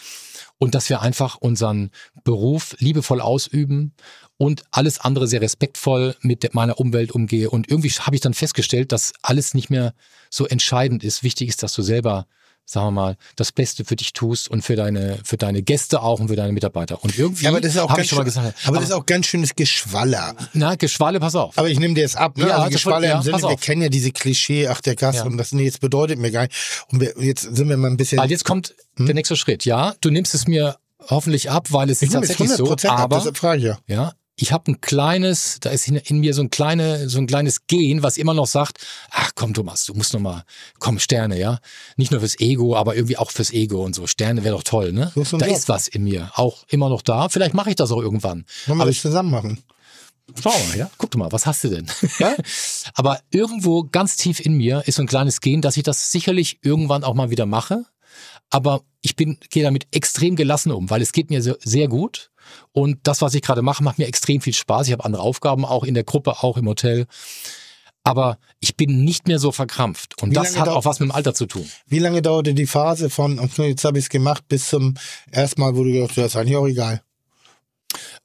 Und dass wir einfach unseren Beruf liebevoll ausüben und alles andere sehr respektvoll mit meiner Umwelt umgehe. Und irgendwie habe ich dann festgestellt, dass alles nicht mehr so entscheidend ist. Wichtig ist, dass du selber, sagen wir mal, das Beste für dich tust und für deine, für deine Gäste auch und für deine Mitarbeiter. Und irgendwie Ja, aber das ist auch habe ganz ich schon mal gesagt. aber, das ist auch ganz schönes Geschwaller. na, Geschwalle, pass auf. Aber ich nehme dir jetzt ab, ne? Ja, also das Geschwaller wird- ja, im Sinne, wir auf. kennen ja diese Klischee, ach der Gast Ja. und das, nee, jetzt bedeutet mir gar nicht. Und wir, jetzt sind wir mal ein bisschen. Weil jetzt kommt der nächste Schritt. Ja, du nimmst es mir hoffentlich ab, weil es ich ist tatsächlich 100 so. ab, Aber deshalb frage ich ja. ja, ich habe ein kleines, da ist in, in mir so ein kleine, so ein kleines Gen, was immer noch sagt, ach komm Thomas, du musst noch mal, komm Sterne, ja, nicht nur fürs Ego, aber irgendwie auch fürs Ego und so. Sterne wäre doch toll, ne? So Da ist was in mir, auch immer noch da. Vielleicht mache ich das auch irgendwann. Wollen wir Aber das zusammen machen? Schau mal, ja. Guck doch mal, was hast du denn? Aber irgendwo ganz tief in mir ist so ein kleines Gen, dass ich das sicherlich irgendwann auch mal wieder mache. Aber ich bin, gehe damit extrem gelassen um, weil es geht mir so, sehr gut. Und das, was ich gerade mache, macht mir extrem viel Spaß. Ich habe andere Aufgaben auch in der Gruppe, auch im Hotel. Aber ich bin nicht mehr so verkrampft. Und Wie das hat auch was mit dem Alter zu tun. Wie lange dauerte die Phase von, jetzt habe ich es gemacht, bis zum ersten Mal, wo du gedacht hast, das ist eigentlich auch egal.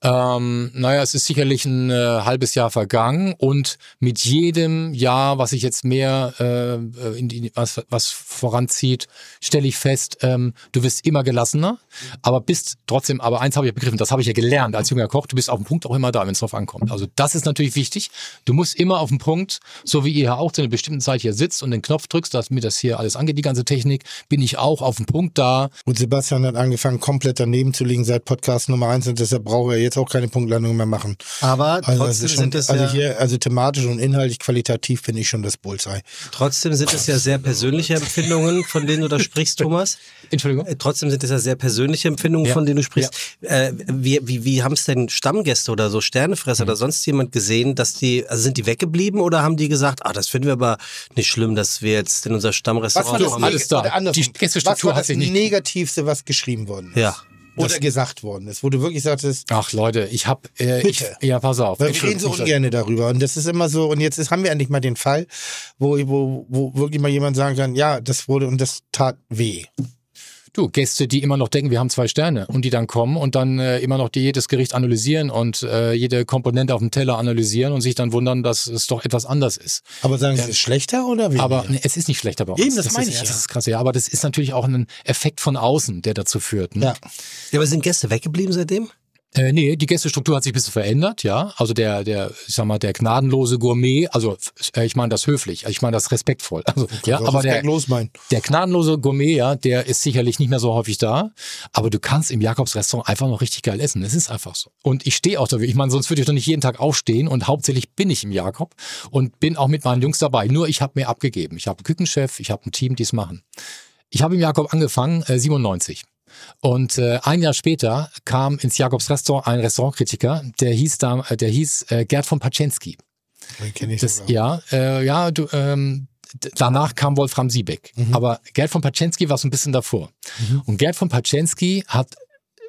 Ähm, naja, es ist sicherlich ein äh, halbes Jahr vergangen und mit jedem Jahr, was ich jetzt mehr äh, in die, was, was voranzieht, stelle ich fest, ähm, du wirst immer gelassener, aber bist trotzdem, aber eins habe ich begriffen, das habe ich ja gelernt als junger Koch, du bist auf dem Punkt auch immer da, wenn es drauf ankommt. Also das ist natürlich wichtig. Du musst immer auf dem Punkt, so wie ihr ja auch zu einer bestimmten Zeit hier sitzt und den Knopf drückst, dass mir das hier alles angeht, die ganze Technik, bin ich auch auf dem Punkt da. Und Sebastian hat angefangen, komplett daneben zu liegen seit Podcast Nummer eins und deshalb braucht er jetzt auch keine Punktlandung mehr machen. Aber Also, das trotzdem schon, sind es also ja, hier, also thematisch und inhaltlich qualitativ finde ich schon das Bullseye. trotzdem sind es ja sehr persönliche Empfindungen, von denen du da sprichst, Thomas. Entschuldigung. Äh, Trotzdem sind es ja sehr persönliche Empfindungen, Ja. von denen du sprichst. Äh, wie wie, wie haben es denn Stammgäste oder so Sternefresser oder sonst jemand gesehen, dass die, also sind die weggeblieben oder haben die gesagt, ah, das finden wir aber nicht schlimm, dass wir jetzt in unser Was Stammrestaurant war das, kommen? alles da. Die Gästestruktur was war hat das sich nicht- Negativste, was geschrieben worden ist? Ja. Oder gesagt worden ist, wo du wirklich sagtest, Ach Leute, ich habe, äh, ich, Bitte. ja, pass auf. Weil wir reden so ungern darüber. Und das ist immer so, und jetzt ist, haben wir endlich mal den Fall, wo, wo, wo wirklich mal jemand sagen kann, ja, das wurde und das tat weh. Du, Gäste, die immer noch denken, wir haben zwei Sterne und die dann kommen und dann äh, immer noch die, jedes Gericht analysieren und äh, jede Komponente auf dem Teller analysieren und sich dann wundern, dass es doch etwas anders ist. Aber sagen Sie, es ist schlechter oder weniger? Aber nee, es ist nicht schlechter bei uns. Eben, das meine ist, ich ja. Das ist krass, ja. Aber das ist natürlich auch ein Effekt von außen, der dazu führt. Ne? ja. Ja, aber sind Gäste weggeblieben seitdem? Äh, nee, die Gästestruktur hat sich ein bisschen verändert, ja. Also der, der, ich sag mal, der gnadenlose Gourmet, also äh, ich meine das höflich, ich meine das respektvoll. Also, ja, aber der, der gnadenlose Gourmet, ja, der ist sicherlich nicht mehr so häufig da. Aber du kannst im Jakobs-Restaurant einfach noch richtig geil essen. Es ist einfach so. Und ich stehe auch dafür. Ich meine, sonst würde ich doch nicht jeden Tag aufstehen und hauptsächlich bin ich im Jakob und bin auch mit meinen Jungs dabei. Nur ich habe mir abgegeben. Ich habe einen Küchenchef, ich habe ein Team, die es machen. Ich habe im Jakob angefangen, äh, 97. Und äh, ein Jahr später kam ins Jakobs Restaurant ein Restaurantkritiker, der hieß da, äh, der hieß äh, Gerd von Paczensky. Den kenn ich Das, sogar. ja, äh, ja, du, ähm, danach kam Wolfram Siebeck. Aber Gerd von Paczensky war so ein bisschen davor. Und Gerd von Paczensky hat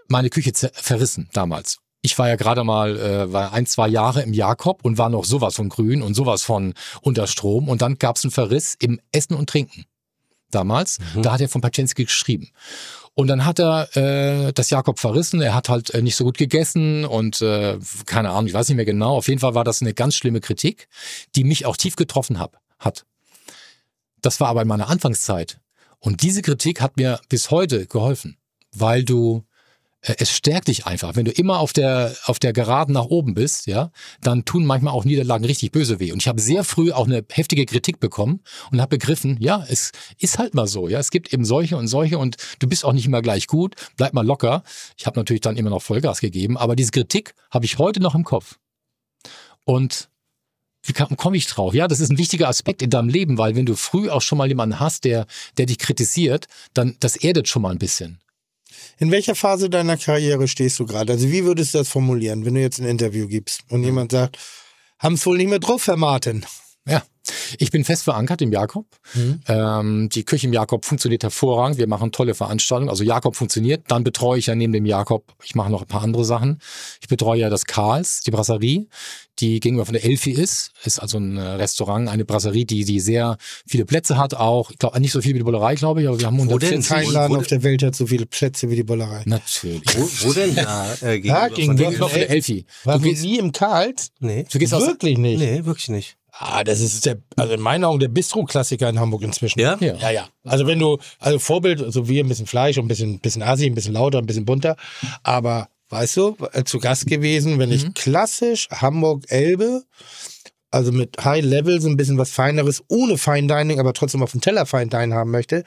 meine Küche verrissen damals. Ich war ja gerade mal äh, war ein, zwei Jahre im Jakob und war noch sowas von grün und sowas von unter Strom. Und dann gab es einen Verriss im Essen und Trinken. Damals. Da hat er von Paczensky geschrieben. Und dann hat er äh, das Jakob verrissen. Er hat halt äh, nicht so gut gegessen und äh, keine Ahnung, ich weiß nicht mehr genau. Auf jeden Fall war das eine ganz schlimme Kritik, die mich auch tief getroffen hab, hat. Das war aber in meiner Anfangszeit. Und diese Kritik hat mir bis heute geholfen, weil du es stärkt dich einfach. Wenn du immer auf der auf der Geraden nach oben bist, ja, dann tun manchmal auch Niederlagen richtig böse weh. Und ich habe sehr früh auch eine heftige Kritik bekommen und habe begriffen, ja, es ist halt mal so, ja, es gibt eben solche und solche und du bist auch nicht immer gleich gut. Bleib mal locker. Ich habe natürlich dann immer noch Vollgas gegeben, aber diese Kritik habe ich heute noch im Kopf. Und wie komme ich drauf? Ja, das ist ein wichtiger Aspekt in deinem Leben, weil wenn du früh auch schon mal jemanden hast, der, der dich kritisiert, dann das erdet schon mal ein bisschen. In welcher Phase deiner Karriere stehst du gerade? Also wie würdest du das formulieren, wenn du jetzt ein Interview gibst und jemand sagt, haben es wohl nicht mehr drauf, Herr Martin? Ja, ich bin fest verankert im Jakob. Ähm, die Küche im Jakob funktioniert hervorragend. Wir machen tolle Veranstaltungen. Also Jakob funktioniert. Dann betreue ich ja neben dem Jakob, ich mache noch ein paar andere Sachen. Ich betreue ja das Karls, die Brasserie, die gegenüber von der Elfi ist. Ist also ein äh, Restaurant, eine Brasserie, die, die sehr viele Plätze hat auch. Ich glaube, nicht so viel wie die Bullerei, glaube ich, aber wir haben Wo denn? 140. Kein Laden auf der Welt hat so viele Plätze wie die Bollerei. Natürlich. Wo, wo denn da? Äh, Ja, gegenüber von der- Gegenüber von der Elfi. War Du gehst, nie im Karls? Nee. du gehst aus, Wirklich nicht. Nee, wirklich nicht. Ah, das ist der, also in meinen Augen der Bistro-Klassiker in Hamburg inzwischen. Ja? Ja. Ja, ja. Also wenn du, also Vorbild, so wie ein bisschen Fleisch und ein bisschen, bisschen Assi, ein bisschen lauter, ein bisschen bunter. Aber weißt du, äh, zu Gast gewesen, wenn ich klassisch Hamburg-Elbe, also mit High Level, so ein bisschen was Feineres, ohne Fine Dining, aber trotzdem auf dem Teller Fine Dining haben möchte,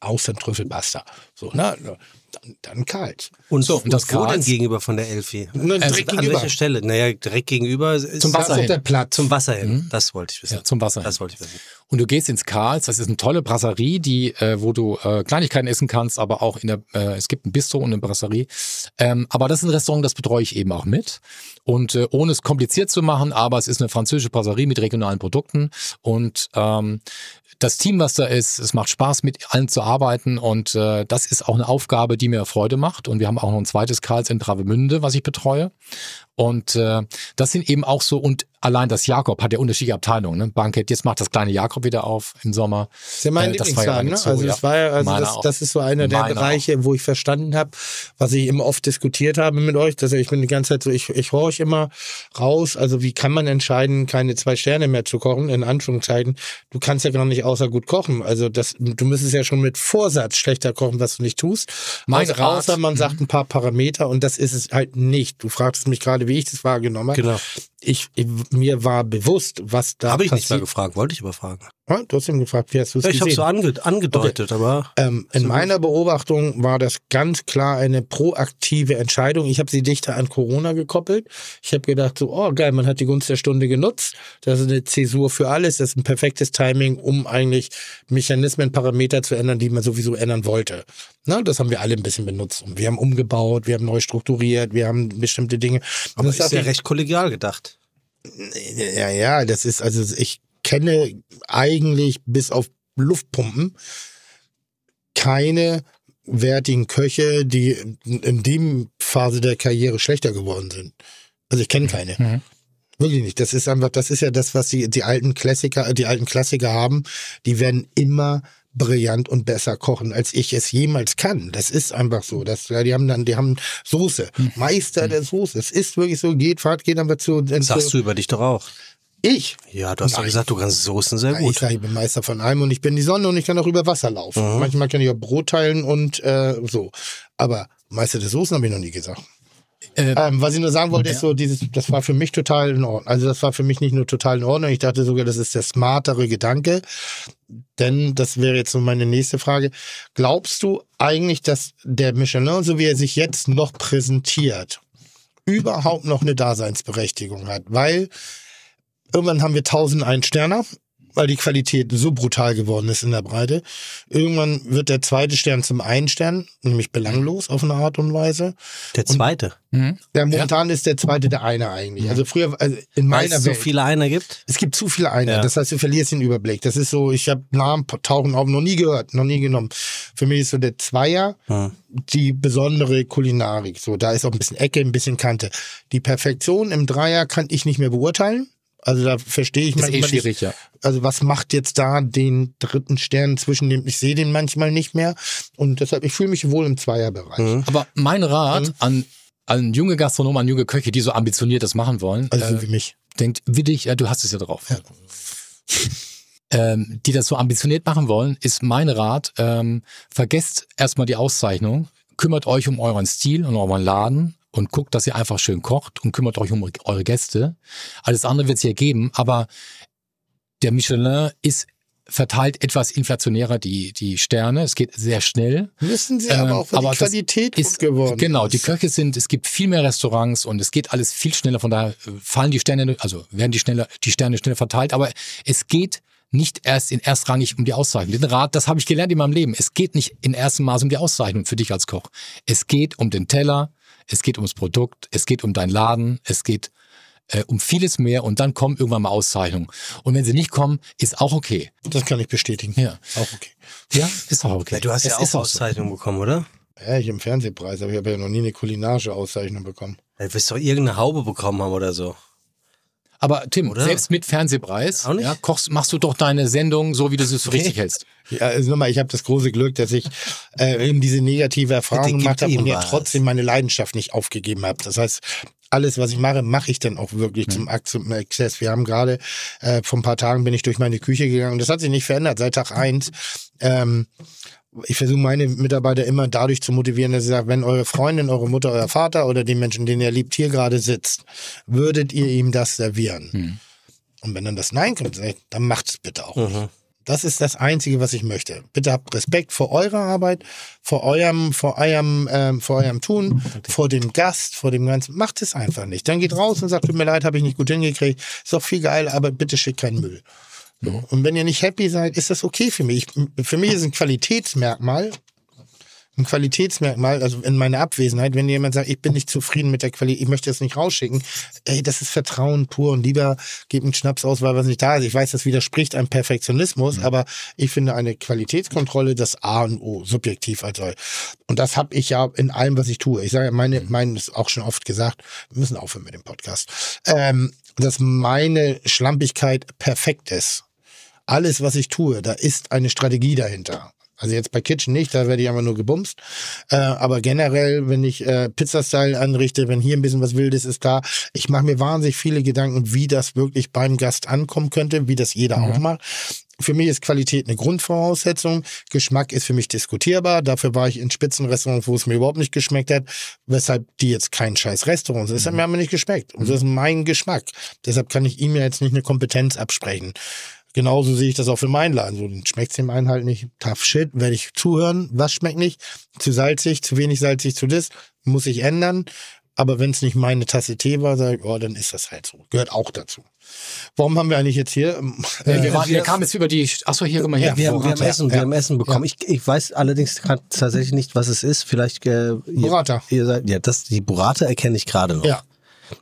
außer Trüffelpasta. So, na, dann, dann kalt. Und, So, und das wo denn Karls? gegenüber von der Elfi? Ne, direkt Also, an gegenüber. welcher Stelle? Naja, direkt gegenüber. Ist Zum Wasser hin. der- Platz. Zum Wasser hin. Das wollte ich wissen. Ja, zum Wasser hin. Das wollte ich wissen. Und du gehst ins Karls, das ist eine tolle Brasserie, die, äh, wo du äh, Kleinigkeiten essen kannst, aber auch in der, äh, es gibt ein Bistro und eine Brasserie. Ähm, aber das ist ein Restaurant, das betreue ich eben auch mit. Und äh, ohne es kompliziert zu machen, aber es ist eine französische Brasserie mit regionalen Produkten. Und ähm, das Team, was da ist, es macht Spaß, mit allen zu arbeiten. Und äh, das ist auch eine Aufgabe, die mir Freude macht. Und wir haben auch noch ein zweites Karls in Travemünde, was ich betreue. Und äh, das sind eben auch so, und allein das Jakob hat ja unterschiedliche Abteilungen. Ne? Bankett, jetzt macht das kleine Jakob wieder auf im Sommer. Das ist ja mein Äh, das war ja ne? so, Also das war ja, also das, auch. das ist so einer der Meiner Bereiche, wo ich verstanden habe, was ich immer oft diskutiert habe mit euch, dass ich bin die ganze Zeit so, ich, ich horch immer raus, also wie kann man entscheiden, keine zwei Sterne mehr zu kochen, in Anführungszeichen. Du kannst ja gar nicht außer gut kochen. Also das, du müsstest ja schon mit Vorsatz schlechter kochen, was du nicht tust. Mein außer, Rat- außer man sagt ein paar Parameter und das ist es halt nicht. Du fragtest mich gerade, wie ich das wahrgenommen habe. Genau. Ich, ich, mir war bewusst, was da Habe ich nicht mal passiert. gefragt, wollte ich aber fragen. Ja, du hast ihn gefragt, wie hast du es Ja, ich habe gesehen? so ange angedeutet, aber Ähm, in meiner Beobachtung war das ganz klar eine proaktive Entscheidung. Ich habe sie dichter an Corona gekoppelt. Ich habe gedacht, so, oh geil, man hat die Gunst der Stunde genutzt. Das ist eine Zäsur für alles. Das ist ein perfektes Timing, um eigentlich Mechanismen, Parameter zu ändern, die man sowieso ändern wollte. Na, das haben wir alle ein bisschen benutzt. Und wir haben umgebaut, wir haben neu strukturiert, wir haben bestimmte Dinge. Aber das ist ja recht kollegial gedacht. ja, ja, das ist, also ich kenne eigentlich bis auf Luftpumpen keine wertigen Köche, die in, dem Phase der Karriere schlechter geworden sind. Also ich kenne keine. Mhm. Wirklich nicht. Das ist einfach, das ist ja das, was die, die alten Klassiker, die alten Klassiker haben. Die werden immer brillant und besser kochen, als ich es jemals kann. Das ist einfach so. Das, ja, die haben dann, die haben Soße. Mhm. Meister der Soße. Es ist wirklich so, geht, fahrt, geht einfach zu. Das sagst du über dich doch auch. Ich? Ja, du hast doch gesagt, du kannst Soßen sehr Ja, ich gut. sage, ich bin Meister von allem und ich bin die Sonne und ich kann auch über Wasser laufen. Mhm. Manchmal kann ich auch Brot teilen und äh, so. Aber Meister der Soßen habe ich noch nie gesagt. Äh, Ähm, was ich nur sagen wollte, ist so, dieses, das war für mich total in Ordnung. Also das war für mich nicht nur total in Ordnung, ich dachte sogar, das ist der smartere Gedanke. Denn, das wäre jetzt so meine nächste Frage, glaubst du eigentlich, dass der Michelin, so wie er sich jetzt noch präsentiert, überhaupt noch eine Daseinsberechtigung hat? Weil irgendwann haben wir 1001 Sterner, weil die Qualität so brutal geworden ist in der Breite. Irgendwann wird der zweite Stern zum einen Stern, nämlich belanglos auf eine Art und Weise. Der zweite. mhm. Ja, momentan ist der zweite der eine eigentlich. Also früher, also in Weil meiner es so viele einer gibt. es gibt zu viele Einer. Ja. Das heißt, du verlierst den Überblick. Das ist so, ich habe Namen tauchen auf, noch nie gehört, noch nie genommen. Für mich ist so der Zweier Hm. die besondere Kulinarik. So, da ist auch ein bisschen Ecke, ein bisschen Kante. Die Perfektion im Dreier kann ich nicht mehr beurteilen. Also da verstehe ich ist eh manchmal nicht, schwierig, ja. also was macht jetzt da den dritten Stern zwischen dem, ich sehe den manchmal nicht mehr und deshalb, ich fühle mich wohl im Zweierbereich. Mhm. Aber mein Rat Mhm. an, an junge Gastronomen, an junge Köche, die so ambitioniert das machen wollen, Also so äh, wie mich. denkt, wie dich, ja, du hast es ja drauf. ähm, die das so ambitioniert machen wollen, ist mein Rat, ähm, vergesst erstmal die Auszeichnung, kümmert euch um euren Stil und euren Laden und guckt, dass ihr einfach schön kocht und kümmert euch um eure Gäste. Alles andere wird es ja geben, aber der Michelin ist verteilt etwas inflationärer die, die Sterne. Es geht sehr schnell. Wissen Sie Ähm, aber auch, weil aber die Qualität ist geworden Genau, ist. die Köche sind, es gibt viel mehr Restaurants und es geht alles viel schneller, von daher fallen die Sterne, also werden die schneller, die Sterne schneller verteilt, aber es geht nicht erst in erstrangig um die Auszeichnung. Den Rat, das habe ich gelernt in meinem Leben. Es geht nicht in erstem Maß um die Auszeichnung für dich als Koch. Es geht um den Teller, es geht ums Produkt, es geht um deinen Laden, es geht äh, um vieles mehr und dann kommen irgendwann mal Auszeichnungen. Und wenn sie nicht kommen, ist auch okay. Das kann ich bestätigen. Ja. Auch okay. Ja, ist auch okay. Ja, du hast es ja auch auch so. Auszeichnungen bekommen, oder? Ja, ich im Fernsehpreis, aber ich habe ja noch nie eine kulinarische Auszeichnung bekommen. Du wirst doch irgendeine Haube bekommen haben oder so. Aber Tim, Oder? selbst mit Fernsehpreis, ja, kochst, machst du doch deine Sendung so, wie du es für richtig hältst. Ja, also nochmal, ich habe das große Glück, dass ich äh, eben diese negative Erfahrung gemacht habe und ja was. trotzdem meine Leidenschaft nicht aufgegeben habe. Das heißt, alles, was ich mache, mache ich dann auch wirklich zum Akt zum Exzess. Wir haben gerade äh, vor ein paar Tagen bin ich durch meine Küche gegangen und das hat sich nicht verändert seit Tag eins. Ähm, ich versuche meine Mitarbeiter immer dadurch zu motivieren, dass ich sage, wenn eure Freundin, eure Mutter, euer Vater oder den Menschen, den ihr liebt, hier gerade sitzt, würdet ihr ihm das servieren? Und wenn dann das Nein kommt, dann macht es bitte auch. nicht. Das ist das Einzige, was ich möchte. Bitte habt Respekt vor eurer Arbeit, vor eurem, vor eurem, ähm, vor eurem Tun, vor dem Gast, vor dem Ganzen. Macht es einfach nicht. Dann geht raus und sagt, tut mir leid, habe ich nicht gut hingekriegt. Ist doch viel geil, aber bitte schickt keinen Müll. So. Und wenn ihr nicht happy seid, ist das okay für mich. Ich, für mich ist ein Qualitätsmerkmal, ein Qualitätsmerkmal, also in meiner Abwesenheit, wenn jemand sagt, ich bin nicht zufrieden mit der Qualität, ich möchte es nicht rausschicken, ey, das ist Vertrauen pur und lieber gebt einen Schnaps aus, weil was nicht da ist. Ich weiß, das widerspricht einem Perfektionismus, aber ich finde eine Qualitätskontrolle das A und O, subjektiv als soll. Und das habe ich ja in allem, was ich tue. Ich sage, ja, meine, meine ist auch schon oft gesagt, wir müssen aufhören mit dem Podcast, ähm, dass meine Schlampigkeit perfekt ist alles, was ich tue, da ist eine Strategie dahinter. Also jetzt bei Kitchen nicht, da werde ich einfach nur gebumst. Äh, aber generell, wenn ich äh, Pizza-Style anrichte, wenn hier ein bisschen was Wildes ist da, ich mache mir wahnsinnig viele Gedanken, wie das wirklich beim Gast ankommen könnte, wie das jeder auch macht. Für mich ist Qualität eine Grundvoraussetzung. Geschmack ist für mich diskutierbar. Dafür war ich in Spitzenrestaurants, wo es mir überhaupt nicht geschmeckt hat, weshalb die jetzt kein scheiß Restaurant sind. Es hat mir aber nicht geschmeckt. Und das ist mein Geschmack. Deshalb kann ich ihm ja jetzt nicht eine Kompetenz absprechen. Genauso sehe ich das auch für meinen Laden. So, dann schmeckt dem einen halt nicht. Tough shit, werde ich zuhören. Was schmeckt nicht? Zu salzig, zu wenig salzig, zu das. Muss ich ändern. Aber wenn es nicht meine Tasse Tee war, sage ich, oh, dann ist das halt so. Gehört auch dazu. Warum haben wir eigentlich jetzt hier? Äh, wir, waren, wir kamen jetzt über die. Achso, hier, guck mal her. Wir haben, wir haben. Essen, wir Ja. haben Essen bekommen. Ich, ich weiß allerdings grad tatsächlich nicht, was es ist. Vielleicht äh, ihr, Burrata. Ihr seid, ja, das die Burrata erkenne ich gerade noch. Ja.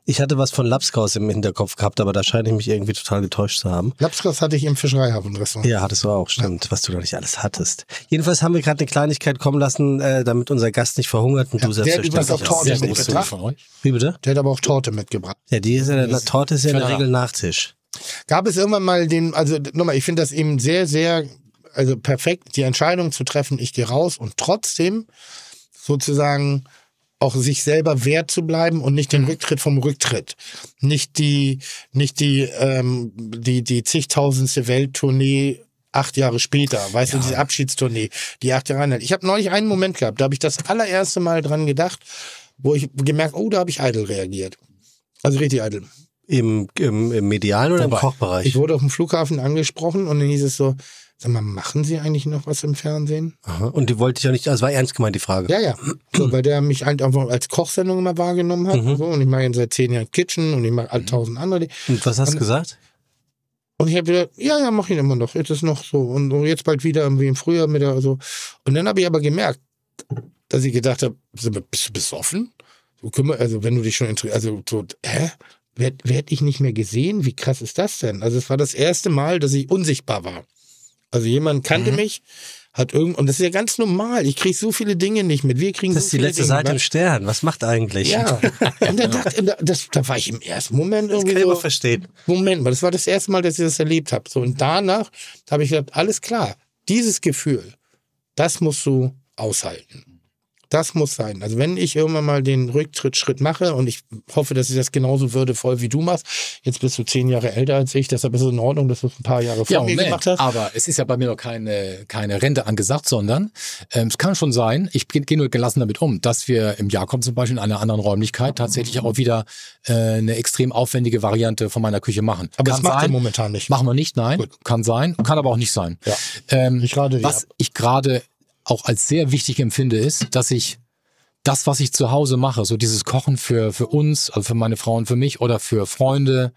Ich hatte was von Lapskaus im Hinterkopf gehabt, aber da scheine ich mich irgendwie total getäuscht zu haben. Lapskaus hatte ich im Fischereihafen-Restaurant. Ja, hattest du auch, stimmt, was du da nicht alles hattest. Jedenfalls haben wir gerade eine Kleinigkeit kommen lassen, äh, damit unser Gast nicht verhungert und du der hat selbstverständlich auch. Torte mitgebracht. großzügig von euch. Wie bitte? Der hat aber auch Torte mitgebracht. Ja, die ist ja, eine Torte ist ja in der. Regel Nachtisch. Gab es irgendwann mal den, also nochmal, ich finde das eben sehr, sehr, also perfekt, die Entscheidung zu treffen, ich gehe raus und trotzdem sozusagen auch sich selber wert zu bleiben und nicht den Rücktritt vom Rücktritt. Nicht die, nicht die, ähm, die, die zigtausendste Welttournee acht Jahre später, weißt du, diese Abschiedstournee, die acht Jahre anhält. Ich habe neulich einen Moment gehabt, da habe ich das allererste Mal dran gedacht, wo ich gemerkt, oh, da habe ich eitel reagiert. Also richtig eitel. Im, im, im medialen oder im Wobei, Kochbereich? Ich wurde auf dem Flughafen angesprochen und dann hieß es so, sag mal, machen Sie eigentlich noch was im Fernsehen? Aha. Und die wollte ich ja nicht, also war ernst gemeint, die Frage. Ja, ja. So, weil der mich halt einfach als Kochsendung immer wahrgenommen hat. Mhm. So, und ich mache ihn seit zehn Jahren Kitchen und ich mache all tausend andere. Dinge. Und was hast du gesagt? Und ich habe gesagt, ja, ja, mach ihn immer noch. Jetzt ist noch so. Und so jetzt bald wieder wie im Frühjahr mit der so. Und dann habe ich aber gemerkt, dass ich gedacht habe, bist du besoffen? So, also wenn du dich schon interessierst, also so, hä? Werd, werd ich nicht mehr gesehen? Wie krass ist das denn? Also es war das erste Mal, dass ich unsichtbar war. Also jemand Mhm. kannte mich, hat irgend und das ist ja ganz normal. Ich kriege so viele Dinge nicht mit. Wir kriegen Das so ist die letzte Dinge Seite im mit. Stern. Was macht eigentlich? Ja. Und dann dachte, da- das, da war ich im ersten Moment Das irgendwie kann ich so, aber verstehen. Moment mal, das war das erste Mal, dass ich das erlebt habe. So, und danach habe ich gedacht, alles klar, dieses Gefühl, das musst du aushalten. Das muss sein. Also wenn ich irgendwann mal den Rücktrittsschritt mache und ich hoffe, dass ich das genauso würdevoll wie du machst. Jetzt bist du zehn Jahre älter als ich, deshalb ist es in Ordnung, dass du es ein paar Jahre vor Ja, mir gemacht hast. Aber es ist ja bei mir noch keine, keine Rente angesagt, sondern ähm, es kann schon sein, ich gehe geh nur gelassen damit um, dass wir im Jakob zum Beispiel in einer anderen Räumlichkeit tatsächlich auch wieder äh, eine extrem aufwendige Variante von meiner Küche machen. Aber kann das macht sein, momentan nicht. Machen wir nicht, nein. Gut. Kann sein, kann aber auch nicht sein. Ja. Ähm, Ich rate was ab. ich gerade auch als sehr wichtig empfinde, ist, dass ich das, was ich zu Hause mache, so dieses Kochen für, für uns, also für meine Frau und für mich oder für Freunde,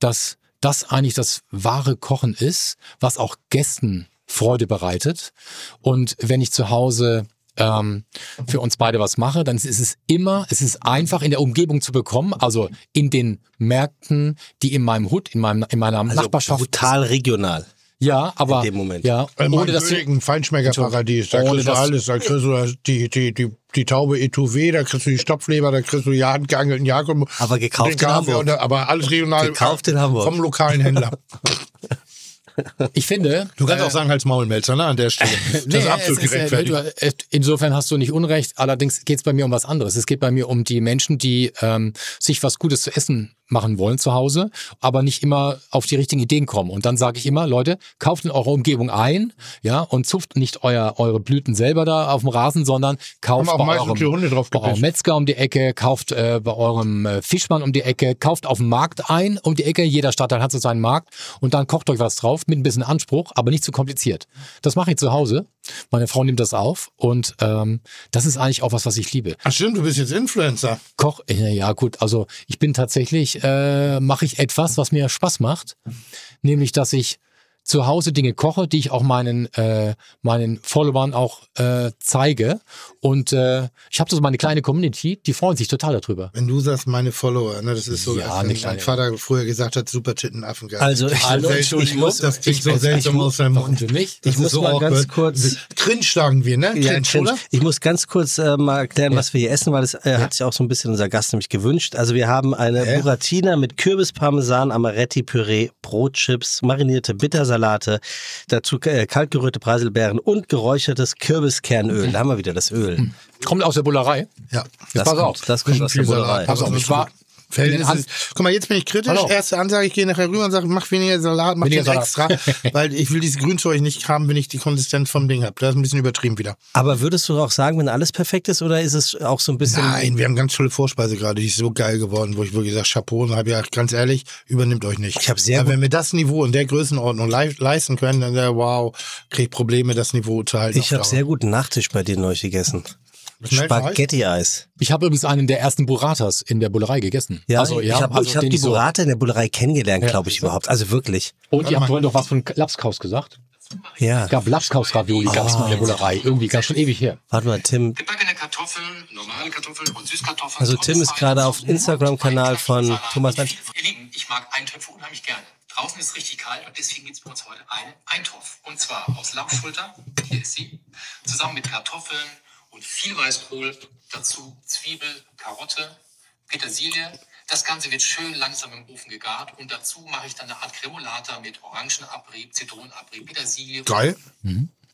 dass das eigentlich das wahre Kochen ist, was auch Gästen Freude bereitet. Und wenn ich zu Hause ähm, für uns beide was mache, dann ist es immer, es ist einfach in der Umgebung zu bekommen, also in den Märkten, die in meinem Hut, in meinem in meiner Also Nachbarschaft. brutal regional. Ja, aber in dem Moment. ja, Äh, ohne dass ein Feinschmeckerparadies. Da kriegst du alles. Da kriegst du die, die, die, die Taube Etouvé, da kriegst du die Stopfleber, da kriegst du die handgeangelten Jakob. Aber gekauft Den in Hamburg. und- Aber alles regional. Gekauft in Hamburg. Vom lokalen Händler. ich finde, Du kannst äh, auch sagen, als Maulmelzer, ne, an der Stelle. Das Nee, ist absolut äh, gerechtfertigt. du- äh, Insofern hast du nicht Unrecht. Allerdings geht es bei mir um was anderes. Es geht bei mir um die Menschen, die ähm, sich was Gutes zu essen machen wollen zu Hause, aber nicht immer auf die richtigen Ideen kommen. Und dann sage ich immer, Leute, kauft in eurer Umgebung ein, ja, und zupft nicht euer, eure Blüten selber da auf dem Rasen, sondern kauft bei eurem, die Hunde drauf bei eurem. Metzger um die Ecke, kauft äh, bei eurem äh, Fischmann um die Ecke, kauft auf dem Markt ein um die Ecke. Jeder Stadtteil hat so seinen Markt und dann kocht euch was drauf mit ein bisschen Anspruch, aber nicht zu kompliziert. Das mache ich zu Hause. Meine Frau nimmt das auf und ähm, das ist eigentlich auch was, was ich liebe. Ach stimmt, du bist jetzt Influencer. Koch, äh, ja gut, also ich bin tatsächlich, äh, mache ich etwas, was mir Spaß macht, nämlich dass ich zu Hause Dinge koche, die ich auch meinen äh, meinen Followern auch äh, zeige und äh, ich habe so meine kleine Community, die freuen sich total darüber. Wenn du sagst, meine Follower, ne, das ist so, Ja, als wenn mein Vater früher gesagt hat, super Titten Affengeil. Also, ich, Hallo, ich muss, das klingt so seltsam aus Warum Mund. für mich? Das Ich muss so mal ganz kurz- Cringe sagen wir, ne? Ja, Cringe, oder? Ich muss ganz kurz äh, mal erklären, was wir hier essen, weil das äh, hat sich auch so ein bisschen unser Gast nämlich gewünscht. Also wir haben eine? Buratina mit Kürbis, Parmesan, Amaretti, Püree, Brotchips, marinierte Bittersalat Salate, dazu äh, kaltgerührte Preiselbeeren und geräuchertes Kürbiskernöl. Da haben wir wieder das Öl. Kommt aus der Bullerei. Ja. Jetzt Das pass kommt, auf. das kommt aus der. Bullerei. Pass auf, ich war Verhältnis An- ist, guck mal, jetzt bin ich kritisch. Hallo. Erste Ansage, ich gehe nachher rüber und sage, mach weniger Salat, mach Weniger den Salat. extra, weil ich will dieses Grünzeug nicht haben, wenn ich die Konsistenz vom Ding habe. Das ist ein bisschen übertrieben wieder. Aber würdest du auch sagen, wenn alles perfekt ist, oder ist es auch so ein bisschen... Nein, wir haben ganz tolle Vorspeise gerade, die ist so geil geworden, wo ich wirklich sage, Chapeau, und habe ja ganz ehrlich, übernimmt euch nicht. Ich hab sehr Aber wenn wir das Niveau in der Größenordnung lei- leisten können, dann wow, krieg ich Probleme, das Niveau zu halten. Ich habe sehr guten Nachtisch bei dir neulich gegessen. Spaghetti-Eis. Ich habe übrigens einen der ersten Burratas in der Bullerei gegessen. Ja, also, ich habe also hab die so- Burrate in der Bullerei kennengelernt, Ja. glaube ich überhaupt. Also wirklich. Und ihr habt vorhin doch was von Lapskaus gesagt. Ja. Es gab Lapskaus-Ravioli, gab es mal in der Bullerei. Irgendwie ganz schon ewig her. Warte mal, Tim. Gebackene Kartoffeln, normale Kartoffeln und Süßkartoffeln. Also Tim ist gerade auf Instagram-Kanal von Thomas. Ihr Lieben, ich mag Eintöpfe unheimlich gerne. Draußen ist richtig kalt und deswegen gibt es bei uns heute einen Eintopf. Und zwar aus Lammschulter, hier ist sie, zusammen mit Kartoffeln und viel Weißkohl, dazu Zwiebel, Karotte, Petersilie. Das Ganze wird schön langsam im Ofen gegart und dazu mache ich dann eine Art Cremolata mit Orangenabrieb, Zitronenabrieb, Petersilie. Geil.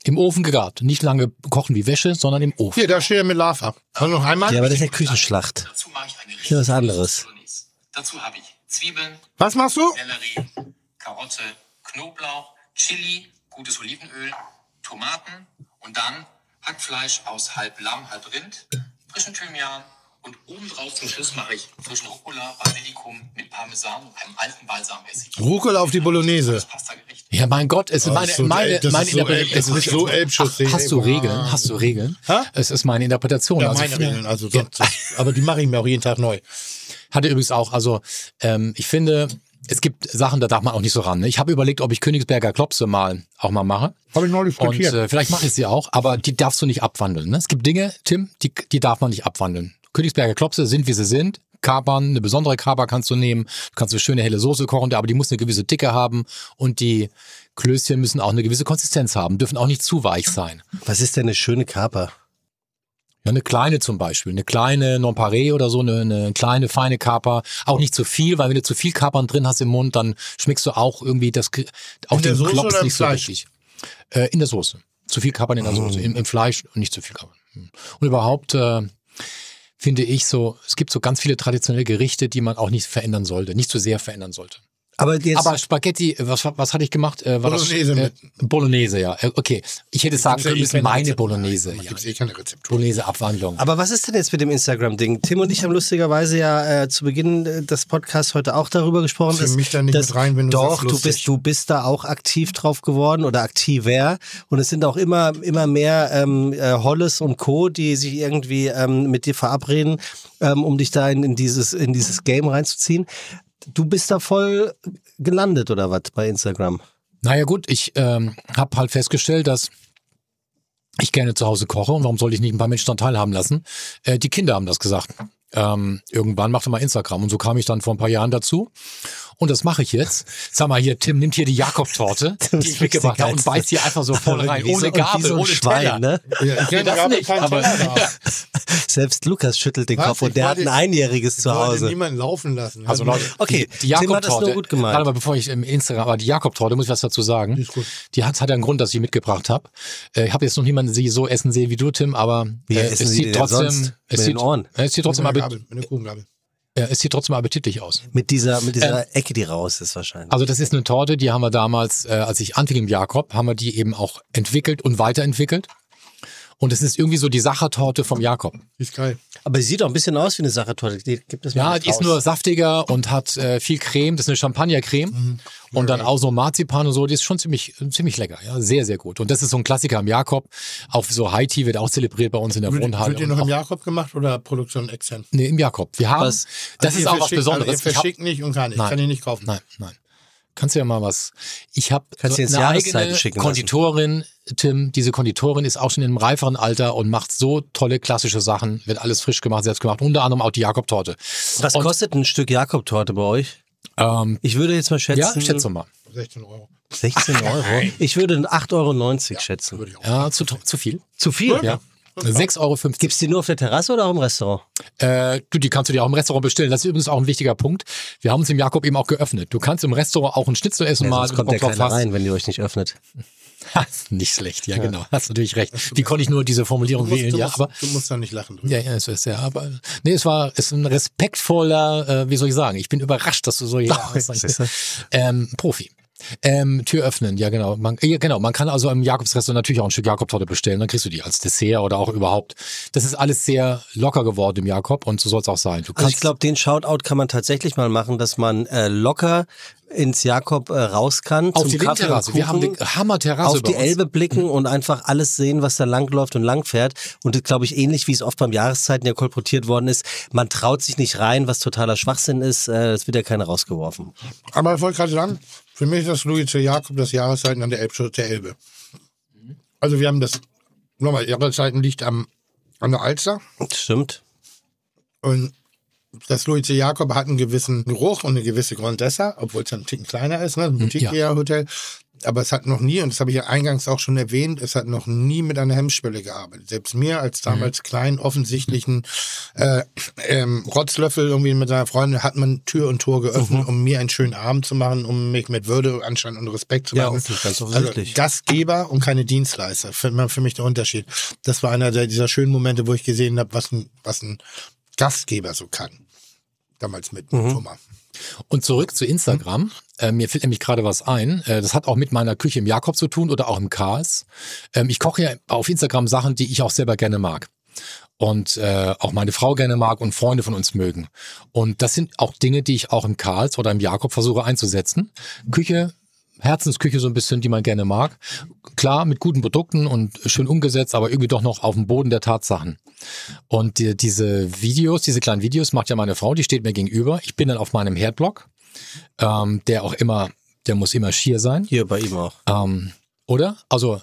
Im Ofen gegart. Nicht lange kochen wie Wäsche, sondern im Ofen. Hier, da steht er mit Lava. Also noch einmal? Ja, aber das ist ja Küchenschlacht. Dazu mache ich eine Hier was anderes. Dazu habe ich Zwiebeln, Was machst du? Sellerie, Karotte, Knoblauch, Chili, gutes Olivenöl, Tomaten und dann Hackfleisch aus halb Lamm, halb Rind, frischen Thymian und obendrauf zum Schluss mache ich frischen Rucola, Basilikum mit Parmesan und einem alten Balsamessig. Rucola auf die Bolognese. Ja, mein Gott, es ist Oh, meine, ist so meine, das meine ist so so Elbschuss, Hast du. Regeln? Hast du Regeln? Hä? Es ist meine Interpretation. Ja, also meine Regeln, also sonst. Aber die mache ich mir auch jeden Tag neu. Hatte übrigens auch, also ähm, ich finde, es gibt Sachen, da darf man auch nicht so ran. Ne? Ich habe überlegt, ob ich Königsberger Klopse mal auch mal mache. Habe ich neulich Und frittiert. äh, vielleicht mache ich sie auch, aber die darfst du nicht abwandeln. Ne? Es gibt Dinge, Tim, die, die darf man nicht abwandeln. Königsberger Klopse sind, wie sie sind. Kapern, eine besondere Kaper kannst du nehmen. Du kannst eine schöne helle Soße kochen, aber die muss eine gewisse Dicke haben. Und die Klößchen müssen auch eine gewisse Konsistenz haben, dürfen auch nicht zu weich sein. Was ist denn eine schöne Kaper? Ja, eine kleine zum Beispiel, eine kleine Nonparé oder so, eine, eine kleine feine Kaper. Auch nicht zu viel, weil wenn du zu viel Kapern drin hast im Mund, dann schmeckst du auch irgendwie das, auch den Soße Klops nicht so Fleisch? richtig. Äh, in der Soße. Zu viel Kapern in der Soße. Im, Im Fleisch und nicht zu viel Kapern. Und überhaupt äh, finde ich so, es gibt so ganz viele traditionelle Gerichte, die man auch nicht verändern sollte, nicht zu sehr verändern sollte. Aber jetzt, Aber Spaghetti, was, was hatte ich gemacht? Äh, war Bolognese das, äh, mit- Bolognese, ja. Äh, Okay. Ich hätte sagen können, eh das ist meine Rezeptur. Bolognese. Ja. gibt's eh keine Rezeptur. Bolognese-Abwandlung. aber was ist denn jetzt mit dem Instagram-Ding? Tim und ich haben lustigerweise ja äh, zu Beginn äh, des Podcasts heute auch darüber gesprochen. Zieh mich da nicht dass- mit rein, wenn du Doch, sagst, du bist, du bist da auch aktiv drauf geworden oder aktiver. Und es sind auch immer, immer mehr ähm, äh, Holles und Co., die sich irgendwie ähm, mit dir verabreden, ähm, um dich da in, in, dieses, in dieses Game reinzuziehen. Du bist da voll gelandet oder was bei Instagram? Naja gut, ich ähm, habe halt festgestellt, dass ich gerne zu Hause koche und warum soll ich nicht ein paar Menschen daran teilhaben lassen? Äh, die Kinder haben das gesagt. Ähm, irgendwann machte mal Instagram und so kam ich dann vor ein paar Jahren dazu. Und das mache ich jetzt. Sag mal hier, Tim nimmt hier die Jakob-Torte, die ich mitgebracht habe und beißt hier einfach so voll rein, Wie so- ohne wie Gabel, so ein ohne Schwein, Teller. ne? Ja, ich kenne das nicht, aber-. Selbst Lukas schüttelt den Was? Kopf und der hat ein Einjähriges zu Hause. niemanden laufen lassen. Also Leute, Okay, die, die Tim hat das Jakob-Torte, nur gut gemeint. warte mal, bevor ich im Instagram, aber die Jakob-Torte, muss ich was dazu sagen. Die ist gut. Die hat, hat einen Grund, dass ich sie mitgebracht habe. Äh, ich habe jetzt noch niemanden sie so essen sehen wie du, Tim, aber äh, es Sie sieht trotzdem, es sieht, den Ohren? äh, es sieht trotzdem, ja, es sieht trotzdem appetitlich aus. Mit dieser, mit dieser Ähm, Ecke, die raus ist wahrscheinlich. Also das ist eine Torte, die haben wir damals, äh, als ich anfing im Jakob, haben wir die eben auch entwickelt und weiterentwickelt. Und es ist irgendwie so die Sachertorte vom Jakob. Die ist geil. Aber sie sieht auch ein bisschen aus wie eine Sachertorte. Die gibt es mal Ja, die ist nur saftiger und hat äh, viel Creme. Das ist eine Champagnercreme. Und dann auch so Marzipan und so. Die ist schon ziemlich, ziemlich lecker. Ja, sehr, sehr gut. Und das ist so ein Klassiker im Jakob. Auf so High Tea wird auch zelebriert bei uns in der Wird, Wohnhalle. wird ihr noch im auch- Jakob gemacht oder Produktion extern? Nee, im Jakob. Wir haben, Was? das Also ist auch was verschickt- Besonderes. Also ihr verschickt nicht und kann nicht. Nein. Kann ich nicht kaufen. Nein, nein. Kannst du ja mal was. Ich habe Kannst du ins eine Jahreszeiten eigene schicken lassen. Konditorin, Tim. Diese Konditorin ist auch schon im reiferen Alter und macht so tolle klassische Sachen. Wird alles frisch gemacht, selbst gemacht. Unter anderem auch die Jakob-Torte. Was Und, kostet ein Stück Jakob-Torte bei euch? Ähm, Ich würde jetzt mal schätzen. ja, schätze mal. 16 Euro. 16 Euro. Ich würde 8,90 Euro schätzen. Würde ich auch. Ja, zu, zu viel. Zu viel? Ja. 6,50 Euro. Gibt's die nur auf der Terrasse oder auch im Restaurant? Äh, du, die kannst du dir auch im Restaurant bestellen. Das ist übrigens auch ein wichtiger Punkt. Wir haben uns im Jakob eben auch geöffnet. Du kannst im Restaurant auch ein Schnitzel essen Ja, mal. sonst kommt ja Bock keiner rein, wenn ihr euch nicht öffnet. nicht schlecht, ja, genau. Hast natürlich recht. Wie konnte ich nur diese Formulierung Du musst, wählen? du, Ja, musst, aber du musst da nicht lachen drüber. ja, ja, es ist ja, aber nee, es war es ist ein respektvoller, äh, wie soll ich sagen? Ich bin überrascht, dass du so ja, du? ähm, Profi. Ähm, Tür öffnen, ja genau. Man, ja, genau. Man kann also im Jakobsrestaurant natürlich auch ein Stück Jakobtorte bestellen. Dann kriegst du die als Dessert oder auch überhaupt. Das ist alles sehr locker geworden im Jakob und so soll es auch sein. Du Also ich glaube, den Shoutout kann man tatsächlich mal machen, dass man äh, locker ins Jakob äh, raus kann. auf zum die Windterrasse. Wir haben eine Hammerterrasse auf die. Elbe blicken und einfach alles sehen, was da langläuft und langfährt. Und das glaube ich ähnlich, wie es oft beim Jahreszeiten ja kolportiert worden ist. Man traut sich nicht rein, was totaler Schwachsinn ist. Äh, es wird ja keiner rausgeworfen. Aber ich wollte gerade sagen, für mich ist das Louis C. Jakob das Jahreszeiten an der Elbschutz der Elbe. Also wir haben das, nochmal, Jahreszeiten liegt am, an der Alster Stimmt. und das Louis C. Jakob hat einen gewissen Geruch und eine gewisse Grandessa, obwohl es ein Ticken kleiner ist, ne? ein Boutique-Hotel. Aber es hat noch nie, und das habe ich ja eingangs auch schon erwähnt, es hat noch nie mit einer Hemmschwelle gearbeitet. Selbst mir als damals kleinen, offensichtlichen äh, ähm, Rotzlöffel irgendwie mit seiner Freundin hat man Tür und Tor geöffnet, um mir einen schönen Abend zu machen, um mich mit Würde, Anstand und Respekt zu Ja, machen. offen- ganz also offensichtlich. Gastgeber und keine Dienstleister. Für, für mich der Unterschied. Das war einer der, dieser schönen Momente, wo ich gesehen habe, was ein, was ein Gastgeber so kann. Damals mit Thomas. Und zurück zu Instagram. Äh, mir fällt nämlich gerade was ein. Äh, das hat auch mit meiner Küche im Jakob zu tun oder auch im Karls. Ähm, ich koche ja auf Instagram Sachen, die ich auch selber gerne mag. Und äh, auch meine Frau gerne mag und Freunde von uns mögen. Und das sind auch Dinge, die ich auch im Karls oder im Jakob versuche einzusetzen. Küche, Herzensküche so ein bisschen, die man gerne mag. Klar, mit guten Produkten und schön umgesetzt, aber irgendwie doch noch auf dem Boden der Tatsachen. Und die, diese Videos, diese kleinen Videos macht ja meine Frau, die steht mir gegenüber. Ich bin dann auf meinem Herdblock, ähm, der auch immer, der muss immer schier sein. Hier bei ihm auch. Ähm, oder? Also,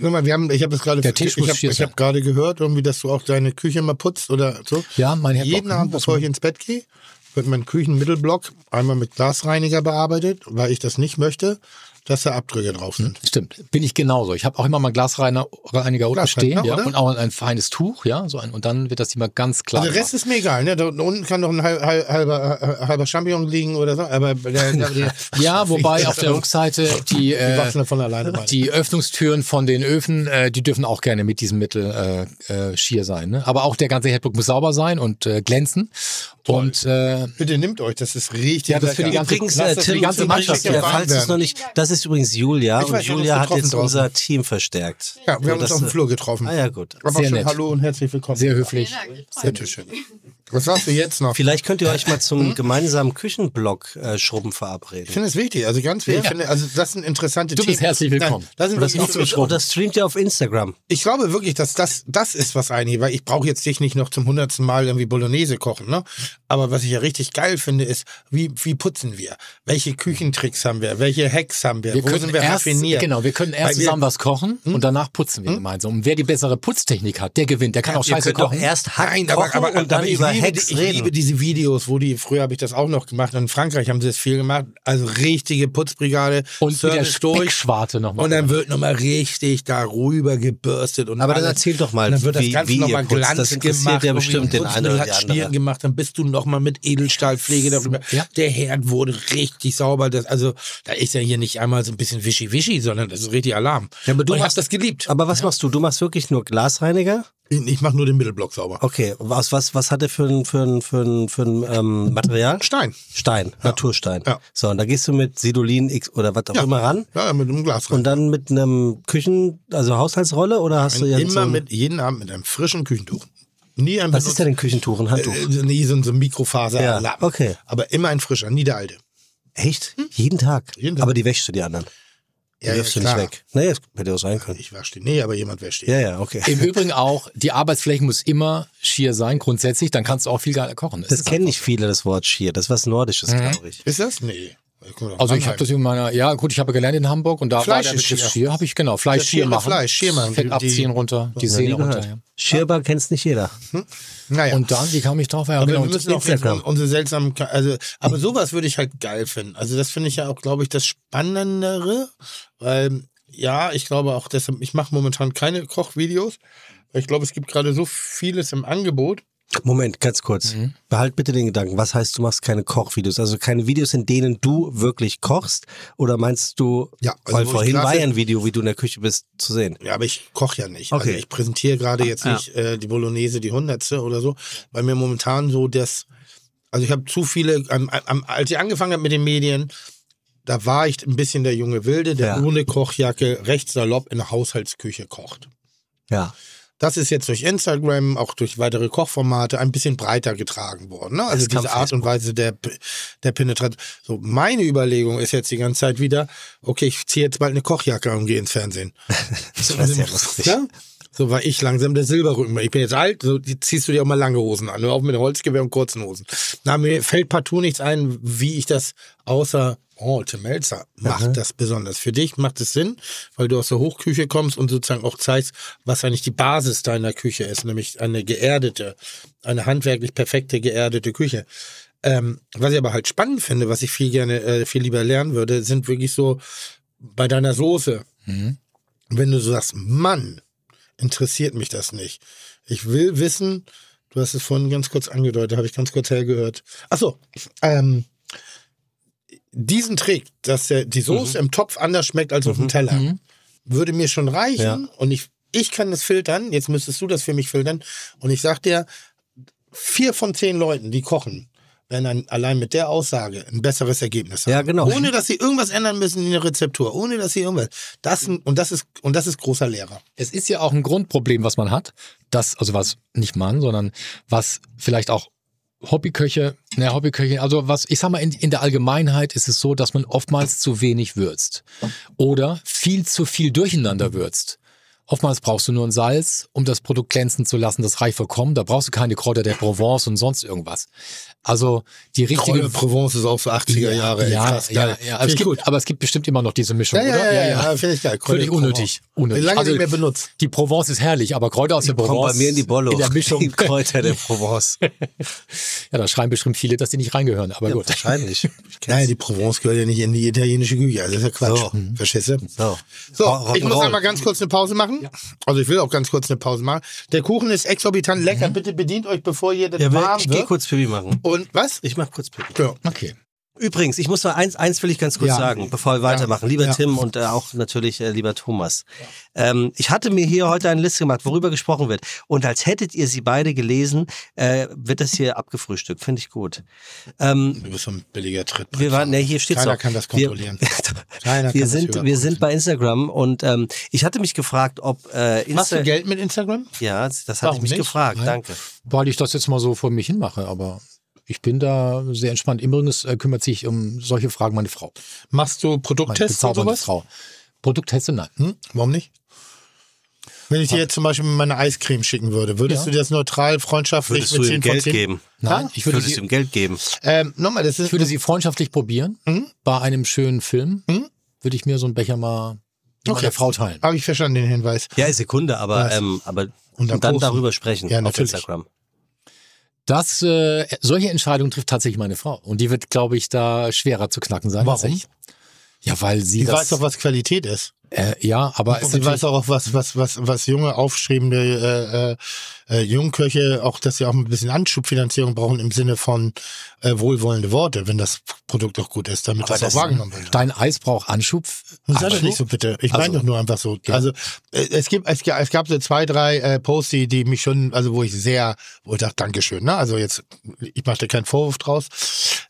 mal, wir haben, ich habe das gerade, Der Tisch ich muss habe hab gerade gehört, irgendwie, dass du auch deine Küche mal putzt oder so. ja, mein Herdblock. Jeden Abend, bevor ich ins Bett gehe, wird mein Küchenmittelblock einmal mit Glasreiniger bearbeitet, weil ich das nicht möchte, dass da Abdrücke drauf sind. Stimmt, bin ich genauso. Ich habe auch immer mal Glasreiniger Reiniger unten stehen, ja, oder? und auch ein feines Tuch, ja, so ein, und dann wird das immer ganz klar. Also der Rest ist mir egal, ne? Da unten kann noch ein halb, halb, halber, äh, halber Champignon liegen oder so, aber der, der, der ja, wobei auf der Rückseite die, die äh, wachsen da von alleine rein. die Öffnungstüren von den Öfen, äh, die dürfen auch gerne mit diesem Mittel äh, äh, schier sein. Ne? Aber auch der ganze Herdblock muss sauber sein und äh, glänzen. Und äh, Bitte nimmt euch, das ist richtig. Ja, das für die ganze- Übrigens, äh, Tim, die ganze für Mannschaft ja, warm falls es noch nicht, das ist übrigens Julia Ich und weiß, Julia hat jetzt getroffen unser Team verstärkt. Ja, wir haben uns das, auf dem Flur getroffen. Ah ja, gut. Aber Sehr schon nett. Hallo und herzlich willkommen. sehr höflich. Bitte schön. Was sagst du jetzt noch? Vielleicht könnt ihr euch mal zum Hm? gemeinsamen Küchenblock äh, schrubben verabreden. Ich finde es wichtig, also ganz wichtig. Ich finde, also das sind interessante Du Themen. bist herzlich willkommen. Nein, das sind das, so- oder streamt ihr auf Instagram. ich glaube wirklich, dass das, das ist was einige, weil ich brauche jetzt dich nicht noch zum hundertsten Mal irgendwie Bolognese kochen, ne? Aber was ich ja richtig geil finde, ist, wie, wie putzen wir? Welche Küchentricks haben wir? Welche Hacks haben wir? Wir Wo können sind wir erst, raffiniert? genau, wir können erst Weil wir- zusammen was kochen und danach putzen wir gemeinsam. Und wer die bessere Putztechnik hat, der gewinnt. Der kann auch Ihr scheiße könnt doch kochen. erst Hack Nein, kochen aber, aber, und dann über liebe, Hacks ich reden. liebe diese Videos, wo die, früher habe ich das auch noch gemacht, in Frankreich haben sie das viel gemacht, also richtige Putzbrigade, und der Speckschwarte nochmal. und dann wird nochmal richtig darüber gebürstet und Aber dann alles. erzähl doch mal, und dann wird das wie- Ganze nochmal. Glanz Das gemacht, ja irgendwie bestimmt den einen oder hat andere. gemacht, dann bist du nochmal mit Edelstahlpflege darüber. Ja. Der Herd wurde richtig sauber, das, also da ist ja hier nicht einmal so ein bisschen wischi-wischi, sondern das ist richtig Alarm. Ja, aber du ich machst- das geliebt. Aber was machst du? Du machst wirklich nur Glasreiniger? Ich mache nur den Mittelblock sauber. Okay, was, was, was hat er für für ein, für ein, für ein ähm, Material? Stein. Stein, Naturstein. Ja. So, und da gehst du mit Sidolin X oder was auch immer ran. Ja, mit einem Glas Und dann mit einem Küchen, also Haushaltsrolle oder hast du ja immer so mit jeden Abend mit einem frischen Küchentuch. Nie ein Was ist denn ein Küchentuch, ein Handtuch? Äh, nee, so ein, Mikrofaser. Ja, Lappen. okay. Aber immer ein frischer, nie der alte. Echt? Jeden Tag? Jeden Tag. Aber die wäschst du die anderen. Die Ja, wirfst ja, du nicht klar. weg. Nee, das hätte auch sein können. Ich wasche die. Nee, aber jemand wäscht die. Ja, ja, okay. Im Übrigen auch, die Arbeitsfläche muss immer schier sein, grundsätzlich, dann kannst du auch viel geiler kochen. Es Das ist kennen nicht viele, das Wort Schier. Das ist was Nordisches, glaube ich. Ist das? Nee. Also ich habe das in meiner, ja gut, ich habe gelernt in Hamburg und da war Fleisch der ist Begriff Schier. Habe ich genau, Fleisch Schier machen, Fleisch, Schier machen. Fett Die- abziehen die- runter, die Sehne runter. Ja. Schierbar kennt's nicht jeder. Naja. Und dann, wie kam ich drauf? Ja, aber genau. wir müssen auch Instagram. unsere seltsamen, also, aber sowas würde ich halt geil finden. Also das finde ich ja auch, glaube ich, das Spannendere, weil ja, ich glaube auch deshalb, ich mache momentan keine Kochvideos, weil ich glaube, es gibt gerade so vieles im Angebot. Moment, ganz kurz. Behalt bitte den Gedanken. Was heißt, du machst keine Kochvideos? Also keine Videos, in denen du wirklich kochst? Oder meinst du, Ja, also weil vorhin war ja ein Video, wie du in der Küche bist, zu sehen? Ja, aber ich koche ja nicht. Okay. Also ich präsentiere gerade jetzt Ja. nicht äh, die Bolognese, die Hundertste oder so, weil mir momentan so das, also ich habe zu viele, am, am, als ich angefangen habe mit den Medien, da war ich ein bisschen der junge Wilde, der Ja. ohne Kochjacke recht salopp in der Haushaltsküche kocht. Ja. Das ist jetzt durch Instagram, auch durch weitere Kochformate ein bisschen breiter getragen worden. Ne? Also diese Art und Weise der, der Penetration. So, meine Überlegung ist jetzt die ganze Zeit wieder, okay, ich ziehe jetzt bald eine Kochjacke und gehe ins Fernsehen. Das wäre sehr lustig. Ja? So war ich langsam der Silberrücken. Ich bin jetzt alt, so ziehst du dir auch mal lange Hosen an. Nur auf mit Holzgewehr und kurzen Hosen. Na, mir fällt partout nichts ein, wie ich das außer Oh, Tim Melzer macht das besonders. Für dich macht es Sinn, weil du aus der Hochküche kommst und sozusagen auch zeigst, was eigentlich die Basis deiner Küche ist, nämlich eine geerdete, eine handwerklich perfekte geerdete Küche. Ähm, was ich aber halt spannend finde, was ich viel gerne, äh, viel lieber lernen würde, sind wirklich so bei deiner Soße. Wenn du so sagst, Mann, interessiert mich das nicht. Ich will wissen, du hast es vorhin ganz kurz angedeutet, habe ich ganz kurz hergehört. Achso, ähm, diesen Trick, dass der, die Soße im Topf anders schmeckt als auf dem Teller, würde mir schon reichen. Ja. Und ich, ich kann das filtern. Jetzt müsstest du das für mich filtern. Und ich sag dir, vier von zehn Leuten, die kochen, werden dann allein mit der Aussage ein besseres Ergebnis haben. Ja, genau. Ohne dass sie irgendwas ändern müssen in der Rezeptur, ohne dass sie irgendwas. Das, und das ist, und das ist großer Lehrer. Es ist ja auch ein Grundproblem, was man hat, das, also was nicht man, sondern was vielleicht auch Hobbyköche, ne, Hobbyköche, also was, ich sag mal, in, in der Allgemeinheit ist es so, dass man oftmals zu wenig würzt. Oder viel zu viel durcheinander würzt. Oftmals brauchst du nur ein Salz, um das Produkt glänzen zu lassen. Das reicht vollkommen. Da brauchst du keine Kräuter der Provence und sonst irgendwas. Also die richtige Kräuter Provence ist auch so 80er Jahre. ja, krass, ja, geil. ja. Find Es ich gibt, gut. Aber es gibt bestimmt immer noch diese Mischung, Ja, ja, oder? ja, ja, finde ich geil. Kräuter Völlig unnötig. unnötig. Lange Also, nicht mehr benutzt. Die Provence ist herrlich, aber Kräuter aus der Provence bei mir in die Bollo. in der Mischung. Die Kräuter der Provence. ja, da schreien bestimmt viele, dass die nicht reingehören. Aber gut. Wahrscheinlich. Nein, die Provence gehört ja nicht in die italienische Küche. Also das ist ja Quatsch. So. Verstehst du? So. So, Rock- ich muss einmal ganz kurz eine Pause machen. Also ich will auch ganz kurz eine Pause machen. Der Kuchen ist exorbitant lecker. Bitte bedient euch, bevor ihr das Ja, warm ich gehe wird. kurz Pipi machen. Und was? Ich mach kurz Pipi. Ja. Okay. Übrigens, ich muss noch eins, eins will ich ganz kurz Ja. sagen, bevor wir weitermachen. Lieber Ja. Tim und äh, auch natürlich äh, lieber Thomas. Ähm, ich hatte mir hier heute eine Liste gemacht, worüber gesprochen wird. Und als hättet ihr sie beide gelesen, äh, wird das hier abgefrühstückt. Finde ich gut. Ähm, Du bist so ein billiger Tritt. wir waren, ne, hier steht's Keiner doch. kann das kontrollieren. Wir, Keiner wir kann das sind, wir sind bei Instagram und ähm, ich hatte mich gefragt, ob äh, Machst du Geld mit Instagram? Ja, das hatte Warum ich mich nicht? gefragt. Nein. Danke. Weil ich das jetzt mal so vor mich hin mache, aber ich bin da sehr entspannt. Übrigens äh, kümmert sich um solche Fragen meine Frau. Machst du Meine Produkttests oder sowas? Frau. Produktteste, nein. Hm? Warum nicht? Wenn ich dir jetzt zum Beispiel meine Eiscreme schicken würde, würdest Ja. du dir das neutral, freundschaftlich Würdest du ihm 10 von Geld 10? geben? Nein, ich würde, Würdest du sie, ihm Geld geben? Ähm, nochmal, das ist ich würde sie freundschaftlich probieren. Mhm. Bei einem schönen Film Mhm. würde ich mir so einen Becher mal mit Okay. meiner Frau teilen. Habe ich verstanden, den Hinweis. Ja, Sekunde, aber, ähm, aber Und und dann dann, posten. darüber sprechen Ja, auf natürlich. Instagram. Das, äh, solche Entscheidungen trifft tatsächlich meine Frau. Und die wird, glaube ich, da schwerer zu knacken sein. als Warum? ich. Ja, weil sie Die das. weiß doch, was Qualität ist. äh, ja, aber Und sie weiß auch, was, was, was, was junge, aufstrebende äh, äh, Jungköche, auch, dass sie auch ein bisschen Anschubfinanzierung brauchen im Sinne von äh, wohlwollende Worte, wenn das Produkt auch gut ist, damit das, das- auch wahrgenommen wird. dein Eis braucht Anschub. Sei doch Anschub? nicht so bitte. Ich meine Also- doch nur einfach so. Also äh, es gibt, es, es gab so zwei, drei äh, Posts, die, die mich schon, also wo ich sehr, wo ich dachte, Dankeschön, ne? Also jetzt, ich mache da keinen Vorwurf draus.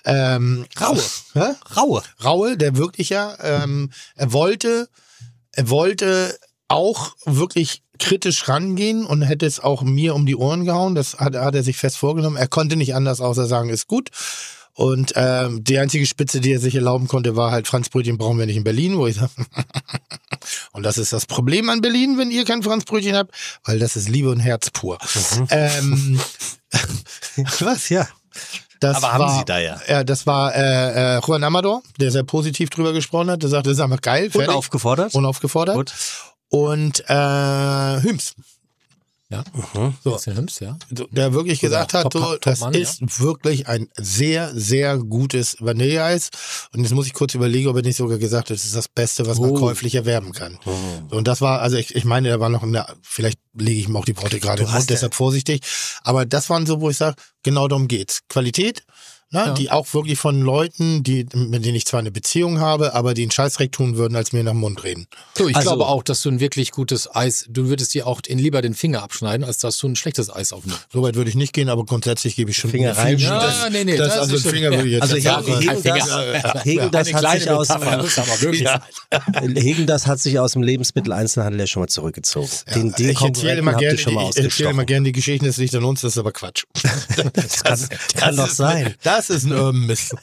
Ähm, Raue. Hä? Raue. Raue, der wirklich ja, ähm, er wollte, er wollte auch wirklich kritisch rangehen und hätte es auch mir um die Ohren gehauen. Das hat, hat er sich fest vorgenommen. Er konnte nicht anders außer sagen, ist gut. Und ähm, die einzige Spitze, die er sich erlauben konnte, war halt Franzbrötchen brauchen wir nicht in Berlin, wo ich sage, und das ist das Problem an Berlin, wenn ihr kein Franzbrötchen habt, weil das ist Liebe und Herz pur. Ähm, Was? Ja. das Aber haben war, Sie da ja. Ja, das war äh, äh, Juan Amador, der sehr positiv drüber gesprochen hat. Der sagte, das ist einfach geil, fertig. Unaufgefordert? Unaufgefordert. Gut. Und äh, Hüms. Ja. So. Christian Hüms, ja. so, der wirklich gesagt hat, Top- so, Top- das Top-Mann, ist wirklich ein sehr, sehr gutes Vanilleeis. Und jetzt muss ich kurz überlegen, ob er nicht sogar gesagt hat, das ist das Beste, was man Oh. käuflich erwerben kann. So, und das war, also ich, ich meine, da war noch in der, vielleicht lege ich ihm auch die Worte gerade hast Mund, ja- deshalb vorsichtig. Aber das waren so, wo ich sage, genau darum geht's. Qualität, ne, Ja. die auch wirklich von Leuten, die, mit denen ich zwar eine Beziehung habe, aber die einen Scheißdreck tun würden, als mir nach dem Mund reden. So, ich Also- glaube auch, dass du ein wirklich gutes Eis, du würdest dir auch in, lieber den Finger abschneiden, als dass du ein schlechtes Eis aufnimmst. Soweit würde ich nicht gehen, aber grundsätzlich gebe ich schon Finger rein. Ja, dass- nee, nee, dass, das also den Finger würde ich jetzt Also nicht Hegen. Hegen, das, Hegen, das hat sich aus, sein. Hegen, das hat sich aus dem Lebensmitteleinzelhandel ja schon mal zurückgezogen. Den, den ich erzähle immer gerne, ihr schon mal ich erzähle immer gerne die Geschichten, das liegt an uns, das ist aber Quatsch. Das, kann- kann doch sein. Das ist ein Urban Myth.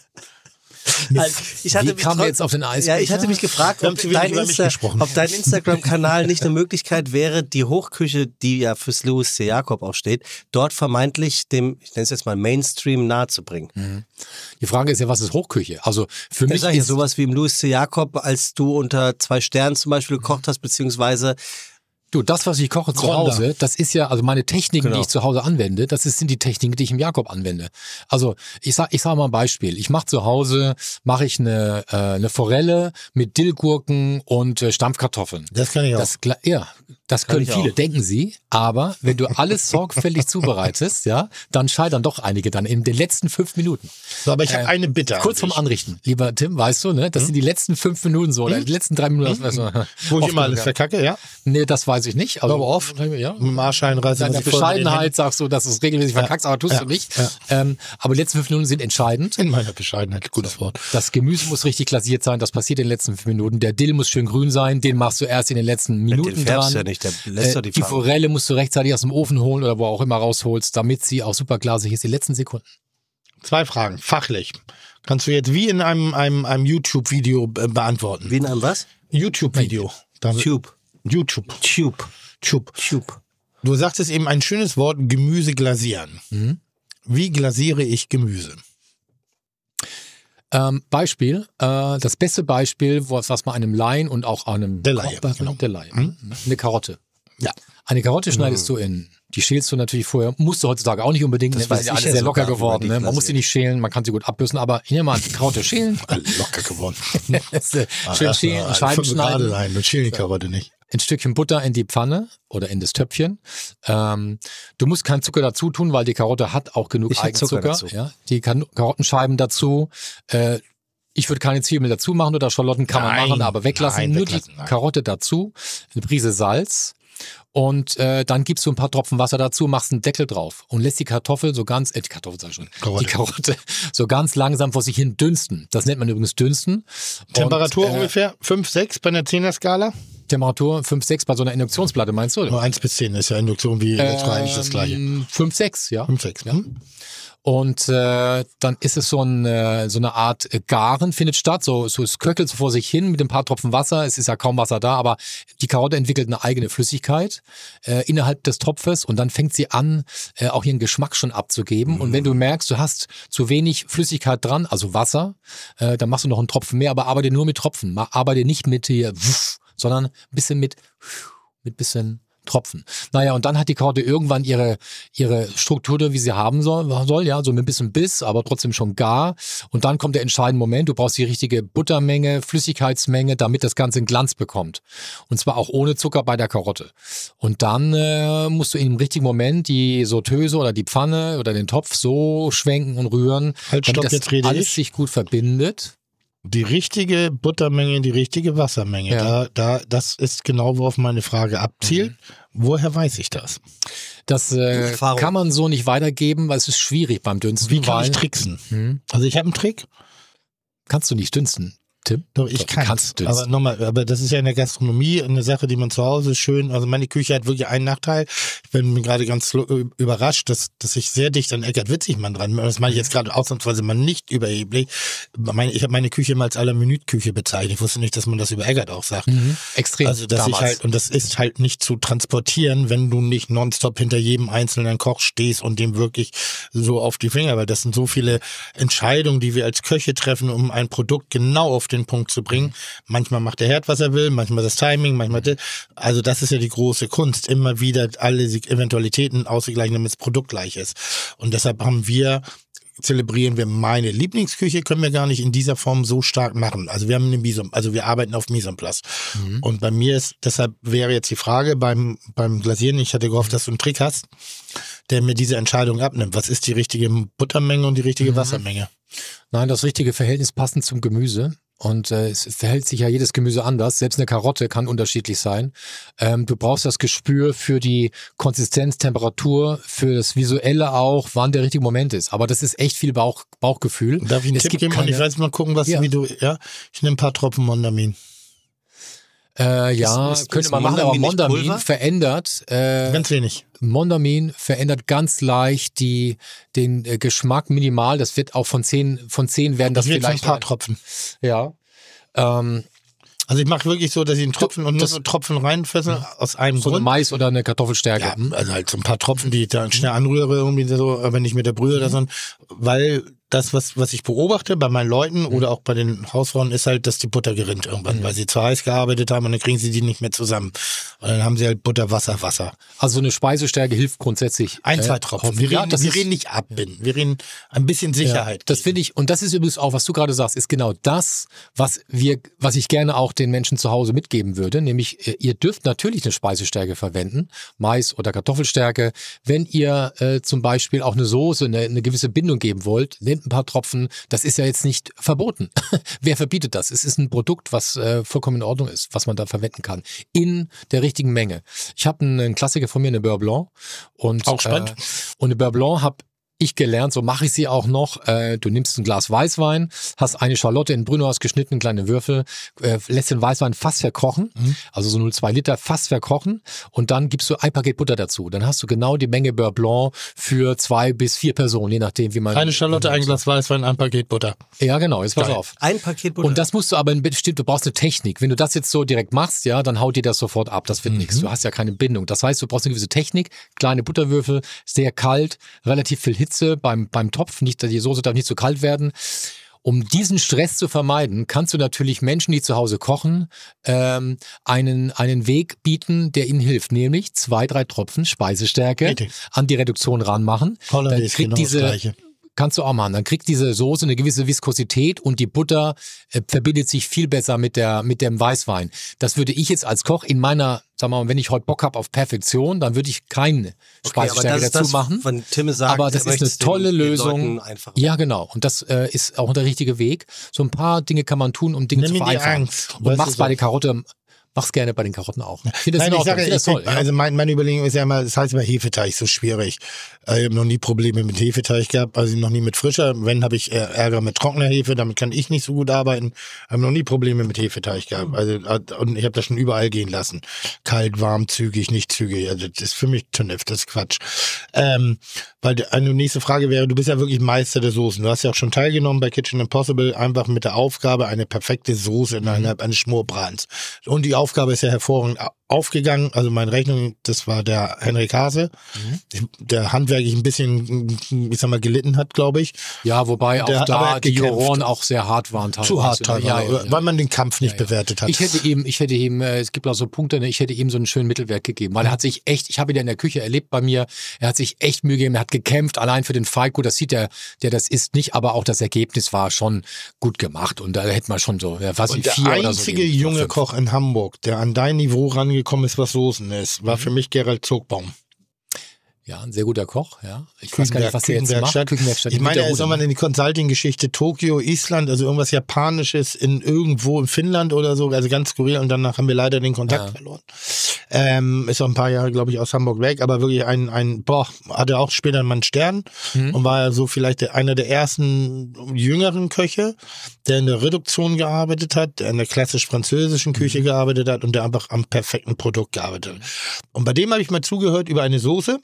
Also, ich hatte Wie mich kam trotz- jetzt auf den Ja, ich hatte mich gefragt, Wir ob dein, Insta ob dein Instagram-Kanal nicht eine Möglichkeit wäre, die Hochküche, die ja fürs Louis C. Jakob auch steht, dort vermeintlich dem, ich nenne es jetzt mal Mainstream nahezubringen. Die Frage ist ja, was ist Hochküche? Also für Ich mich sage ja ist sowas wie im Louis C. Jakob, als du unter zwei Sternen zum Beispiel gekocht hast, beziehungsweise Du, das, was ich koche zu Ronda. Hause, das ist ja, also meine Techniken, Genau. die ich zu Hause anwende, das ist, sind die Techniken, die ich im Jakob anwende. Also ich sag, ich sag mal ein Beispiel. Ich mache zu Hause, mache ich eine, äh, eine Forelle mit Dillgurken und äh, Stampfkartoffeln. Das kann ich auch. Das, ja, das können ich viele, auch. denken sie. Aber wenn du alles sorgfältig zubereitest, ja, dann scheitern doch einige dann in den letzten fünf Minuten. so, aber ich habe äh, eine Bitte. Kurz vorm. Anrichten, lieber Tim, weißt du, ne? Das sind die letzten fünf Minuten so, oder die letzten drei Minuten. Das, weißt du, Wo ich immer alles verkacke, ja. Nee, das weiß ich nicht. Also, Aber oft. Ja. Mit dem Arsch einreißen. Deiner Bescheidenheit sagst du, dass du es regelmäßig verkackst, aber tust Ja. du nicht. Ja. Ähm, aber die letzten fünf Minuten sind entscheidend. In meiner Bescheidenheit, gutes Wort. Das Gemüse muss richtig glasiert sein, das passiert in den letzten fünf Minuten. Der Dill muss schön grün sein, den machst du erst in den letzten Minuten den färbst dran. du ja nicht, der lässt äh, die die. Forelle musst du rechtzeitig aus dem Ofen holen oder wo auch immer rausholst, damit sie auch super glasig ist, die letzten Sekunden. Zwei Fragen, fachlich. Kannst du jetzt wie in einem, einem, einem YouTube-Video äh, beantworten. wie in einem was? YouTube-Video. Da- Tube. YouTube. Tube. Tube. Tube. Du sagtest eben ein schönes Wort, Gemüse glasieren. Mhm. Wie glasiere ich Gemüse? Ähm, Beispiel, äh, das beste Beispiel, was, was man einem Laien und auch einem Der Laie, Koch- genau. der Laie, eine Karotte. Ja. Eine Karotte schneidest du in, die schälst du natürlich vorher, musst du heutzutage auch nicht unbedingt, Das ne? sind ja ich alle ja sehr locker geworden, ne? man muss sie nicht schälen, man kann sie gut abbüssen, aber hier mal die Karotte schälen, Locker geworden. schön schälen, Scheiben schneiden, Nein, du schälen die Karotte nicht. Ein Stückchen Butter in die Pfanne oder in das Töpfchen. Ähm, du musst keinen Zucker dazu tun, weil die Karotte hat auch genug Ich Eigenzucker. dazu. Ja, die kan Karottenscheiben dazu. Äh, ich würde keine Zwiebeln dazu machen oder Schalotten kann man Nein, machen, aber weglassen. nein, Nur weglassen, die nein. Karotte dazu, eine Prise Salz. Und äh, dann gibst du ein paar Tropfen Wasser dazu, machst einen Deckel drauf und lässt die Kartoffel so ganz, äh, die Kartoffel sag ich schon, Karotte. die Karotte so ganz langsam vor sich hin dünsten. Das nennt man übrigens dünsten. Temperatur und, äh, ungefähr 5, 6 bei einer 10er Skala? Temperatur 5, 6 bei so einer Induktionsplatte, meinst du? Nur 1 bis 10 ist ja Induktion wie Elektro eigentlich das gleiche. 5, 6, ja. 5, 6. Hm? Und äh, dann ist es so, ein, äh, so eine Art äh, Garen findet statt. So, so es köchelt so vor sich hin mit ein paar Tropfen Wasser. Es ist ja kaum Wasser da, aber die Karotte entwickelt eine eigene Flüssigkeit äh, innerhalb des Topfes und dann fängt sie an, äh, auch ihren Geschmack schon abzugeben. Und wenn du merkst, du hast zu wenig Flüssigkeit dran, also Wasser, äh, dann machst du noch einen Tropfen mehr, aber arbeite nur mit Tropfen. Arbeite nicht mit hier, wuff, sondern ein bisschen mit, mit bisschen Tropfen. Naja, und dann hat die Karotte irgendwann ihre, ihre Struktur, wie sie haben soll, soll, ja, so mit ein bisschen Biss, aber trotzdem schon gar. Und dann kommt der entscheidende Moment, du brauchst die richtige Buttermenge, Flüssigkeitsmenge, damit das Ganze einen Glanz bekommt. Und zwar auch ohne Zucker bei der Karotte. Und dann äh, musst du im richtigen Moment die Sauteuse oder die Pfanne oder den Topf so schwenken und rühren, Halt, damit stopp, das alles ich. sich gut verbindet. Die richtige Buttermenge, die richtige Wassermenge. Ja. Da, da, das ist genau, worauf meine Frage abzielt. Woher weiß ich das? Das äh, kann man so nicht weitergeben, weil es ist schwierig beim Dünsten. Wie kann weil, ich tricksen? Hm? Also ich habe einen Trick. Kannst du nicht dünsten, Tim? Doch, ich kann. kannst. Aber nochmal, aber das ist ja in der Gastronomie eine Sache, die man zu Hause schön, also meine Küche hat wirklich einen Nachteil. Ich bin gerade ganz überrascht, dass, dass ich sehr dicht an Eckert Witzigmann dran bin. Das meine ich jetzt gerade ausnahmsweise mal nicht überheblich. Ich habe meine Küche mal als aller Minute-Küche bezeichnet. Ich wusste nicht, dass man das über Eckert auch sagt. Mhm. Extrem. Also, dass ich halt, und das ist halt nicht zu transportieren, wenn du nicht nonstop hinter jedem einzelnen Koch stehst und dem wirklich so auf die Finger, weil das sind so viele Entscheidungen, die wir als Köche treffen, um ein Produkt genau auf den Punkt zu bringen. Manchmal macht der Herd, was er will, manchmal das Timing, manchmal das. Also das ist ja die große Kunst, immer wieder alle Eventualitäten auszugleichen, damit das Produkt gleich ist. Und deshalb haben wir zelebrieren wir meine Lieblingsküche, können wir gar nicht in dieser Form so stark machen. Also wir haben eine Mise, also wir arbeiten auf place. Mhm. Und bei mir ist, deshalb wäre jetzt die Frage beim, beim Glasieren, ich hatte gehofft, dass du einen Trick hast, der mir diese Entscheidung abnimmt. Was ist die richtige Buttermenge und die richtige Mhm. Wassermenge? Nein, das richtige Verhältnis passend zum Gemüse. Und äh, es verhält sich ja jedes Gemüse anders. Selbst eine Karotte kann unterschiedlich sein. Ähm, du brauchst das Gespür für die Konsistenz, Temperatur, für das Visuelle auch, wann der richtige Moment ist. Aber das ist echt viel Bauch, Bauchgefühl. Darf ich einen es Tipp geben? Und ich keine- weiß mal gucken, was, Ja. wie du, ja? Ich nehme ein paar Tropfen Mondamin. Äh, ja, Ist- ist- könnte ist man machen, aber Mondamin verändert, äh, Ganz wenig. Mondamin verändert ganz leicht die, den äh, Geschmack minimal. Das wird auch von zehn, von zehn werden das Das wird ein vielleicht. paar Tropfen. ja. Ähm, Also ich mache wirklich so, dass ich einen Tropfen und nur das- so Tropfen reinfesse, aus einem so eine Grund. Mais oder eine Kartoffelstärke. Ja, Hm? also halt so ein paar Tropfen, die ich dann schnell anrühre, irgendwie so, wenn ich mit der Brühe oder so, weil das, was, was ich beobachte bei meinen Leuten oder auch bei den Hausfrauen, ist halt, dass die Butter gerinnt irgendwann, weil sie zu heiß gearbeitet haben und dann kriegen sie die nicht mehr zusammen. Und dann haben sie halt Butter, Wasser, Wasser. Also eine Speisestärke hilft grundsätzlich. Ein, äh, zwei Tropfen. Wir, ja, reden, wir ist, reden nicht abbinden. Wir reden ein bisschen Sicherheit. Ja, das finde ich, und das ist übrigens auch, was du gerade sagst, ist genau das, was wir, was ich gerne auch den Menschen zu Hause mitgeben würde. Nämlich, äh, ihr dürft natürlich eine Speisestärke verwenden, Mais oder Kartoffelstärke. Wenn ihr äh, zum Beispiel auch eine Soße, eine, eine gewisse Bindung geben wollt, nehmt ein paar Tropfen. Das ist ja jetzt nicht verboten. Wer verbietet das? Es ist ein Produkt, was äh, vollkommen in Ordnung ist, was man da verwenden kann. In der richtigen Menge. Ich habe einen, einen Klassiker von mir, eine Beurre Blanc. Und, Auch spannend. Äh, und eine Beurre Blanc habe ich gelernt, so mache ich sie auch noch. Äh, du nimmst ein Glas Weißwein, hast eine Schalotte in Brünnau geschnitten, kleine Würfel, äh, lässt den Weißwein fast verkochen, Mhm. also so 0,2 Liter fast verkochen und dann gibst du ein Paket Butter dazu. Dann hast du genau die Menge Beurre Blanc für zwei bis vier Personen, je nachdem, wie man... Eine Schalotte, ein Glas Weißwein, ein Paket Butter. Ja, genau, jetzt pass Geil. auf. Ein Paket Butter. Und das musst du aber, bestimmt, du brauchst eine Technik. Wenn du das jetzt so direkt machst, ja, dann haut dir das sofort ab. Das wird nichts. Du hast ja keine Bindung. Das heißt, du brauchst eine gewisse Technik, kleine Butterwürfel, sehr kalt, relativ viel Hitze beim, beim Topf. Nicht, die Soße darf nicht zu kalt werden. Um diesen Stress zu vermeiden, kannst du natürlich Menschen, die zu Hause kochen, ähm, einen, einen Weg bieten, der ihnen hilft. Nämlich zwei, drei Tropfen Speisestärke Richtig. an die Reduktion ranmachen. Hollandaise, kriegt genau das diese, Gleiche. Kannst du auch machen. Dann kriegt diese Soße eine gewisse Viskosität und die Butter äh, verbindet sich viel besser mit der mit dem Weißwein. Das würde ich jetzt als Koch in meiner, sag mal, wenn ich heute Bock habe auf Perfektion, dann würde ich keine okay, aber Speisestärke ist dazu das, machen. Von Tim sagt, aber das ist eine den- tolle den Lösung. Einfach. Ja, genau. Und das äh, ist auch der richtige Weg. So ein paar Dinge kann man tun, um Dinge Nimm zu vereinfachen. Angst. Und mach's du bei so. den Karotten, mach's gerne bei den Karotten auch. Ich finde das Nein, in ich sage, Ich ich, toll. ja. also mein, meine Überlegung ist ja immer, das heißt immer Hefeteig so schwierig. Äh, Ich habe noch nie Probleme mit Hefeteig gehabt, also noch nie mit frischer. Wenn habe ich eher Ärger mit trockener Hefe, damit kann ich nicht so gut arbeiten. Habe noch nie Probleme mit Hefeteig gehabt. Also äh, und ich habe das schon überall gehen lassen. Kalt, warm, zügig, nicht zügig. Also das ist für mich Tunnef, das ist Quatsch. Ähm, weil eine nächste Frage wäre, du bist ja wirklich Meister der Soßen. Du hast ja auch schon teilgenommen bei Kitchen Impossible, einfach mit der Aufgabe, eine perfekte Soße innerhalb eines Schmorbrans. Und die Aufgabe ist ja hervorragend aufgegangen. Also meine Rechnung, das war der Henrik Hase, der handwerklich ein bisschen, ich sag mal, gelitten hat, glaube ich. Ja, wobei auch Der- er da die. Juroren auch sehr hart waren teilweise. Zu hart teilweise, Ja, ja, ja. weil man den Kampf nicht bewertet hat. Ich hätte ihm, ich hätte ihm, äh, es gibt auch so Punkte, ne, ich hätte ihm so einen schönen Mittelwert gegeben, weil er hat sich echt, ich habe ihn ja in der Küche erlebt bei mir, er hat sich echt Mühe gegeben, er hat gekämpft, allein für den Falco, das sieht der, der das ist nicht, aber auch das Ergebnis war schon gut gemacht und da hätte man schon so, was ich der vier oder so einzige geben, junge. Koch in Hamburg, der an dein Niveau rangekommen ist, was Soßen ist, Mhm. war für mich Gerald Zogbaum. Ja, ein sehr guter Koch, ja. Ich weiß gar nicht, was der jetzt macht. Küchenwerkstatt. Ich meine, er ist Rude, auch mal ne? in die Consulting-Geschichte Tokio, Island, also irgendwas Japanisches in irgendwo in Finnland oder so, also ganz skurril und danach haben wir leider den Kontakt Ja. verloren. Ähm, ist auch ein paar Jahre, glaube ich, aus Hamburg weg, aber wirklich ein, ein boah, hatte auch später mal einen Stern Mhm. und war ja so vielleicht einer der ersten jüngeren Köche, der in der Reduktion gearbeitet hat, der in der klassisch französischen Küche Mhm. gearbeitet hat und der einfach am perfekten Produkt gearbeitet hat. Und bei dem habe ich mal zugehört über eine Soße,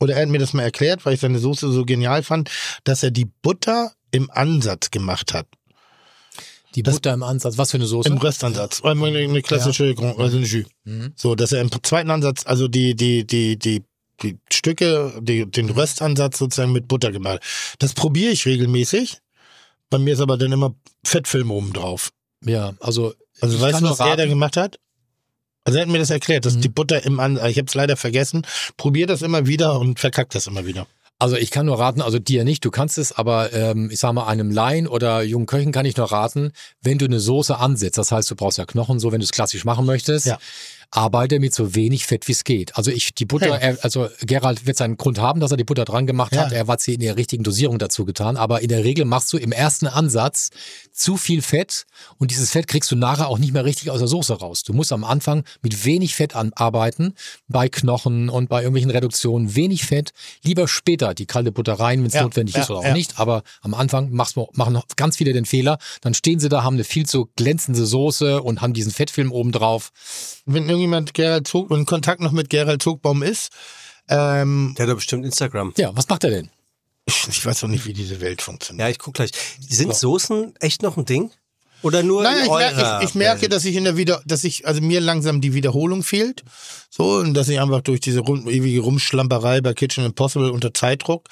oder er hat mir das mal erklärt, weil ich seine Soße so genial fand, dass er die Butter im Ansatz gemacht hat. Die Butter im Ansatz. Was für eine Soße? Im Röstansatz. Eine, eine klassische, Grand- also Jus. Mhm. So, dass er im zweiten Ansatz, also die, die, die, die, die Stücke, die, den Röstansatz sozusagen mit Butter gemacht. hat. Das probiere ich regelmäßig, Bei mir ist aber dann immer Fettfilm oben drauf. Ja, also. Also weißt du, was er da raten. gemacht hat? Also er hat mir das erklärt, dass Mhm. die Butter im An ich habe es leider vergessen. Probier das immer wieder und verkackt das immer wieder. Also ich kann nur raten, also dir nicht, du kannst es, aber ähm, ich sag mal, einem Laien oder jungen Köchen kann ich nur raten, wenn du eine Soße ansetzt, das heißt, du brauchst ja Knochen, so wenn du es klassisch machen möchtest, Ja. Arbeite mit so wenig Fett wie es geht. Also ich, die Butter, Hey. er, also Gerald wird seinen Grund haben, dass er die Butter dran gemacht Ja. hat, er hat sie in der richtigen Dosierung dazu getan, aber in der Regel machst du im ersten Ansatz zu viel Fett und dieses Fett kriegst du nachher auch nicht mehr richtig aus der Soße raus. Du musst am Anfang mit wenig Fett arbeiten, bei Knochen und bei irgendwelchen Reduktionen, wenig Fett, lieber später die kalte Butter rein, wenn es Ja, notwendig ja, ist oder auch nicht, aber am Anfang machst, machen ganz viele den Fehler, dann stehen sie da, haben eine viel zu glänzende Soße und haben diesen Fettfilm oben drauf. Wenn irgendjemand Gerald Zog, in Kontakt noch mit Gerald Zogbaum ist, ähm, Der hat doch bestimmt Instagram. Ja, was macht er denn? ich weiß doch nicht, wie diese Welt funktioniert. Ja, ich guck gleich. Sind Soßen echt noch ein Ding? Oder nur Nein, in ich, merke, ich, ich merke, dass ich in der Wieder, dass ich, also mir langsam die Wiederholung fehlt. So, und dass ich einfach durch diese rum, ewige Rumschlamperei bei Kitchen Impossible unter Zeitdruck,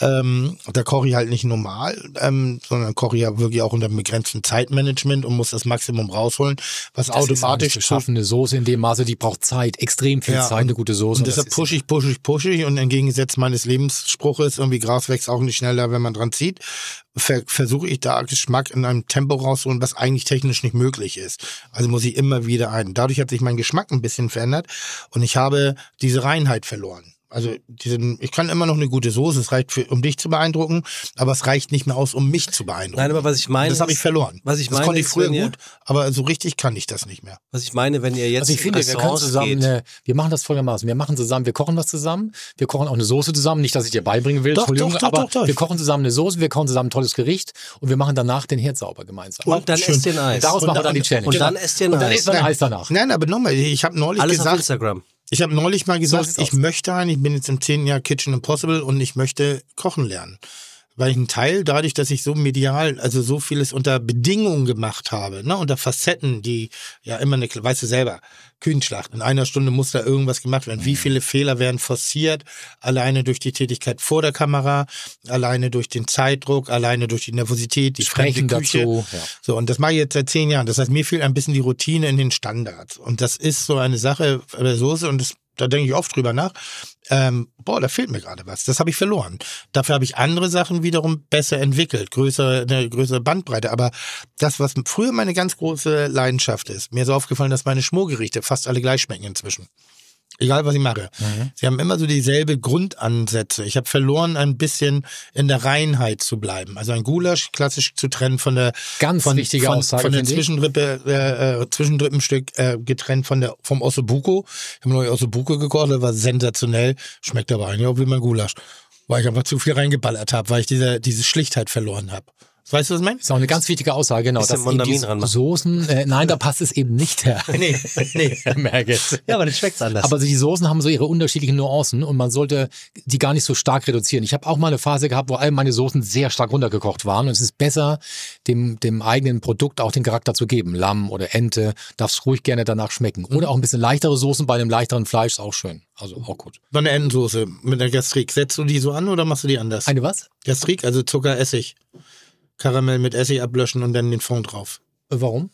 ähm, da koche ich halt nicht normal, ähm, sondern koche ich ja wirklich auch unter einem begrenzten Zeitmanagement und muss das Maximum rausholen, was Das ist automatisch zu schaffen. Eine Soße in dem Maße, die braucht Zeit, extrem viel Ja, Zeit, eine gute Soße. Und Das deshalb ist- pushe ich, pushe ich, pushe ich und entgegengesetzt meines Lebensspruches, irgendwie Gras wächst auch nicht schneller, wenn man dran zieht, ver versuche ich da Geschmack in einem Tempo rauszuholen, was eigentlich technisch nicht möglich ist. Also muss ich immer wieder ein. Dadurch hat sich mein Geschmack ein bisschen verändert und ich habe diese Reinheit verloren. Also diesen, ich kann immer noch eine gute Soße, es reicht für, um dich zu beeindrucken, aber es reicht nicht mehr aus, um mich zu beeindrucken. Nein, aber was ich meine. das habe ich verloren. Was ich das meine, konnte ich früher gut, aber so richtig kann ich das nicht mehr. Was ich meine, wenn ihr jetzt Also ich in finde, wir können zusammen, geht, eine, wir machen das folgendermaßen. Wir machen zusammen, wir kochen was zusammen, wir kochen auch eine Soße zusammen. Nicht, dass ich dir beibringen will, Doch, Entschuldigung, doch, doch, aber doch, doch. wir kochen zusammen eine Soße, wir kochen zusammen ein tolles Gericht und wir machen danach den Herd sauber gemeinsam. und dann esst ihr ein Eis. Daraus Und machen wir dann die dann- Challenge. und dann esst ihr ein Und dann Eis. isst man Nein. Eis danach. Nein, aber nochmal, ich habe neulich Alles auf gesagt, Instagram. Ich habe neulich mal gesagt, ich möchte ein, ich bin jetzt im zehnten Jahr Kitchen Impossible und ich möchte kochen lernen. Weil ich einen Teil dadurch, dass ich so medial, also so vieles unter Bedingungen gemacht habe, ne, unter Facetten, die ja immer eine, weißt du selber, Kühnschlacht. In einer Stunde muss da irgendwas gemacht werden. Mhm. Wie viele Fehler werden forciert? Alleine durch die Tätigkeit vor der Kamera, alleine durch den Zeitdruck, alleine durch die Nervosität, die Sprechen Küche. dazu, ja. So, und das mache ich jetzt seit zehn Jahren. Das heißt, mir fehlt ein bisschen die Routine in den Standards. Und das ist so eine Sache bei der Soße und das, da denke ich oft drüber nach. Ähm, boah, da fehlt mir gerade was. Das habe ich verloren. Dafür habe ich andere Sachen wiederum besser entwickelt, größere, eine größere Bandbreite. Aber das, was früher meine ganz große Leidenschaft ist, mir ist aufgefallen, dass meine Schmorgerichte fast alle gleich schmecken inzwischen. Egal, was ich mache. Mhm. Sie haben immer so dieselbe Grundansätze. Ich habe verloren, ein bisschen in der Reinheit zu bleiben. Also ein Gulasch klassisch zu trennen von der Ganz von, wichtige von, Aussage, von der. Zwischenrippe, äh, äh, Zwischenrippenstück äh, getrennt von der vom Ossobuco. Ich habe neue Ossobuco gekocht, das war sensationell. Schmeckt aber eigentlich auch wie mein Gulasch, weil ich einfach zu viel reingeballert habe, weil ich diese diese Schlichtheit verloren habe. Weißt du, was ich meine? ist auch eine ganz wichtige Aussage, genau. Dass diese ranmachen. Soßen, äh, nein, da passt es eben nicht, Herr. Nee, nee. Herr Merget. Ja, aber das schmeckt anders. Aber die Soßen haben so ihre unterschiedlichen Nuancen und man sollte die gar nicht so stark reduzieren. Ich habe auch mal eine Phase gehabt, wo all meine Soßen sehr stark runtergekocht waren und es ist besser, dem, dem eigenen Produkt auch den Charakter zu geben. Lamm oder Ente, darf es ruhig gerne danach schmecken. Oder auch ein bisschen leichtere Soßen bei einem leichteren Fleisch ist auch schön. Also auch gut. So eine Entensoße mit der Gastrik. Setzt du die so an oder machst du die anders? Eine was? Gastrik, also Zucker, Essig. Karamell mit Essig ablöschen und dann den Fond drauf. Äh, Warum?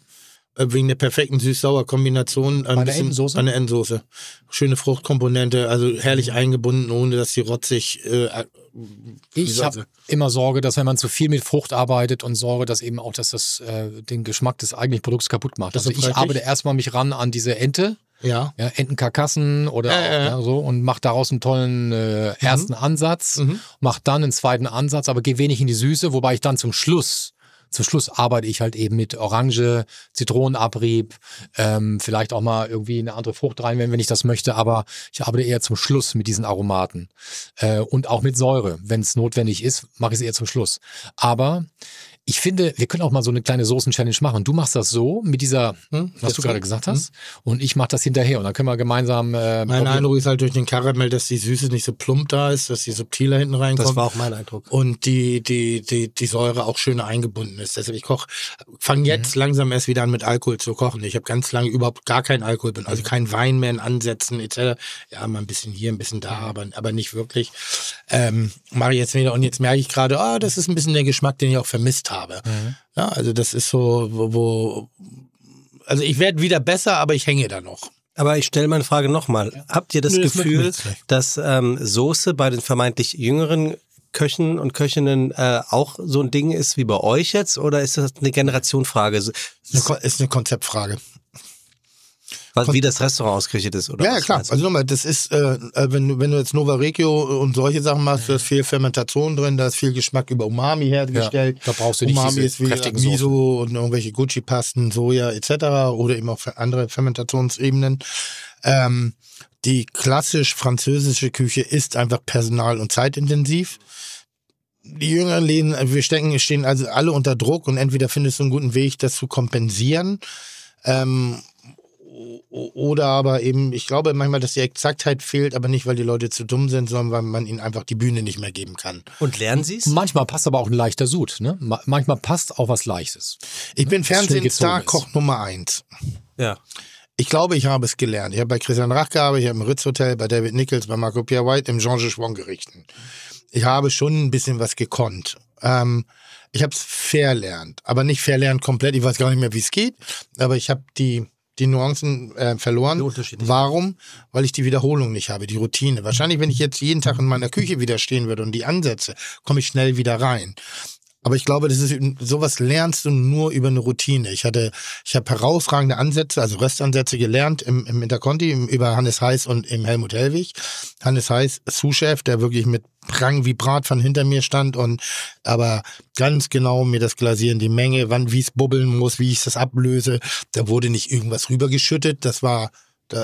Äh, Wegen der perfekten Süß-Sauer-Kombination. Ein Bei der Entensoße? Bei einer Entensoße. Schöne Fruchtkomponente, also herrlich Mhm. eingebunden, ohne dass die rotzig. Äh, Ich habe immer Sorge, dass wenn man zu viel mit Frucht arbeitet und Sorge, dass eben auch, dass das äh, den Geschmack des eigentlichen Produkts kaputt macht. Das Also ich arbeite erstmal mich ran an diese Ente. Ja. ja, Entenkarkassen oder Ja, auch, ja, so und mach daraus einen tollen äh, ersten Ansatz, Mhm. mach dann einen zweiten Ansatz, aber geh wenig in die Süße, wobei ich dann zum Schluss zum Schluss arbeite ich halt eben mit Orange, Zitronenabrieb, ähm, vielleicht auch mal irgendwie eine andere Frucht rein, wenn, wenn ich das möchte, aber ich arbeite eher zum Schluss mit diesen Aromaten. Äh, und auch mit Säure. Wenn es notwendig ist, mache ich es eher zum Schluss. Aber ich finde, wir können auch mal so eine kleine Soßen-Challenge machen. Du machst das so mit dieser, Hm, was du gerade gesagt hast, und ich mache das hinterher. Und dann können wir gemeinsam. Äh, Mein probieren. Eindruck ist halt durch den Karamell, dass die Süße nicht so plump da ist, dass die subtiler hinten reinkommt. das war auch mein Eindruck. und die, die, die, die Säure auch schöner eingebunden ist. Deshalb ich koche, fange Mhm. jetzt langsam erst wieder an mit Alkohol zu kochen. Ich habe ganz lange überhaupt gar keinen Alkohol, bin Mhm. also kein Wein mehr in Ansätzen etc. Ja, mal ein bisschen hier, ein bisschen da, Mhm. aber, aber nicht wirklich. Ähm, mache ich jetzt wieder und jetzt merke ich gerade, ah, das ist ein bisschen der Geschmack, den ich auch vermisst habe. Ja, also das ist so, wo, wo also ich werde wieder besser, aber ich hänge da noch. Aber ich stelle meine Frage nochmal. Habt ihr das das wir Gefühl, gleich. dass ähm, Soße bei den vermeintlich jüngeren Köchen und Köchinnen äh, auch so ein Ding ist wie bei euch jetzt? Oder ist das eine Generationfrage? Ist eine, Ko- ist eine Konzeptfrage. Was, wie das Restaurant ausgerichtet ist? Oder Ja, ja, klar. Also nochmal, das ist, äh, äh, wenn, du, wenn du jetzt Nova Regio und solche Sachen machst, da ist viel Fermentation drin, da ist viel Geschmack über Umami hergestellt. Ja, da brauchst du nicht Umami diese ist wie Miso und irgendwelche Gucci-Pasten, Soja etc. oder eben auch andere Fermentationsebenen. Ähm, die klassisch französische Küche ist einfach personal- und zeitintensiv. Die jüngeren Läden, äh, wir stecken, stehen also alle unter Druck und entweder findest du einen guten Weg, das zu kompensieren. Ähm, oder aber eben, ich glaube manchmal, dass die Exaktheit fehlt, aber nicht, weil die Leute zu dumm sind, sondern weil man ihnen einfach die Bühne nicht mehr geben kann. Und lernen Sie es? Manchmal passt aber auch ein leichter Sud. Ne? Ma- Manchmal passt auch was Leichtes. Ich bin schnell Fernsehstar. Koch Nummer eins. Ja. Ich glaube, ich habe es gelernt. Ich habe bei Christian Rach gearbeitet, ich habe im Ritz Hotel, bei David Nichols, bei Marco Pierre White, im Jean Gichon gerichten. Ich habe schon ein bisschen was gekonnt. Ähm, ich habe es verlernt, aber nicht verlernt komplett. Ich weiß gar nicht mehr, wie es geht, aber ich habe die die Nuancen äh, verloren. Warum? Weil ich die Wiederholung nicht habe, die Routine. Wahrscheinlich, wenn ich jetzt jeden Tag in meiner Küche wieder stehen würde und die ansetze, komme ich schnell wieder rein. Aber ich glaube, das ist sowas lernst du nur über eine Routine. Ich hatte, ich habe herausragende Ansätze, also Röstansätze gelernt im, im Interconti im, über Hannes Heiß und im Helmut Hellwig. Hannes Heiß, Sous-Chef, der wirklich mit Prang wie Bratpfann hinter mir stand und aber ganz genau mir das Glasieren, die Menge, wann wie es bubbeln muss, wie ich das ablöse. Da wurde nicht irgendwas rübergeschüttet. Das war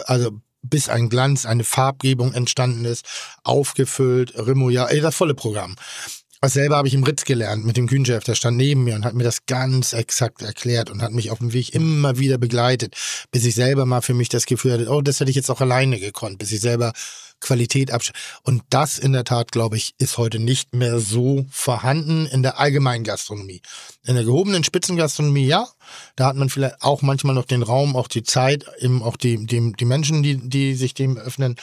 also bis ein Glanz, eine Farbgebung entstanden ist, aufgefüllt, Remoulade, ey, das volle Programm. Das selber habe ich im Ritz gelernt mit dem Kühnchef, der stand neben mir und hat mir das ganz exakt erklärt und hat mich auf dem Weg immer wieder begleitet, bis ich selber mal für mich das Gefühl hatte, oh, das hätte ich jetzt auch alleine gekonnt, bis ich selber Qualität absch... Und das in der Tat, glaube ich, ist heute nicht mehr so vorhanden in der allgemeinen Gastronomie. In der gehobenen Spitzengastronomie, ja, da hat man vielleicht auch manchmal noch den Raum, auch die Zeit, eben auch die, die, die Menschen, die, die sich dem öffnen.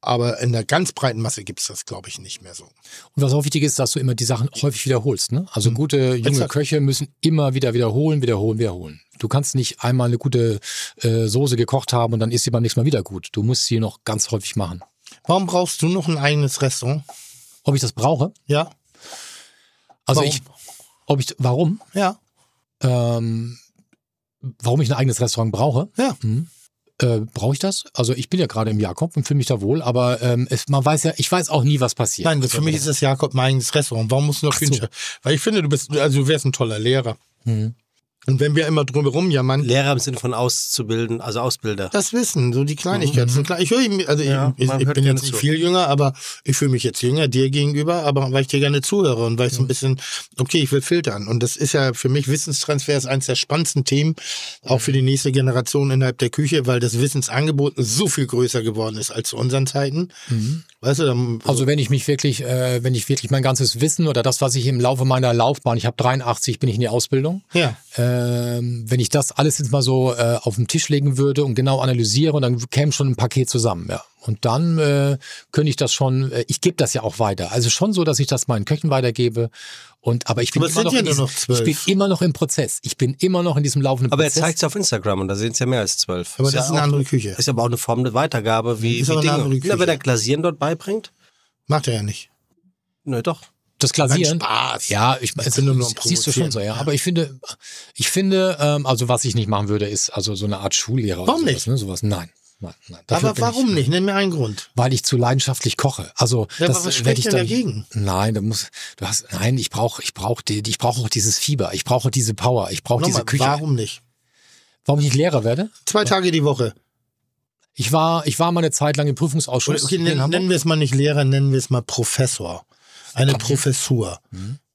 Aber in der ganz breiten Masse gibt es das, glaube ich, nicht mehr so. Und was auch wichtig ist, dass du immer die Sachen häufig wiederholst. Ne? Also gute junge Exakt. Köche müssen immer wieder wiederholen, wiederholen, wiederholen. Du kannst nicht einmal eine gute äh, Soße gekocht haben und dann ist sie beim nächsten Mal wieder gut. Du musst sie noch ganz häufig machen. Warum brauchst du noch ein eigenes Restaurant? Ob ich das brauche? Ja, Also Warum? ich, ob ich, warum? ja, Ähm, warum ich ein eigenes Restaurant brauche? ja. Äh, brauche ich das? Also ich bin ja gerade im Jakob und fühle mich da wohl, aber ähm, es, man weiß ja, ich weiß auch nie, was passiert. Nein, das, für mich ist das Jakob mein Restaurant. Warum musst du noch Ach so. Weil ich finde, du bist, also du wärst ein toller Lehrer. Mhm. Und wenn wir immer drumherum jammern, Lehrer im Sinne von auszubilden, also Ausbilder. das Wissen, so die Kleinigkeiten. So klar, ich höre ihm, also Ja, ich, ich bin jetzt nicht zu. viel jünger, aber ich fühle mich jetzt jünger dir gegenüber, aber weil ich dir gerne zuhöre und weil ich so ein bisschen, okay, ich will filtern. Und das ist ja für mich Wissenstransfer ist eines der spannendsten Themen, auch für die nächste Generation innerhalb der Küche, weil das Wissensangebot so viel größer geworden ist als zu unseren Zeiten. Weißt du, dann, Also wenn ich mich wirklich, äh, wenn ich wirklich mein ganzes Wissen oder das, was ich im Laufe meiner Laufbahn, ich habe 83, bin ich in die Ausbildung, ja. ähm, wenn ich das alles jetzt mal so äh, auf den Tisch legen würde und genau analysiere, und dann käme schon ein Paket zusammen, ja. Und dann äh, könnte ich das schon, äh, ich gebe das ja auch weiter. Also schon so, dass ich das meinen Köchen weitergebe. Und aber ich bin Aber immer noch, ja diesem, noch zwölf. ich bin immer noch im Prozess. Ich bin immer noch in diesem laufenden Aber er Prozess. zeigt es auf Instagram und da sind es ja mehr als zwölf. Aber das ja ist eine andere Küche. Ist aber auch eine Form der Weitergabe, wie, Ist wie aber eine Dinge. andere Küche. Na, wenn er Glasieren dort beibringt? Macht er ja nicht. Nö, doch. das Glasieren. Spaß. Ja, ich, Ich es, bin nur noch am siehst du schon so, ja. Provozieren. Aber ich finde, ich finde, ähm, also was ich nicht machen würde, ist also so eine Art Schullehrer. Warum oder nicht? sowas, ne? Sowas. Nein, nein, nein. Dafür Aber warum ich, nicht? Nenn mir einen Grund. Weil ich zu leidenschaftlich koche. Also Ja, das aber was werd spricht ich denn dann- dagegen? Nein, du musst, du hast, nein, ich brauche, ich brauche die, ich brauche auch dieses Fieber, ich brauche diese Power, ich brauche diese Küche. warum nicht? Warum ich nicht Lehrer werde? Zwei Tage die Woche. Ich war, ich war mal eine Zeit lang im Prüfungsausschuss. Okay, nennen, wir es mal nicht Lehrer, nennen wir es mal Professor. Eine Professur.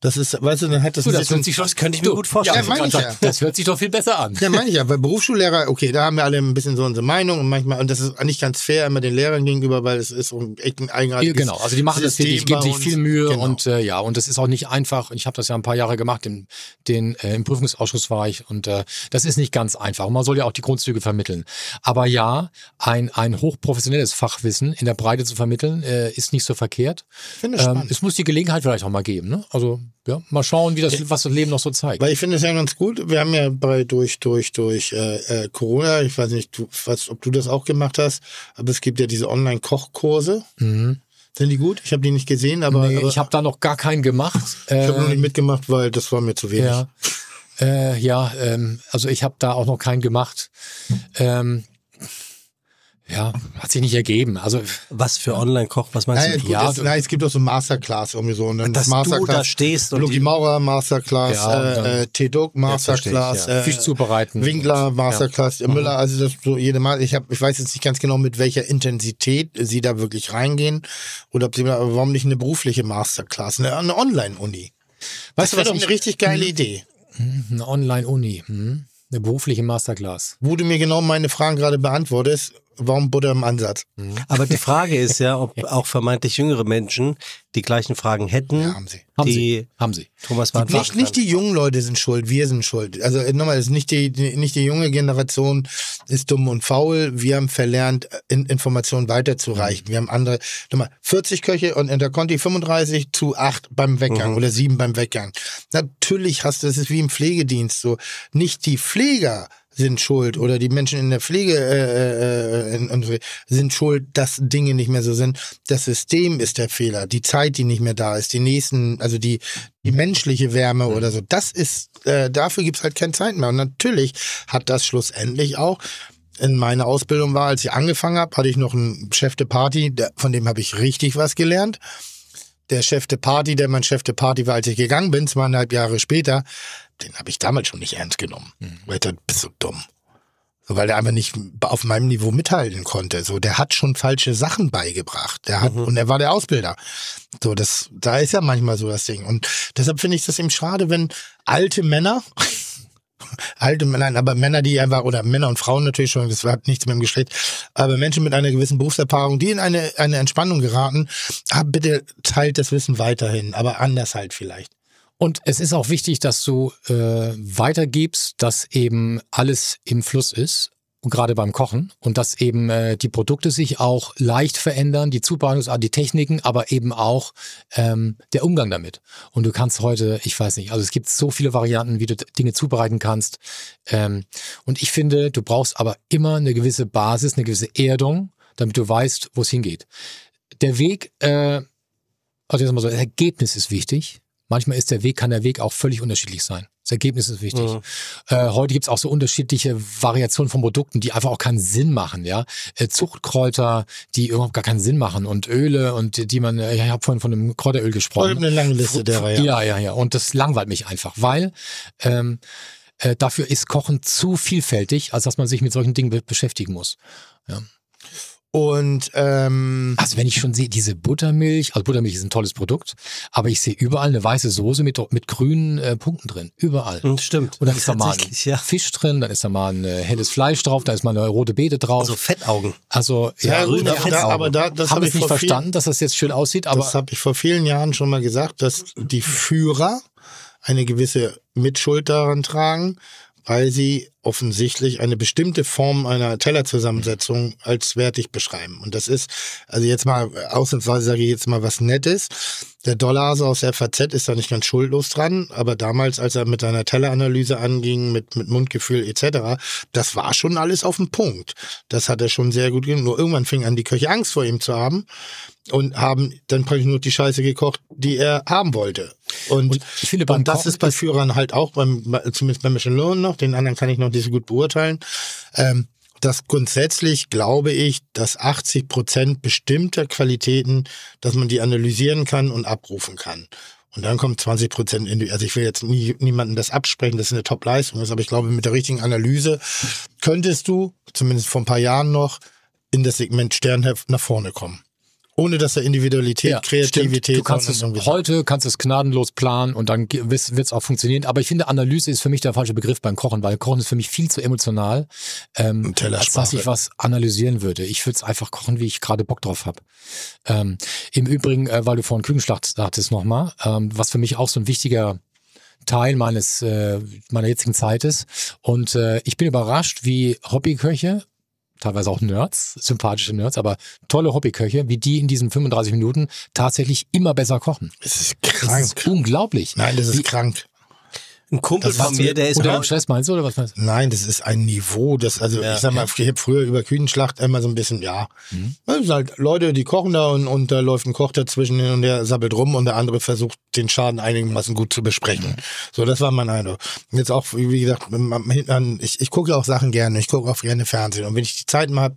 Das ist, weißt du, dann hat das Du, das hört sich Das könnte ich mir gut vorstellen. Ja, ich ja. Das hört sich doch viel besser an. Ja, meine ich ja, weil Berufsschullehrer, okay, da haben wir alle ein bisschen so unsere Meinung und manchmal, und das ist nicht ganz fair immer den Lehrern gegenüber, weil es ist echt ein eigenartiges Genau, also die machen das System wirklich, geben sich viel Mühe Genau. und äh, ja, und das ist auch nicht einfach. Ich habe das ja ein paar Jahre gemacht, im, den, äh, im Prüfungsausschuss war ich und äh, das ist nicht ganz einfach. Und man soll ja auch die Grundzüge vermitteln. Aber ja, ein, ein hochprofessionelles Fachwissen in der Breite zu vermitteln, äh, ist nicht so verkehrt. Ich finde es Ähm, spannend. es muss die Gelegenheit vielleicht auch mal geben. Ne? Also ja, mal schauen, wie das, was das Leben noch so zeigt. Weil ich finde es ja ganz gut. Wir haben ja bei durch durch durch äh, äh, Corona, ich weiß nicht, du, was, ob du das auch gemacht hast, aber es gibt ja diese Online-Kochkurse. Mhm. Sind die gut? Ich habe die nicht gesehen, aber, nee, aber ich habe da noch gar keinen gemacht. ich habe noch nicht mitgemacht, weil das war mir zu wenig. Ja, äh, ja ähm, also ich habe da auch noch keinen gemacht. Ähm, ja, hat sich nicht ergeben. Also Was für Online-Koch, was meinst Nein, du? Ja, es, nein, es gibt auch so Masterclass irgendwie so. Und dann Dass das Masterclass, du da stehst und die- Maurer Masterclass, Ja, äh, äh, T-Dog Masterclass, verstehe äh, Fisch zubereiten. Winkler Masterclass, Mhm. Müller, also das so jede Mal. Ich habe, ich weiß jetzt nicht ganz genau, mit welcher Intensität sie da wirklich reingehen oder ob sie, warum nicht eine berufliche Masterclass, eine, eine Online-Uni. Weißt Das du, was doch ich, eine richtig geile Idee. eine Online-Uni, hm? eine berufliche Masterclass. Wo du mir genau meine Fragen gerade beantwortest, warum Butter im Ansatz? Aber die Frage ist ja, ob auch vermeintlich jüngere Menschen die gleichen Fragen hätten, Ja, haben sie. Haben die sie, haben sie. Thomas beantworten Nicht, nicht die jungen Leute sind schuld, wir sind schuld. Also äh, nochmal, es ist nicht die, die, nicht die junge Generation ist dumm und faul. Wir haben verlernt, in, Informationen weiterzureichen. Wir haben andere, nochmal, 40 Köche und Interconti 35 zu 8 beim Weggang oder 7 beim Weggang. Natürlich hast du, das ist wie im Pflegedienst so. Nicht die Pfleger sind schuld oder die Menschen in der Pflege äh, äh, in, sind schuld, dass Dinge nicht mehr so sind. Das System ist der Fehler, die Zeit, die nicht mehr da ist, die nächsten, also die die menschliche Wärme oder so. Das ist, äh, dafür gibt's halt keine Zeit mehr. Und natürlich hat das schlussendlich auch in meiner Ausbildung war, als ich angefangen habe, hatte ich noch einen Chef de Party, von dem habe ich richtig was gelernt. Der Chef de Party, der mein Chef de Party war, als ich gegangen bin, zweieinhalb Jahre später, den habe ich damals schon nicht ernst genommen. Weil ich dachte, bist so dumm. So, weil der einfach nicht auf meinem Niveau mithalten konnte. So, der hat schon falsche Sachen beigebracht. Der hat, und er war der Ausbilder. So, das, da ist ja manchmal so das Ding. Und deshalb finde ich das eben schade, wenn alte Männer, alte Männer, nein, aber Männer, die einfach, oder Männer und Frauen natürlich schon, das hat nichts mit dem Geschlecht, aber Menschen mit einer gewissen Berufserfahrung, die in eine, eine Entspannung geraten, ah, bitte teilt das Wissen weiterhin, aber anders halt vielleicht. Und es ist auch wichtig, dass du äh, weitergibst, dass eben alles im Fluss ist. Gerade beim Kochen und dass eben äh, die Produkte sich auch leicht verändern, die Zubereitungsart, die Techniken, aber eben auch ähm, der Umgang damit. Und du kannst heute, ich weiß nicht, also es gibt so viele Varianten, wie du Dinge zubereiten kannst. Ähm, und ich finde, du brauchst aber immer eine gewisse Basis, eine gewisse Erdung, damit du weißt, wo es hingeht. Der Weg, äh, also jetzt mal so, das Ergebnis ist wichtig. Manchmal ist der Weg, kann der Weg auch völlig unterschiedlich sein. Das Ergebnis ist wichtig. Mhm. Äh, heute gibt's auch so unterschiedliche Variationen von Produkten, die einfach auch keinen Sinn machen, ja. Äh, Zuchtkräuter, die überhaupt gar keinen Sinn machen und Öle und die man, äh, ich habe vorhin von einem Kräuteröl gesprochen. eine lange Liste derer, ja. Ja, ja, ja. Und das langweilt mich einfach, weil ähm, äh, dafür ist Kochen zu vielfältig, als dass man sich mit solchen Dingen be beschäftigen muss. Und ähm, Also wenn ich schon sehe, diese Buttermilch, also Buttermilch ist ein tolles Produkt, aber ich sehe überall eine weiße Soße mit, mit grünen äh, Punkten drin. Überall. Hm, Stimmt. Und dann ist da mal ein ja. Fisch drin, dann ist da mal ein äh, helles Fleisch drauf, da ist mal eine rote Beete drauf. Also Fettaugen. Also, ja, ja, grüne da, da, Fettaugen. aber da, das habe es ich nicht vor viel- verstanden, dass das jetzt schön aussieht, aber Das habe ich vor vielen Jahren schon mal gesagt, dass die Führer eine gewisse Mitschuld daran tragen, weil sie offensichtlich eine bestimmte Form einer Tellerzusammensetzung als wertig beschreiben. Und das ist, also jetzt mal, ausnahmsweise sage ich jetzt mal was Nettes. Der Dollar aus der FAZ ist da nicht ganz schuldlos dran, aber damals, als er mit seiner Telleranalyse anging, mit, mit Mundgefühl etc., das war schon alles auf den Punkt. Das hat er schon sehr gut gemacht. Nur irgendwann fing an, die Köche Angst vor ihm zu haben und haben dann praktisch nur die Scheiße gekocht, die er haben wollte. Und, Und ich finde, und das Kochen ist bei Führern halt auch, beim, bei- zumindest bei Michelin noch, den anderen kann ich noch nicht so gut beurteilen, ähm, dass grundsätzlich glaube ich, dass 80 Prozent bestimmter Qualitäten, dass man die analysieren kann und abrufen kann. Und dann kommt 20 Prozent in die, also ich will jetzt nie, niemandem das absprechen, dass es eine Top-Leistung ist, aber ich glaube, mit der richtigen Analyse könntest du, zumindest vor ein paar Jahren noch, in das Segment Sternheft nach vorne kommen. Ohne dass da Individualität, Kreativität, stimmt. Du kannst es heute kannst es gnadenlos planen und dann wird es auch funktionieren. Aber ich finde, Analyse ist für mich der falsche Begriff beim Kochen, weil Kochen ist für mich viel zu emotional, ähm, als dass ich was analysieren würde. Ich würde es einfach kochen, wie ich gerade Bock drauf habe. Ähm, Im Übrigen, äh, weil du vorhin Küchenschlacht sagtest nochmal, ähm, was für mich auch so ein wichtiger Teil meines äh, meiner jetzigen Zeit ist. Und äh, ich bin überrascht, wie Hobbyköche teilweise auch Nerds, sympathische Nerds, aber tolle Hobbyköche, wie die in diesen 35 Minuten tatsächlich immer besser kochen. Es ist Das krank. ist unglaublich. Nein, das ist krank. Ein Kumpel Das von mir, der ist im Stress meinst du, oder was meinst du? Nein, das ist ein Niveau, das, also ich sag mal, ich habe früher über Küchenschlacht immer so ein bisschen, ja, das sind halt Leute, die kochen da und, und da läuft ein Koch dazwischen hin und der sabbelt rum und der andere versucht, den Schaden einigermaßen gut zu besprechen. So, das war mein Eindruck. Und Jetzt auch, wie gesagt, ich, ich gucke auch Sachen gerne, ich gucke auch gerne Fernsehen und wenn ich die Zeit mal hab,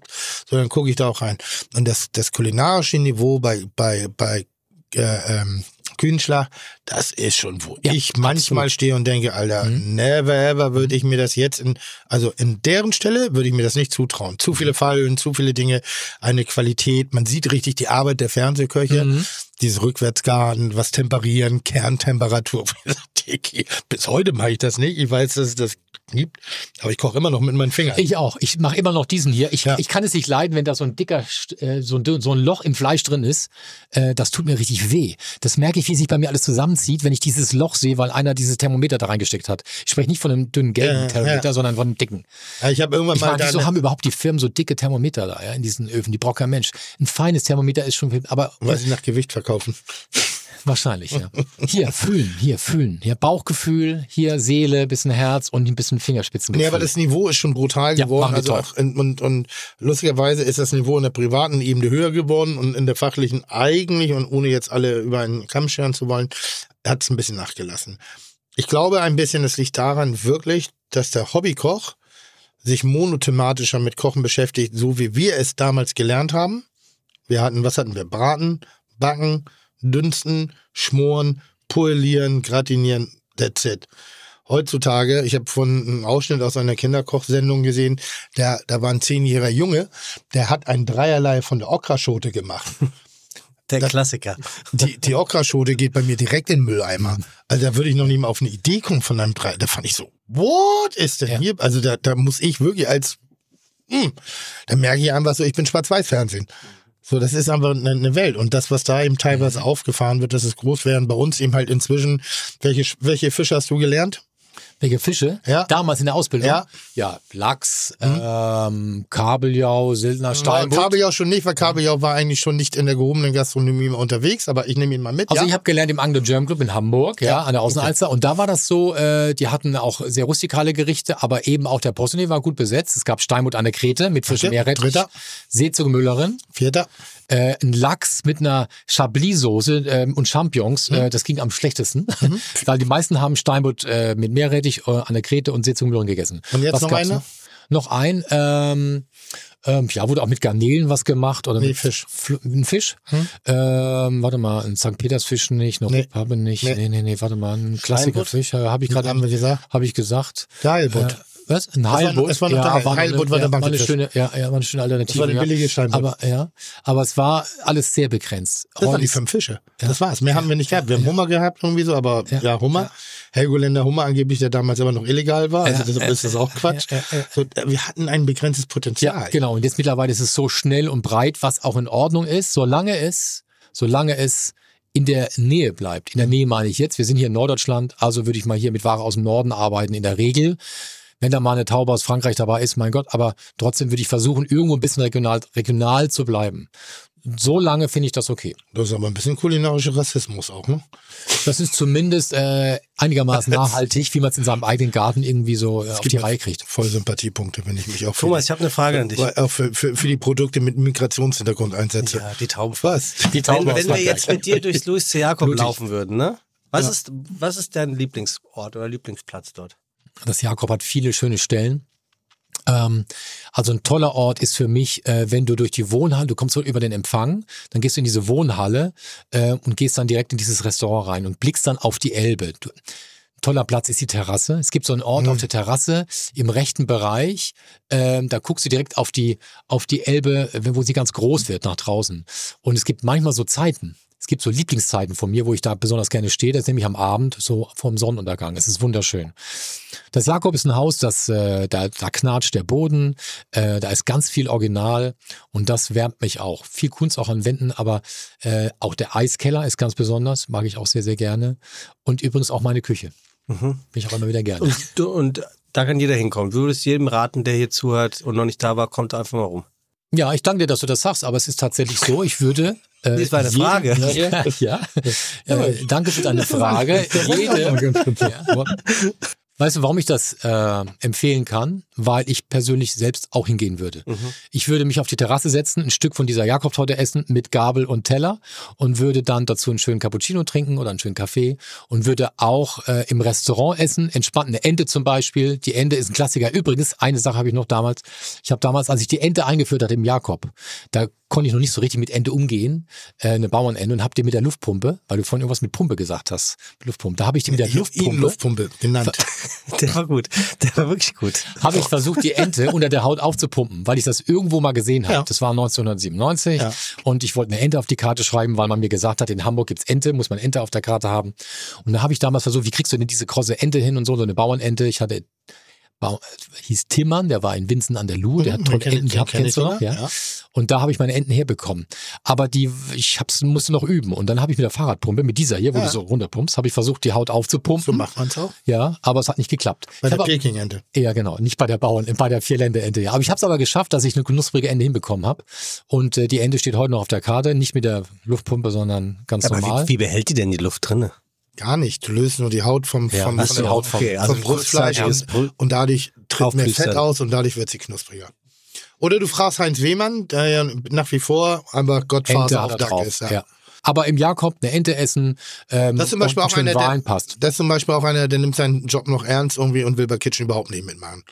so, dann gucke ich da auch rein. Und das, das kulinarische Niveau bei, bei, bei äh, ähm, Küchenschlag, das ist schon, wo Ja, ich manchmal stehe und denke, Alter, never ever würde ich mir das jetzt in, also in deren Stelle würde ich mir das nicht zutrauen. Zu viele Fallen, zu viele Dinge, eine Qualität, man sieht richtig die Arbeit der Fernsehköche, dieses Rückwärtsgarten, was temperieren, Kerntemperatur. Bis heute mache ich das nicht. Ich weiß, dass es das gibt, aber ich koche immer noch mit meinen Fingern. Ich auch. Ich mache immer noch diesen hier. Ich, Ja. ich kann es nicht leiden, wenn da so ein dicker, äh, so ein, so ein Loch im Fleisch drin ist. Äh, das tut mir richtig weh. Das merke ich, wie sich bei mir alles zusammenzieht, wenn ich dieses Loch sehe, weil einer dieses Thermometer da reingesteckt hat. Ich spreche nicht von einem dünnen gelben Ja, Thermometer, ja. sondern von einem dicken. Ich habe irgendwann Ich mal wieso haben überhaupt die Firmen so dicke Thermometer da ja, in diesen Öfen? Die braucht kein Mensch. Ein feines Thermometer ist schon, viel- aber weil sie nach Gewicht verkaufen. Wahrscheinlich, ja. Hier, fühlen, hier, fühlen. Hier Bauchgefühl, hier Seele, bisschen Herz und ein bisschen Fingerspitzengefühl. Nee, aber das Niveau ist schon brutal Ja, geworden. Also auch in, und, und lustigerweise ist das Niveau in der privaten Ebene höher geworden und in der fachlichen eigentlich, und ohne jetzt alle über einen Kamm scheren zu wollen, hat es ein bisschen nachgelassen. Ich glaube ein bisschen, es liegt daran wirklich, dass der Hobbykoch sich monothematischer mit Kochen beschäftigt, so wie wir es damals gelernt haben. Wir hatten, was hatten wir? Braten, backen, dünsten, schmoren, polieren, gratinieren, that's it. Heutzutage, ich habe von einem Ausschnitt aus einer Kinderkochsendung gesehen, der, da war ein zehnjähriger Junge, der hat ein Dreierlei von der Okraschote gemacht. der Klassiker. Die, die Okraschote geht bei mir direkt in den Mülleimer. Also da würde ich noch nicht mal auf eine Idee kommen von einem Drei. Da fand ich so, what ist denn Ja. hier? Also da, da muss ich wirklich als, hm, da merke ich einfach so, ich bin Schwarz-Weiß-Fernsehen. So, das ist einfach eine, Welt. Und das, was da eben teilweise aufgefahren wird, das ist groß werden. Bei uns eben halt inzwischen, welche, welche Fische hast du gelernt? Welche Fische? Ja. Damals in der Ausbildung? Ja. Ja, Lachs, ähm, Kabeljau, Sildner, Steinbutt. Kabeljau schon nicht, weil Kabeljau war eigentlich schon nicht in der gehobenen Gastronomie unterwegs, aber ich nehme ihn mal mit. Also ja? ich habe gelernt im Anglo German Club in Hamburg, ja, an der Außenalster. Und da war das so, äh, die hatten auch sehr rustikale Gerichte, aber eben auch der Posone war gut besetzt. Es gab Steinbutt an der Krete mit Fisch und Okay, Meerrettich, dritter. Seezungenmüllerin, Vierter. äh, ein Lachs mit einer Chablis-Soße ähm, und Champignons. Mhm. Äh, das ging am schlechtesten, weil die meisten haben Steinbutt äh, mit Meerrettich äh, an der Krete und Seezungenmüllerin gegessen. Und jetzt noch gab's eine? Noch ein, ähm, ähm, ja, wurde auch mit Garnelen was gemacht oder Nee, mit Fisch. Fl ein Fisch. Ähm, warte mal, ein St. Petersfisch nicht, noch Nee. Pappe nicht. Nee. Nee, nee, nee, warte mal, ein Klassiker Steinbutt? Fisch, äh, habe ich gerade Haben wir gesagt? habe ich gesagt. Der Heilbutt. Äh, was? Ein war- Heilbutt? es war noch der Heil- noch Heilbutt eine, war der ja, war eine schöne, ja, ja, war eine schöne Alternative. Das war ja. billige Steinbutt. Aber ja, aber es war alles sehr begrenzt. Das waren Heute die fünf Fische. Das war's. Mehr haben wir nicht gehabt. Wir haben Hummer gehabt irgendwie so, aber ja, Ja. Hummer. Helgoländer Hummer angeblich, der damals aber noch illegal war. Also Ja, deshalb ist das auch Quatsch. ja, ja, ja. So, wir hatten ein begrenztes Potenzial. Ja, genau. Und jetzt mittlerweile ist es so schnell und breit, was auch in Ordnung ist, solange es, solange es in der Nähe bleibt. In der Nähe meine ich jetzt. Wir sind hier in Norddeutschland, also würde ich mal hier mit Ware aus dem Norden arbeiten in der Regel. Wenn da mal eine Taube aus Frankreich dabei ist, mein Gott, aber trotzdem würde ich versuchen, irgendwo ein bisschen regional, regional zu bleiben. So lange finde ich das okay. Das ist aber ein bisschen kulinarischer Rassismus auch, ne? Das ist zumindest äh, einigermaßen nachhaltig, wie man es in seinem eigenen Garten irgendwie so äh, auf die Reihe kriegt. Voll Sympathiepunkte, wenn ich mich auch für, Thomas, ich habe eine Frage an dich. auch für, für, für die Produkte mit Migrationshintergrund einsetze. Ja, die Tauben. Was? Die Taube Wenn, wenn wir jetzt mit dir durchs Louis C. Jakob Blutig. laufen würden, ne? Was, ist, was ist dein Lieblingsort oder Lieblingsplatz dort? Das Jakob hat viele schöne Stellen. Ähm, also ein toller Ort ist für mich, äh, wenn du durch die Wohnhalle, du kommst so über den Empfang, dann gehst du in diese Wohnhalle äh, und gehst dann direkt in dieses Restaurant rein und blickst dann auf die Elbe. Du, toller Platz ist die Terrasse. Es gibt so einen Ort auf der Terrasse im rechten Bereich. Ähm, da guckst du direkt auf die, auf die Elbe, wo sie ganz groß wird nach draußen. Und es gibt manchmal so Zeiten. Es gibt so Lieblingszeiten von mir, wo ich da besonders gerne stehe. Das ist nämlich am Abend, so vorm Sonnenuntergang. Es ist wunderschön. Das Jakob ist ein Haus, das, äh, da, da knatscht der Boden, äh, da ist ganz viel Original und das wärmt mich auch. Viel Kunst auch an Wänden, aber äh, auch der Eiskeller ist ganz besonders, mag ich auch sehr, sehr gerne. Und übrigens auch meine Küche. Bin ich auch immer wieder gerne. Und, und Da kann jeder hinkommen. Du würdest jedem raten, der hier zuhört und noch nicht da war, kommt einfach mal rum. Ja, ich danke dir, dass du das sagst, aber es ist tatsächlich so, ich würde. Äh, Das war eine Frage. Ja, ja. Äh, danke für deine Frage. Jede, ja. Weißt du, warum ich das äh, empfehlen kann? Weil ich persönlich selbst auch hingehen würde. Ich würde mich auf die Terrasse setzen, ein Stück von dieser Jakobtorte essen mit Gabel und Teller und würde dann dazu einen schönen Cappuccino trinken oder einen schönen Kaffee und würde auch äh, im Restaurant essen, entspannt eine Ente zum Beispiel. Die Ente ist ein Klassiker. Übrigens, eine Sache habe ich noch damals. Ich habe damals, als ich die Ente eingeführt hatte im Jakob, da konnte ich noch nicht so richtig mit Ente umgehen, äh, eine Bauernente und habe die mit der Luftpumpe, weil du vorhin irgendwas mit Pumpe gesagt hast, Luftpumpe, da habe ich die mit der Ich Luftpumpe, Luftpumpe genannt. Der war gut. Der war wirklich gut. habe ich versucht, die Ente unter der Haut aufzupumpen, weil ich das irgendwo mal gesehen habe. Ja. Das war 1997 Ja. und ich wollte eine Ente auf die Karte schreiben, weil man mir gesagt hat, in Hamburg gibt's Ente, muss man Ente auf der Karte haben. Und da habe ich damals versucht, wie kriegst du denn diese krosse Ente hin und so, so eine Bauernente. Ich hatte Bau, hieß Timmern, der war in Winzen an der Luhe, der hat Mhm, tolle den kenn- Enten den gehabt, kenn kennst du noch? sogar, Ja. ja. Und da habe ich meine Enten herbekommen. Aber die, ich hab's, musste noch üben. Und dann habe ich mit der Fahrradpumpe, mit dieser hier, wo Ja. du so runterpumpst, habe ich versucht, die Haut aufzupumpen. So macht man's auch. Ja, aber es hat nicht geklappt. Bei Ich der Peking-Ente. ja, genau. Nicht bei der Bauern, bei der Vierländerente. Ja. Aber ich habe es aber geschafft, dass ich eine knusprige Ente hinbekommen habe. Und äh, die Ente steht heute noch auf der Karte. Nicht mit der Luftpumpe, sondern ganz Aber normal. wie, wie behält die denn die Luft drinne? Gar nicht. Du löst nur die Haut vom, Ja, vom, von der Haut vom- okay, also vom Brustfleisch ja. und dadurch tritt mehr. Fett aus und dadurch wird sie knuspriger. Oder du fragst Heinz Wehmann, der ja nach wie vor einfach Gottvater auf drauf. ist. Ja. Ja. Aber im Jakob eine Ente essen ähm, Das ist zum Beispiel und auch einen einer, Wein der, passt. das ist zum Beispiel auch einer, der nimmt seinen Job noch ernst irgendwie und will bei Kitchen überhaupt nicht mitmachen.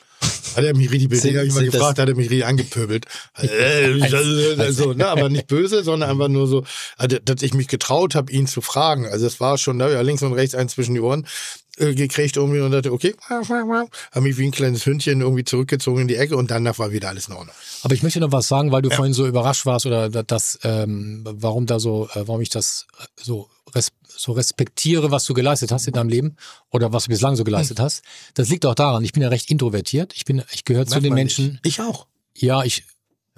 Hat er mich richtig, Sind- den hab ich mal gefragt, hat er mich richtig angepöbelt. Äh, so, ne, aber nicht böse, sondern einfach nur so, also, dass ich mich getraut habe, ihn zu fragen. Also es war schon, da ja, links und rechts eins zwischen die Ohren äh, gekriegt irgendwie und dachte, okay, habe mich wie ein kleines Hündchen irgendwie zurückgezogen in die Ecke und danach war wieder alles in Ordnung. Aber ich möchte noch was sagen, weil du vorhin so überrascht warst oder da- das, ähm, warum da so, äh, warum ich das äh, so, res so respektiere, was du geleistet hast in deinem Leben oder was du bislang so geleistet hast. Das liegt auch daran, ich bin ja recht introvertiert. Ich bin, ich gehöre zu den Menschen. nicht. Ich auch. Ja, ich,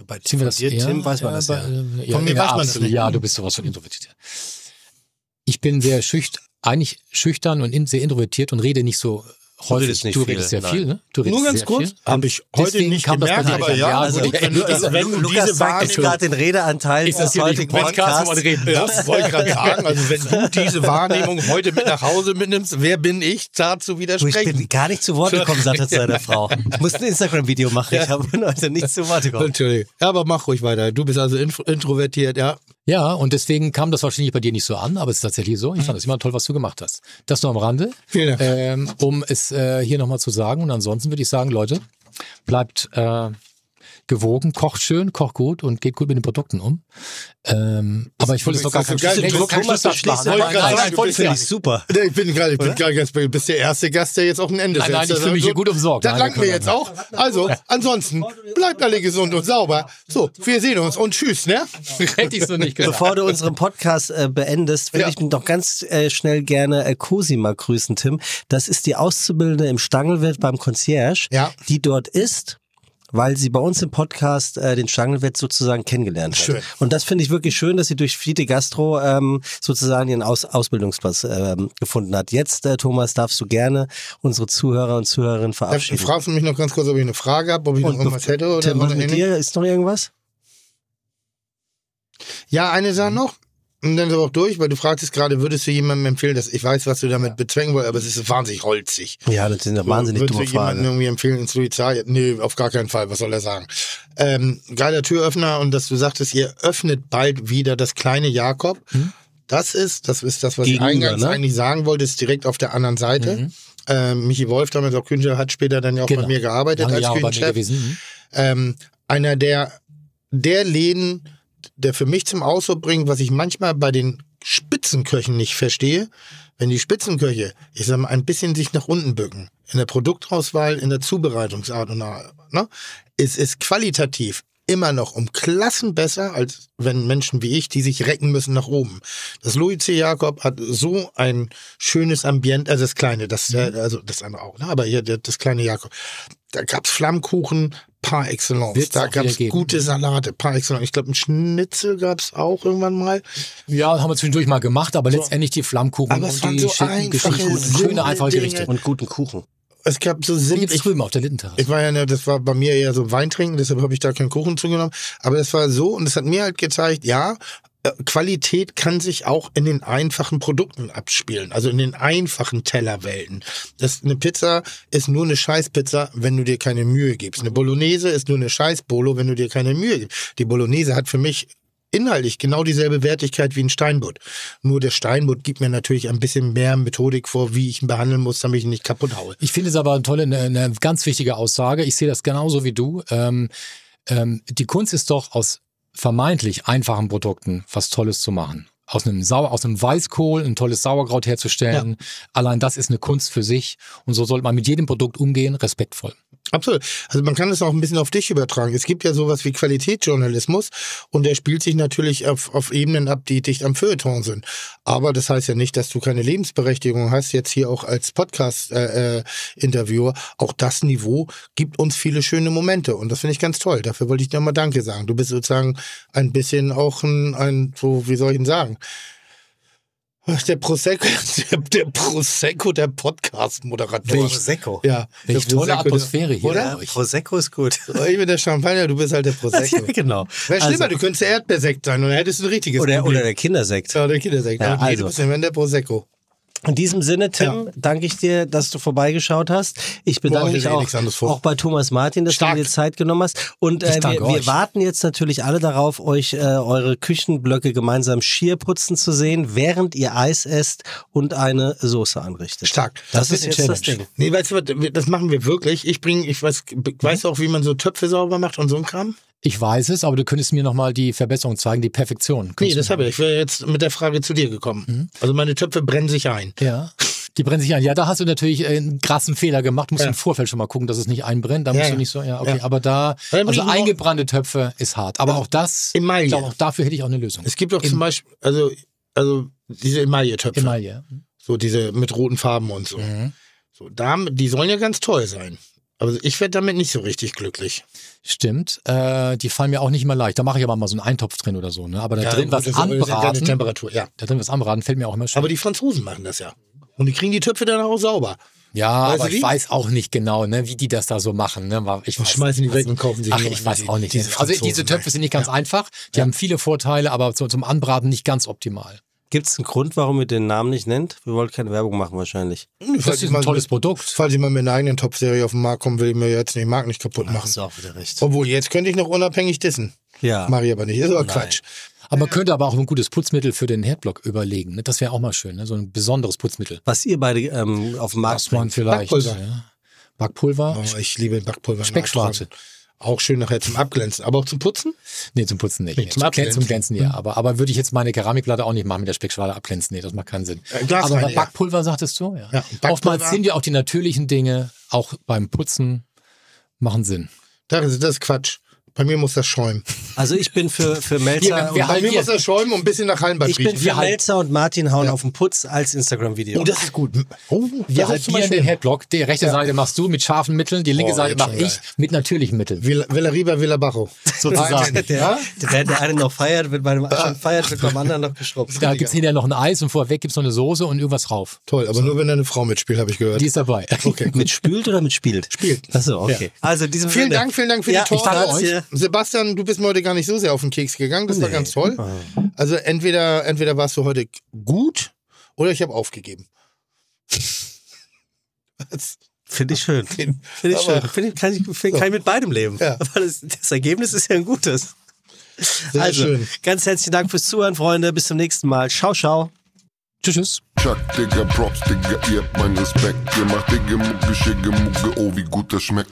Bei wir das dir, ja, Tim, weiß man ja, das bei- ja. äh, Von mir weiß man das nicht. Ja, du bist sowas von introvertiert. Ich bin sehr schüchtern, eigentlich schüchtern und in, sehr introvertiert und rede nicht so häufig. redest nicht du viel, redest sehr nein. viel, ne? Du redest Nur ganz sehr kurz, habe ich heute nicht das gemerkt, aber nicht ja, Ja, also, also, wenn, du- also, wenn du Lukas diese Wahrnehmung gerade den Redeanteil Ist das hier heutigen Podcast, man reden Ja, muss? wollte ich gerade sagen. Also wenn du diese Wahrnehmung heute mit nach Hause mitnimmst, wer bin ich, da zu Du, ich widersprechen? bin gar nicht zu Wort gekommen, sagt er zu seiner Frau. Ich muss ein Instagram-Video machen. Ich habe heute nicht zu Wort gekommen. Entschuldigung. Ja, aber mach ruhig weiter. Du bist also intro- introvertiert, ja. Ja, und deswegen kam das wahrscheinlich bei dir nicht so an, aber es ist tatsächlich so. Ich fand es immer toll, was du gemacht hast. Das nur am Rande, Vielen Dank. ähm, um es äh, hier nochmal zu sagen. Und ansonsten würde ich sagen, Leute, bleibt äh, gewogen, kocht schön, kocht gut und geht gut mit den Produkten um. Ähm, aber ich wollte es doch gar das so kein geil. Schluss- Du- kein Thomas, du machen. Nein, wollte nein, ich gerade nein, nein, ich Finde ich nicht. super. Nee, Ich bin gerade, ich bin gerade ganz, du bist der erste Gast, der jetzt auch ein Ende Nein, setzt. nein, ich Das fühle mich hier so- gut umsorgt. Das Nein, langt wir mir jetzt auch. Also, ansonsten, bleibt alle gesund und sauber. So, wir sehen uns und tschüss, ne? Hätte ich so nicht gesagt. Bevor du unseren Podcast äh, beendest, würde Ja. ich noch ganz äh, schnell gerne äh, Cosima grüßen, Tim. Das ist die Auszubildende im Stangelwirt beim Concierge, Ja. die dort ist. Weil sie bei uns im Podcast äh, den Stangelwirt sozusagen kennengelernt hat. Schön. Und das finde ich wirklich schön, dass sie durch Fiete Gastro ähm, sozusagen ihren Aus Ausbildungsplatz ähm, gefunden hat. Jetzt, äh, Thomas, darfst du gerne unsere Zuhörer und Zuhörerinnen Du verabschieden. fragst mich noch ganz kurz, ob ich eine Frage habe, ob ich noch Und irgendwas hätte oder, Tim, mit dir ist noch irgendwas? Ja, eine Sache noch. Und dann ist aber auch durch, weil du fragtest gerade, würdest du jemandem empfehlen, dass ich weiß, was du damit bezwecken wolltest, aber es ist wahnsinnig holzig. Ja, das sind eine wahnsinnig Würdest dumme du jemandem irgendwie empfehlen, ins Suizid? Nee, auf gar keinen Fall. Was soll er sagen? Ähm, geiler Türöffner und dass du sagtest, ihr öffnet bald wieder das kleine Jakob. Das ist, das ist das, was Gegenüber, ich eingangs ne? eigentlich sagen wollte, ist direkt auf der anderen Seite. Ähm, Michi Wolf, damals auch Künstler, hat später dann ja auch Genau. bei mir gearbeitet Lange als Küchenchef. Mhm. ähm, einer der, der Läden, der für mich zum Ausdruck bringt, was ich manchmal bei den Spitzenköchen nicht verstehe, wenn die Spitzenköche, ich sag mal, ein bisschen sich nach unten bücken, in der Produktauswahl, in der Zubereitungsart und ne, es ist qualitativ immer noch um Klassen besser, als wenn Menschen wie ich, die sich recken müssen nach oben. Das Louis C. Jakob hat so ein schönes Ambient, also das kleine, das, äh, also das andere auch, ne? aber hier das kleine Jakob. Da gab's Flammkuchen par excellence. Wird's da gab's geben. gute Salate par excellence. Ich glaube, ein Schnitzel gab's auch irgendwann mal. Ja, haben wir zwischendurch mal gemacht, aber letztendlich die Flammkuchen Aber es und die so Geschichten, schöne, einfache Dinge. Gerichte. Und guten Kuchen. es gab so Zimt. jetzt drüben auf der Lindenterrasse. ich war ja, ne, das war bei mir eher so Weintrinken, deshalb habe ich da keinen Kuchen zugenommen. Aber es war so und es hat mir halt gezeigt, ja, Qualität kann sich auch in den einfachen Produkten abspielen, also in den einfachen Tellerwelten. Das, eine Pizza ist nur eine Scheißpizza, wenn du dir keine Mühe gibst. Eine Bolognese ist nur eine Scheißbolo, wenn du dir keine Mühe gibst. Die Bolognese hat für mich inhaltlich genau dieselbe Wertigkeit wie ein Steinbutt. Nur der Steinbutt gibt mir natürlich ein bisschen mehr Methodik vor, wie ich ihn behandeln muss, damit ich ihn nicht kaputt haue. Ich finde es aber eine tolle, eine, eine ganz wichtige Aussage. Ich sehe das genauso wie du. Ähm, ähm, die Kunst ist doch aus vermeintlich einfachen Produkten was Tolles zu machen. Aus einem, Sau aus einem Weißkohl ein tolles Sauerkraut herzustellen. Allein das ist eine Kunst für sich. Und so sollte man mit jedem Produkt umgehen, respektvoll. Absolut. Also man kann es auch ein bisschen auf dich übertragen. Es gibt ja sowas wie Qualitätsjournalismus und der spielt sich natürlich auf, auf Ebenen ab, die dicht am Feuilleton sind. Aber das heißt ja nicht, dass du keine Lebensberechtigung hast, jetzt hier auch als Podcast-Interviewer. auch das Niveau gibt uns viele schöne Momente und das finde ich ganz toll. Dafür wollte ich dir mal Danke sagen. Du bist sozusagen ein bisschen auch ein, ein so, wie soll ich denn sagen? Der Prosecco, der, der Prosecco der Podcast-Moderator. Prosecco. Ja, Welch der tolle Prosecco Atmosphäre hier Oder? Prosecco ist gut. Ich bin der Champagner, du bist halt der Prosecco. ja, genau. Wäre schlimmer, Also- du könntest der Erdbeersekt sein und dann hättest du ein richtiges Oder, Problem. oder der Kindersekt. ja, der Kindersekt. Ja, Aber nee, also. du bist immer der Prosecco. In diesem Sinne, Tim, danke ich dir, dass du vorbeigeschaut hast. Ich bedanke Boah, mich eh auch, auch bei Thomas Martin, dass Stark. du dir Zeit genommen hast. Und äh, wir, wir warten jetzt natürlich alle darauf, euch äh, eure Küchenblöcke gemeinsam schier putzen zu sehen, während ihr Eis esst und eine Soße anrichtet. Stark. Das, Das ist jetzt das Challenge. Ding. Nee, weißt du was, das machen wir wirklich. Ich bringe, ich weiß, weißt du auch, wie man so Töpfe sauber macht und so ein Kram? Ich weiß es, aber du könntest mir nochmal die Verbesserung zeigen, die Perfektion. Nee, Könntest das du- habe ich. Ich wäre jetzt mit der Frage zu dir gekommen. Mhm. Also meine Töpfe brennen sich ein. Ja. Die brennen sich ein. Ja, da hast du natürlich äh, einen krassen Fehler gemacht. Du musst Ja. im Vorfeld schon mal gucken, dass es nicht einbrennt. Da musst ja. du nicht so, ja, okay. Ja. Aber da, also eingebrannte Töpfe ist hart. Aber auch das, Emaille. ich glaube, auch dafür hätte ich auch eine Lösung. Es gibt auch zum Beispiel, also, also diese Emaille-Töpfe. Emaille. So diese mit roten Farben und so. Mhm. So, da, die sollen ja ganz toll sein. Aber ich werde damit nicht so richtig glücklich. Stimmt. Äh, die fallen mir auch nicht immer leicht. Da mache ich aber mal so einen Eintopf drin oder so. Ne? Aber da drin gut, was ja anbraten, Temperatur, ja. da drin was anbraten, fällt mir auch immer schwer. Aber die Franzosen machen das ja. Und die kriegen die Töpfe dann auch sauber. ja, Weißt aber ich weiß auch nicht genau, ne, wie die das da so machen. Ne? Ich weiß, schmeißen die weg und kaufen sich Ach, ich weiß auch nicht. diese also diese Töpfe sind nicht ganz einfach. Die haben viele Vorteile, aber zum Anbraten nicht ganz optimal. Gibt es einen Grund, warum ihr den Namen nicht nennt? Wir wollten keine Werbung machen wahrscheinlich. Das ich ist mal ein tolles mit- Produkt. Falls ich mal mit einer eigenen Top-Serie auf den Markt komme, will ich mir jetzt den Markt nicht kaputt machen. Hast du auch wieder recht. Obwohl, jetzt könnte ich noch unabhängig dissen. Ja. Mach ich aber nicht. Ist aber Quatsch. Aber man könnte aber auch ein gutes Putzmittel für den Herdblock überlegen. Ne? Das wäre auch mal schön, ne? so ein besonderes Putzmittel. Was ihr beide ähm, auf dem Markt Was man bringt. vielleicht. Backpulver. Ja. Backpulver? Oh, ich liebe Backpulver. Speckschwarze. Auch schön nachher zum Abglänzen. Aber auch zum Putzen? Nee, zum Putzen nicht. Nee, Nee, zum zum, Glänzen, zum Abglänzen. Glänzen, ja. Aber, aber würde ich jetzt meine Keramikplatte auch nicht machen mit der Speckschwale abglänzen. Nee, das macht keinen Sinn. Äh, aber Backpulver sagtest du? Ja. Ja. Oftmals sind ja auch die natürlichen Dinge, auch beim Putzen, machen Sinn. Das ist Quatsch. Bei mir muss das schäumen. Also ich bin für, für Melzer Hier, und wir Bei mir hier- muss das schäumen und ein bisschen nach Hallenbad ich bin für Wir Melzer und Martin hauen auf den Putz als Instagram-Video. Oh, das ist gut. Oh, Wir das ist zum halbieren den Headblock. Die rechte Seite machst du mit scharfen Mitteln, die linke Oh, Seite mache ich geil. mit natürlichen Mitteln. Villa, Villa Riba, Villa Bajo. Sozusagen. Ja? der, der, der eine noch feiert, wird bei dem feiert, wird beim anderen noch geschrubbt. Da gibt's hinterher noch ein Eis und vorweg gibt's noch eine Soße und irgendwas rauf. Toll, aber nur wenn da eine Frau mitspielt, habe ich gehört. Die ist dabei. Okay, Mit spült oder mit spielt? Spielt. Achso, okay. Also in diesem Vielen Sinne. Dank, vielen Dank für ja, die ich Torte. Sebastian, du bist mir heute gar nicht so sehr auf den Keks gegangen. Das war ganz toll. Also entweder, entweder warst du heute gut oder ich habe aufgegeben. Finde ich schön. Finde ich schön. Finde ich, kann, ich, find, kann ich mit beidem leben. Ja. Aber das, das Ergebnis ist ja ein gutes. Sehr also, schön. ganz herzlichen Dank fürs Zuhören, Freunde. Bis zum nächsten Mal. Ciao, ciao. Tschüss, tschüss. Chuck, Digga, Props, Digga, ihr habt meinen Respekt. Ihr macht Digga, Mucke, Schicke, Mucke, oh, wie gut das schmeckt.